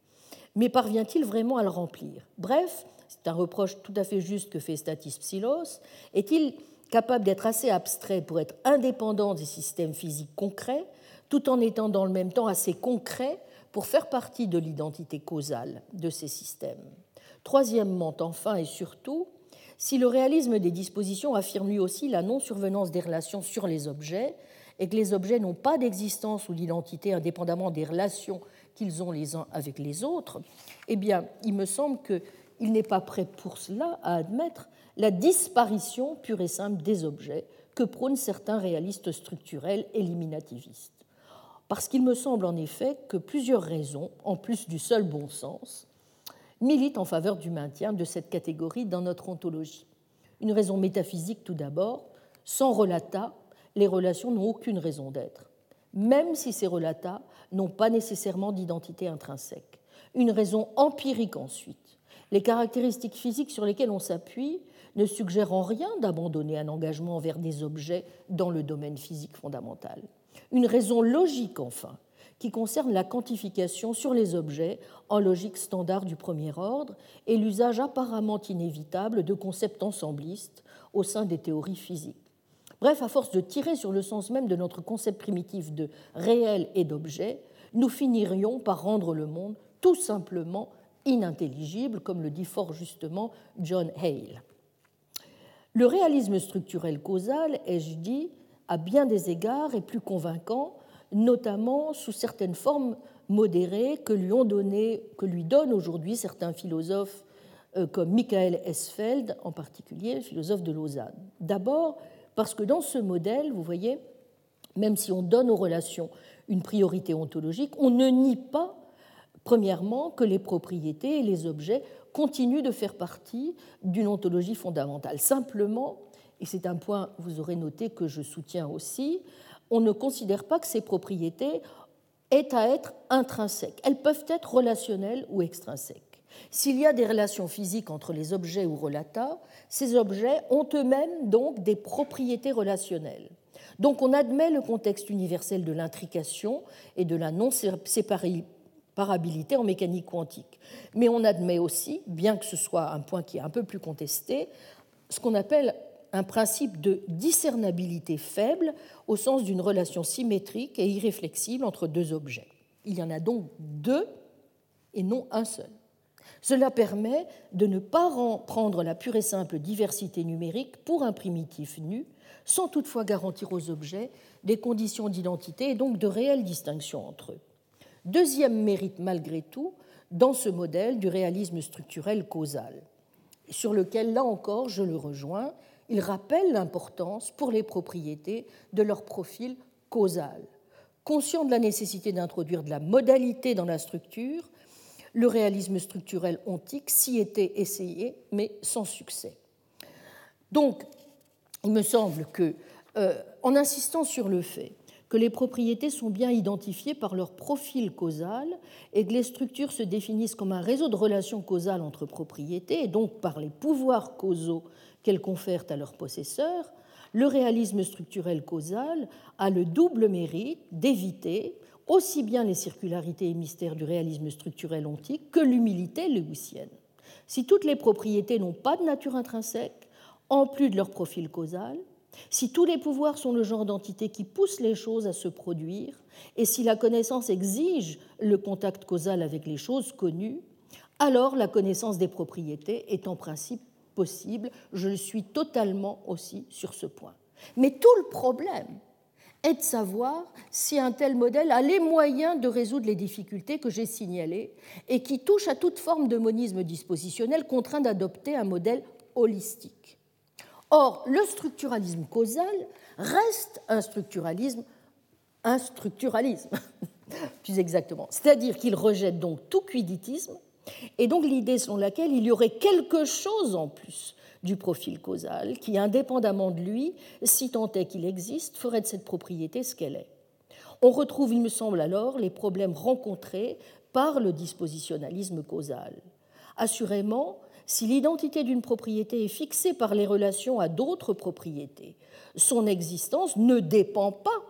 Mais parvient-il vraiment à le remplir? Bref, c'est un reproche tout à fait juste que fait Statis Psilos, est-il capable d'être assez abstrait pour être indépendant des systèmes physiques concrets, tout en étant dans le même temps assez concret pour faire partie de l'identité causale de ces systèmes. Troisièmement, enfin et surtout, si le réalisme des dispositions affirme lui aussi la non-survenance des relations sur les objets, et que les objets n'ont pas d'existence ou d'identité indépendamment des relations qu'ils ont les uns avec les autres, eh bien, il me semble qu'il n'est pas prêt pour cela à admettre la disparition pure et simple des objets que prônent certains réalistes structurels éliminativistes. Parce qu'il me semble en effet que plusieurs raisons, en plus du seul bon sens, militent en faveur du maintien de cette catégorie dans notre ontologie. Une raison métaphysique tout d'abord, sans relata, les relations n'ont aucune raison d'être, même si ces relata n'ont pas nécessairement d'identité intrinsèque. Une raison empirique ensuite. Les caractéristiques physiques sur lesquelles on s'appuie ne suggèrent en rien d'abandonner un engagement envers des objets dans le domaine physique fondamental. Une raison logique enfin, qui concerne la quantification sur les objets en logique standard du premier ordre et l'usage apparemment inévitable de concepts ensemblistes au sein des théories physiques. Bref, à force de tirer sur le sens même de notre concept primitif de réel et d'objet, nous finirions par rendre le monde tout simplement inintelligible, comme le dit fort justement John Hale. Le réalisme structurel causal, ai-je dit, à bien des égards est plus convaincant, notamment sous certaines formes modérées que lui, ont donné, que lui donnent aujourd'hui certains philosophes euh, comme Michael Esfeld en particulier, philosophe de Lausanne. D'abord, parce que dans ce modèle, vous voyez, même si on donne aux relations une priorité ontologique, on ne nie pas Premièrement, que les propriétés et les objets continuent de faire partie d'une ontologie fondamentale. Simplement, et c'est un point, vous aurez noté, que je soutiens aussi, on ne considère pas que ces propriétés aient à être intrinsèques. Elles peuvent être relationnelles ou extrinsèques. S'il y a des relations physiques entre les objets ou relata, ces objets ont eux-mêmes donc des propriétés relationnelles. Donc on admet le contexte universel de l'intrication et de la non-séparabilité en mécanique quantique. Mais on admet aussi, bien que ce soit un point qui est un peu plus contesté, ce qu'on appelle un principe de discernabilité faible au sens d'une relation symétrique et irréflexible entre deux objets. Il y en a donc deux et non un seul. Cela permet de ne pas prendre la pure et simple diversité numérique pour un primitif nu, sans toutefois garantir aux objets des conditions d'identité et donc de réelles distinctions entre eux. Deuxième mérite malgré tout dans ce modèle du réalisme structurel causal, sur lequel, là encore, je le rejoins, il rappelle l'importance pour les propriétés de leur profil causal. Conscient de la nécessité d'introduire de la modalité dans la structure, le réalisme structurel ontique s'y était essayé, mais sans succès. Donc, il me semble que, euh, en insistant sur le fait que les propriétés sont bien identifiées par leur profil causal et que les structures se définissent comme un réseau de relations causales entre propriétés et donc par les pouvoirs causaux qu'elles confèrent à leurs possesseurs, le réalisme structurel causal a le double mérite d'éviter aussi bien les circularités et mystères du réalisme structurel ontique que l'humilité lewisienne. Si toutes les propriétés n'ont pas de nature intrinsèque, en plus de leur profil causal, si tous les pouvoirs sont le genre d'entité qui pousse les choses à se produire, et si la connaissance exige le contact causal avec les choses connues, alors la connaissance des propriétés est en principe possible. Je suis totalement aussi sur ce point. Mais tout le problème est de savoir si un tel modèle a les moyens de résoudre les difficultés que j'ai signalées et qui touchent à toute forme de monisme dispositionnel contraint d'adopter un modèle holistique. Or, le structuralisme causal reste un structuralisme, un structuralisme, plus exactement. C'est-à-dire qu'il rejette donc tout quiditisme, et donc l'idée selon laquelle il y aurait quelque chose en plus du profil causal qui, indépendamment de lui, si tant est qu'il existe, ferait de cette propriété ce qu'elle est. On retrouve, il me semble alors, les problèmes rencontrés par le dispositionnalisme causal. Assurément, si l'identité d'une propriété est fixée par les relations à d'autres propriétés, son existence ne dépend pas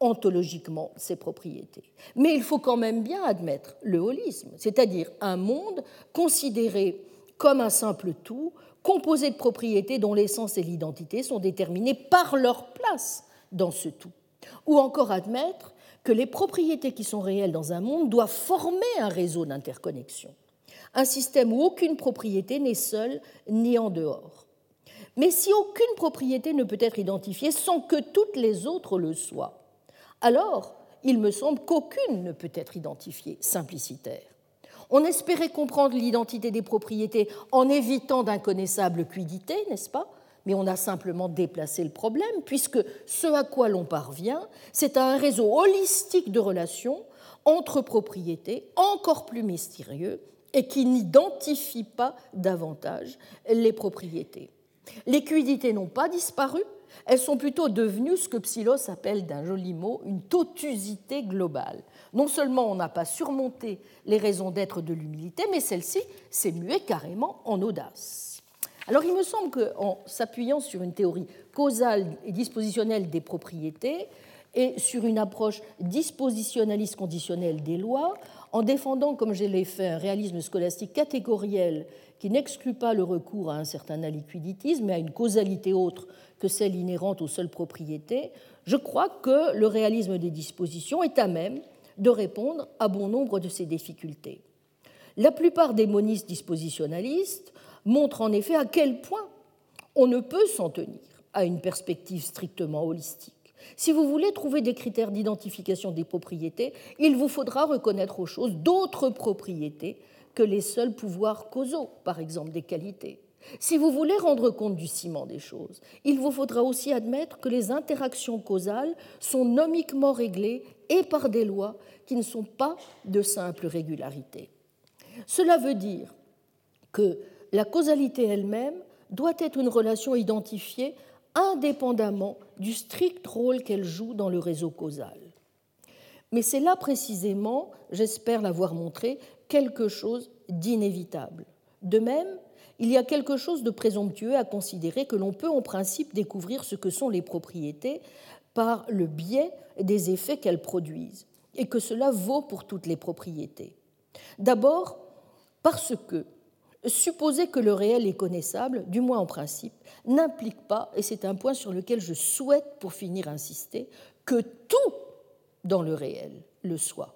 ontologiquement ses propriétés. Mais il faut quand même bien admettre le holisme, c'est-à-dire un monde considéré comme un simple tout, composé de propriétés dont l'essence et l'identité sont déterminées par leur place dans ce tout. Ou encore admettre que les propriétés qui sont réelles dans un monde doivent former un réseau d'interconnexion, un système où aucune propriété n'est seule ni en dehors. Mais si aucune propriété ne peut être identifiée sans que toutes les autres le soient, alors il me semble qu'aucune ne peut être identifiée simplicitaire. On espérait comprendre l'identité des propriétés en évitant d'inconnaissables quidités, n'est-ce pas? Mais on a simplement déplacé le problème, puisque ce à quoi l'on parvient, c'est à un réseau holistique de relations entre propriétés encore plus mystérieux et qui n'identifie pas davantage les propriétés. Les quidités n'ont pas disparu, elles sont plutôt devenues ce que Psylos appelle d'un joli mot une totusité globale. Non seulement on n'a pas surmonté les raisons d'être de l'humilité, mais celle-ci s'est muée carrément en audace. Alors il me semble qu'en s'appuyant sur une théorie causale et dispositionnelle des propriétés et sur une approche dispositionnaliste conditionnelle des lois, en défendant, comme je l'ai fait, un réalisme scolastique catégoriel qui n'exclut pas le recours à un certain aliquiditisme, mais à une causalité autre que celle inhérente aux seules propriétés, je crois que le réalisme des dispositions est à même de répondre à bon nombre de ces difficultés. La plupart des monistes dispositionnalistes montrent en effet à quel point on ne peut s'en tenir à une perspective strictement holistique. Si vous voulez trouver des critères d'identification des propriétés, il vous faudra reconnaître aux choses d'autres propriétés que les seuls pouvoirs causaux, par exemple des qualités. Si vous voulez rendre compte du ciment des choses, il vous faudra aussi admettre que les interactions causales sont nomiquement réglées et par des lois qui ne sont pas de simple régularité. Cela veut dire que la causalité elle-même doit être une relation identifiée indépendamment du strict rôle qu'elle joue dans le réseau causal. Mais c'est là précisément, j'espère l'avoir montré, quelque chose d'inévitable. De même, il y a quelque chose de présomptueux à considérer que l'on peut en principe découvrir ce que sont les propriétés par le biais des effets qu'elles produisent, et que cela vaut pour toutes les propriétés. D'abord, parce que supposer que le réel est connaissable, du moins en principe, n'implique pas, et c'est un point sur lequel je souhaite pour finir insister, que tout dans le réel le soit.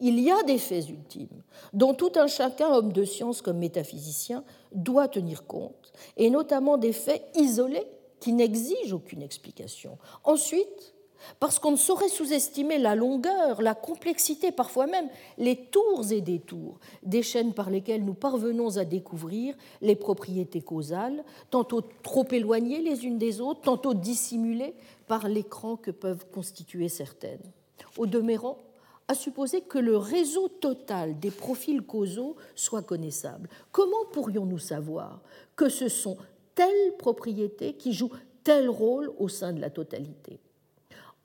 Il y a des faits ultimes dont tout un chacun, homme de science comme métaphysicien, doit tenir compte, et notamment des faits isolés qui n'exigent aucune explication. Ensuite, parce qu'on ne saurait sous-estimer la longueur, la complexité, parfois même les tours et détours des chaînes par lesquelles nous parvenons à découvrir les propriétés causales, tantôt trop éloignées les unes des autres, tantôt dissimulées par l'écran que peuvent constituer certaines. Au demeurant, à supposer que le réseau total des profils causaux soit connaissable. Comment pourrions-nous savoir que ce sont telles propriétés qui jouent tel rôle au sein de la totalité?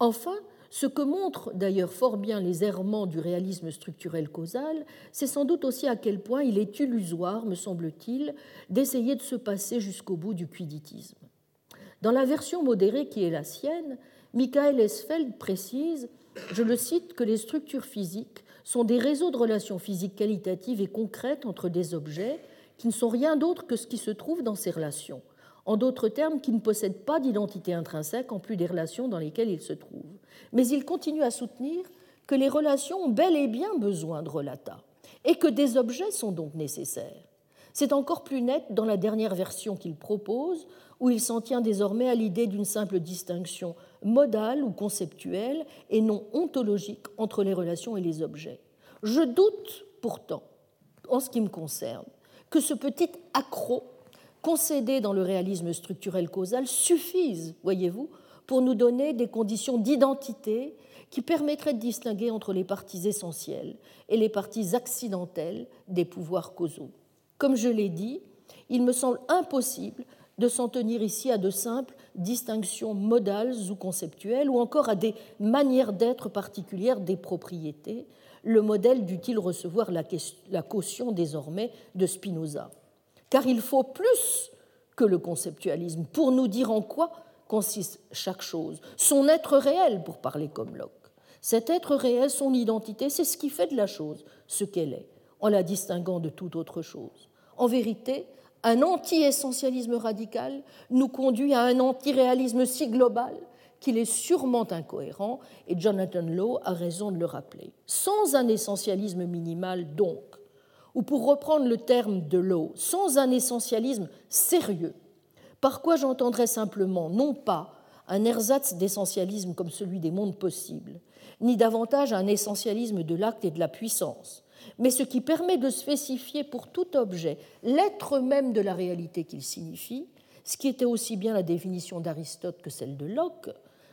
Enfin, ce que montrent d'ailleurs fort bien les errements du réalisme structurel causal, c'est sans doute aussi à quel point il est illusoire, me semble-t-il, d'essayer de se passer jusqu'au bout du quiditisme. Dans la version modérée qui est la sienne, Michael Esfeld précise je le cite, que les structures physiques sont des réseaux de relations physiques qualitatives et concrètes entre des objets qui ne sont rien d'autre que ce qui se trouve dans ces relations. En d'autres termes, qui ne possèdent pas d'identité intrinsèque en plus des relations dans lesquelles ils se trouvent. Mais il continue à soutenir que les relations ont bel et bien besoin de relata et que des objets sont donc nécessaires. C'est encore plus net dans la dernière version qu'il propose, où il s'en tient désormais à l'idée d'une simple distinction modale ou conceptuelle et non ontologique entre les relations et les objets. Je doute pourtant, en ce qui me concerne, que ce petit accro concédé dans le réalisme structurel causal suffise, voyez-vous, pour nous donner des conditions d'identité qui permettraient de distinguer entre les parties essentielles et les parties accidentelles des pouvoirs causaux. Comme je l'ai dit, il me semble impossible de s'en tenir ici à de simples distinctions modales ou conceptuelles, ou encore à des manières d'être particulières des propriétés. Le modèle dut-il recevoir la, caution désormais de Spinoza Car il faut plus que le conceptualisme pour nous dire en quoi consiste chaque chose, son être réel, pour parler comme Locke. Cet être réel, son identité, c'est ce qui fait de la chose ce qu'elle est, en la distinguant de toute autre chose. En vérité, un anti-essentialisme radical nous conduit à un anti-réalisme si global qu'il est sûrement incohérent, et Jonathan Lowe a raison de le rappeler. Sans un essentialisme minimal, donc, ou pour reprendre le terme de Lowe, sans un essentialisme sérieux, par quoi j'entendrais simplement non pas un ersatz d'essentialisme comme celui des mondes possibles, ni davantage un essentialisme de l'acte et de la puissance, mais ce qui permet de spécifier pour tout objet l'être même de la réalité qu'il signifie, ce qui était aussi bien la définition d'Aristote que celle de Locke,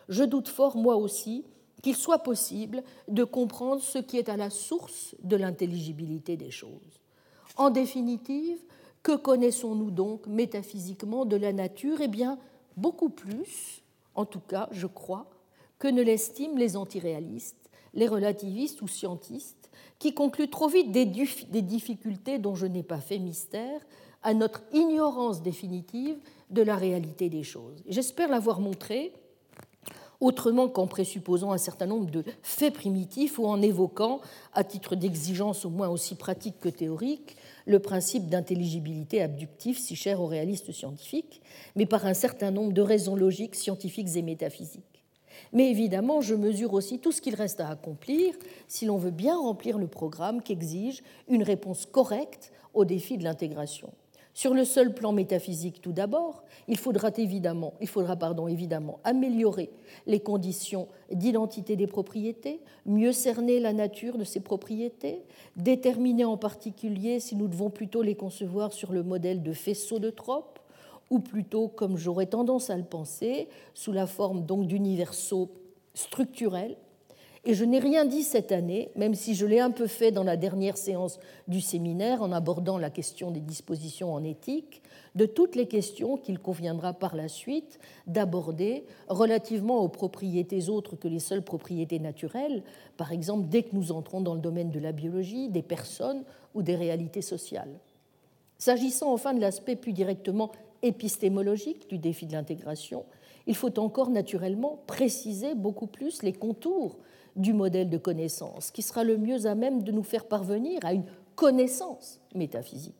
je doute fort, moi aussi, qu'il soit possible de comprendre ce qui est à la source de l'intelligibilité des choses. En définitive, que connaissons-nous donc métaphysiquement de la nature? Eh bien, beaucoup plus, en tout cas, je crois, que ne l'estiment les antiréalistes, les relativistes ou scientistes, qui conclut trop vite des, difficultés dont je n'ai pas fait mystère à notre ignorance définitive de la réalité des choses. J'espère l'avoir montré autrement qu'en présupposant un certain nombre de faits primitifs ou en évoquant, à titre d'exigence au moins aussi pratique que théorique, le principe d'intelligibilité abductive si cher aux réalistes scientifiques, mais par un certain nombre de raisons logiques, scientifiques et métaphysiques. Mais évidemment, je mesure aussi tout ce qu'il reste à accomplir si l'on veut bien remplir le programme qu'exige une réponse correcte au défi de l'intégration. Sur le seul plan métaphysique, tout d'abord, il faudra évidemment, améliorer les conditions d'identité des propriétés, mieux cerner la nature de ces propriétés, déterminer en particulier si nous devons plutôt les concevoir sur le modèle de faisceau de tropes ou plutôt, comme j'aurais tendance à le penser, sous la forme donc d'universaux structurels et je n'ai rien dit cette année, même si je l'ai un peu fait dans la dernière séance du séminaire en abordant la question des dispositions en éthique, de toutes les questions qu'il conviendra par la suite d'aborder relativement aux propriétés autres que les seules propriétés naturelles, par exemple dès que nous entrons dans le domaine de la biologie, des personnes ou des réalités sociales. S'agissant enfin de l'aspect plus directement épistémologique du défi de l'intégration, il faut encore naturellement préciser beaucoup plus les contours du modèle de connaissance, qui sera le mieux à même de nous faire parvenir à une connaissance métaphysique.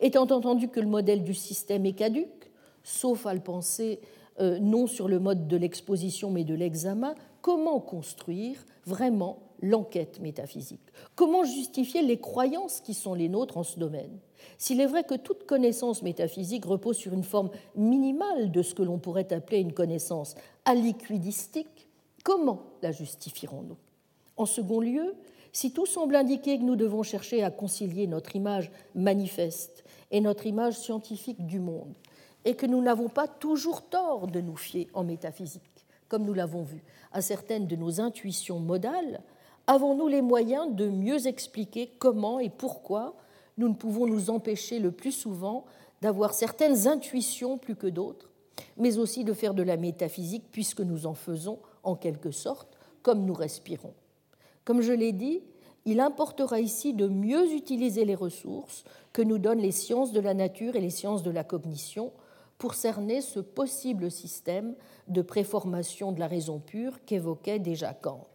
Étant entendu que le modèle du système est caduque, sauf à le penser euh, non sur le mode de l'exposition mais de l'examen, comment construire vraiment l'enquête métaphysique? Comment justifier les croyances qui sont les nôtres en ce domaine? S'il est vrai que toute connaissance métaphysique repose sur une forme minimale de ce que l'on pourrait appeler une connaissance aliquidistique, Comment la justifierons-nous? En second lieu, si tout semble indiquer que nous devons chercher à concilier notre image manifeste et notre image scientifique du monde, et que nous n'avons pas toujours tort de nous fier en métaphysique, comme nous l'avons vu, à certaines de nos intuitions modales, avons-nous les moyens de mieux expliquer comment et pourquoi nous ne pouvons nous empêcher le plus souvent d'avoir certaines intuitions plus que d'autres, mais aussi de faire de la métaphysique puisque nous en faisons en quelque sorte, comme nous respirons. Comme je l'ai dit, il importera ici de mieux utiliser les ressources que nous donnent les sciences de la nature et les sciences de la cognition pour cerner ce possible système de préformation de la raison pure qu'évoquait déjà Kant.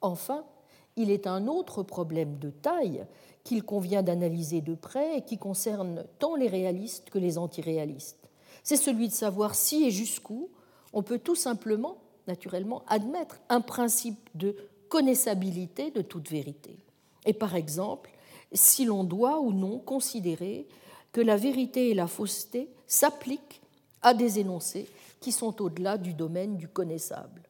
Enfin, il est un autre problème de taille qu'il convient d'analyser de près et qui concerne tant les réalistes que les antiréalistes. C'est celui de savoir si et jusqu'où on peut tout simplement naturellement admettre un principe de connaissabilité de toute vérité. Et par exemple, si l'on doit ou non considérer que la vérité et la fausseté s'appliquent à des énoncés qui sont au-delà du domaine du connaissable.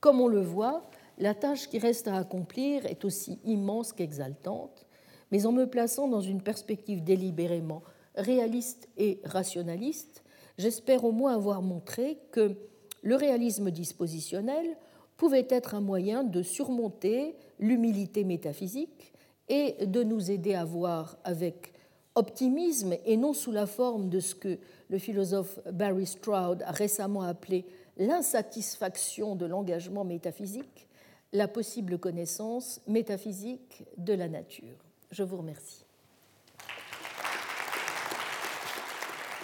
Comme on le voit, la tâche qui reste à accomplir est aussi immense qu'exaltante, mais en me plaçant dans une perspective délibérément réaliste et rationaliste, j'espère au moins avoir montré que le réalisme dispositionnel pouvait être un moyen de surmonter l'humilité métaphysique et de nous aider à voir avec optimisme et non sous la forme de ce que le philosophe Barry Stroud a récemment appelé l'insatisfaction de l'engagement métaphysique, la possible connaissance métaphysique de la nature. Je vous remercie.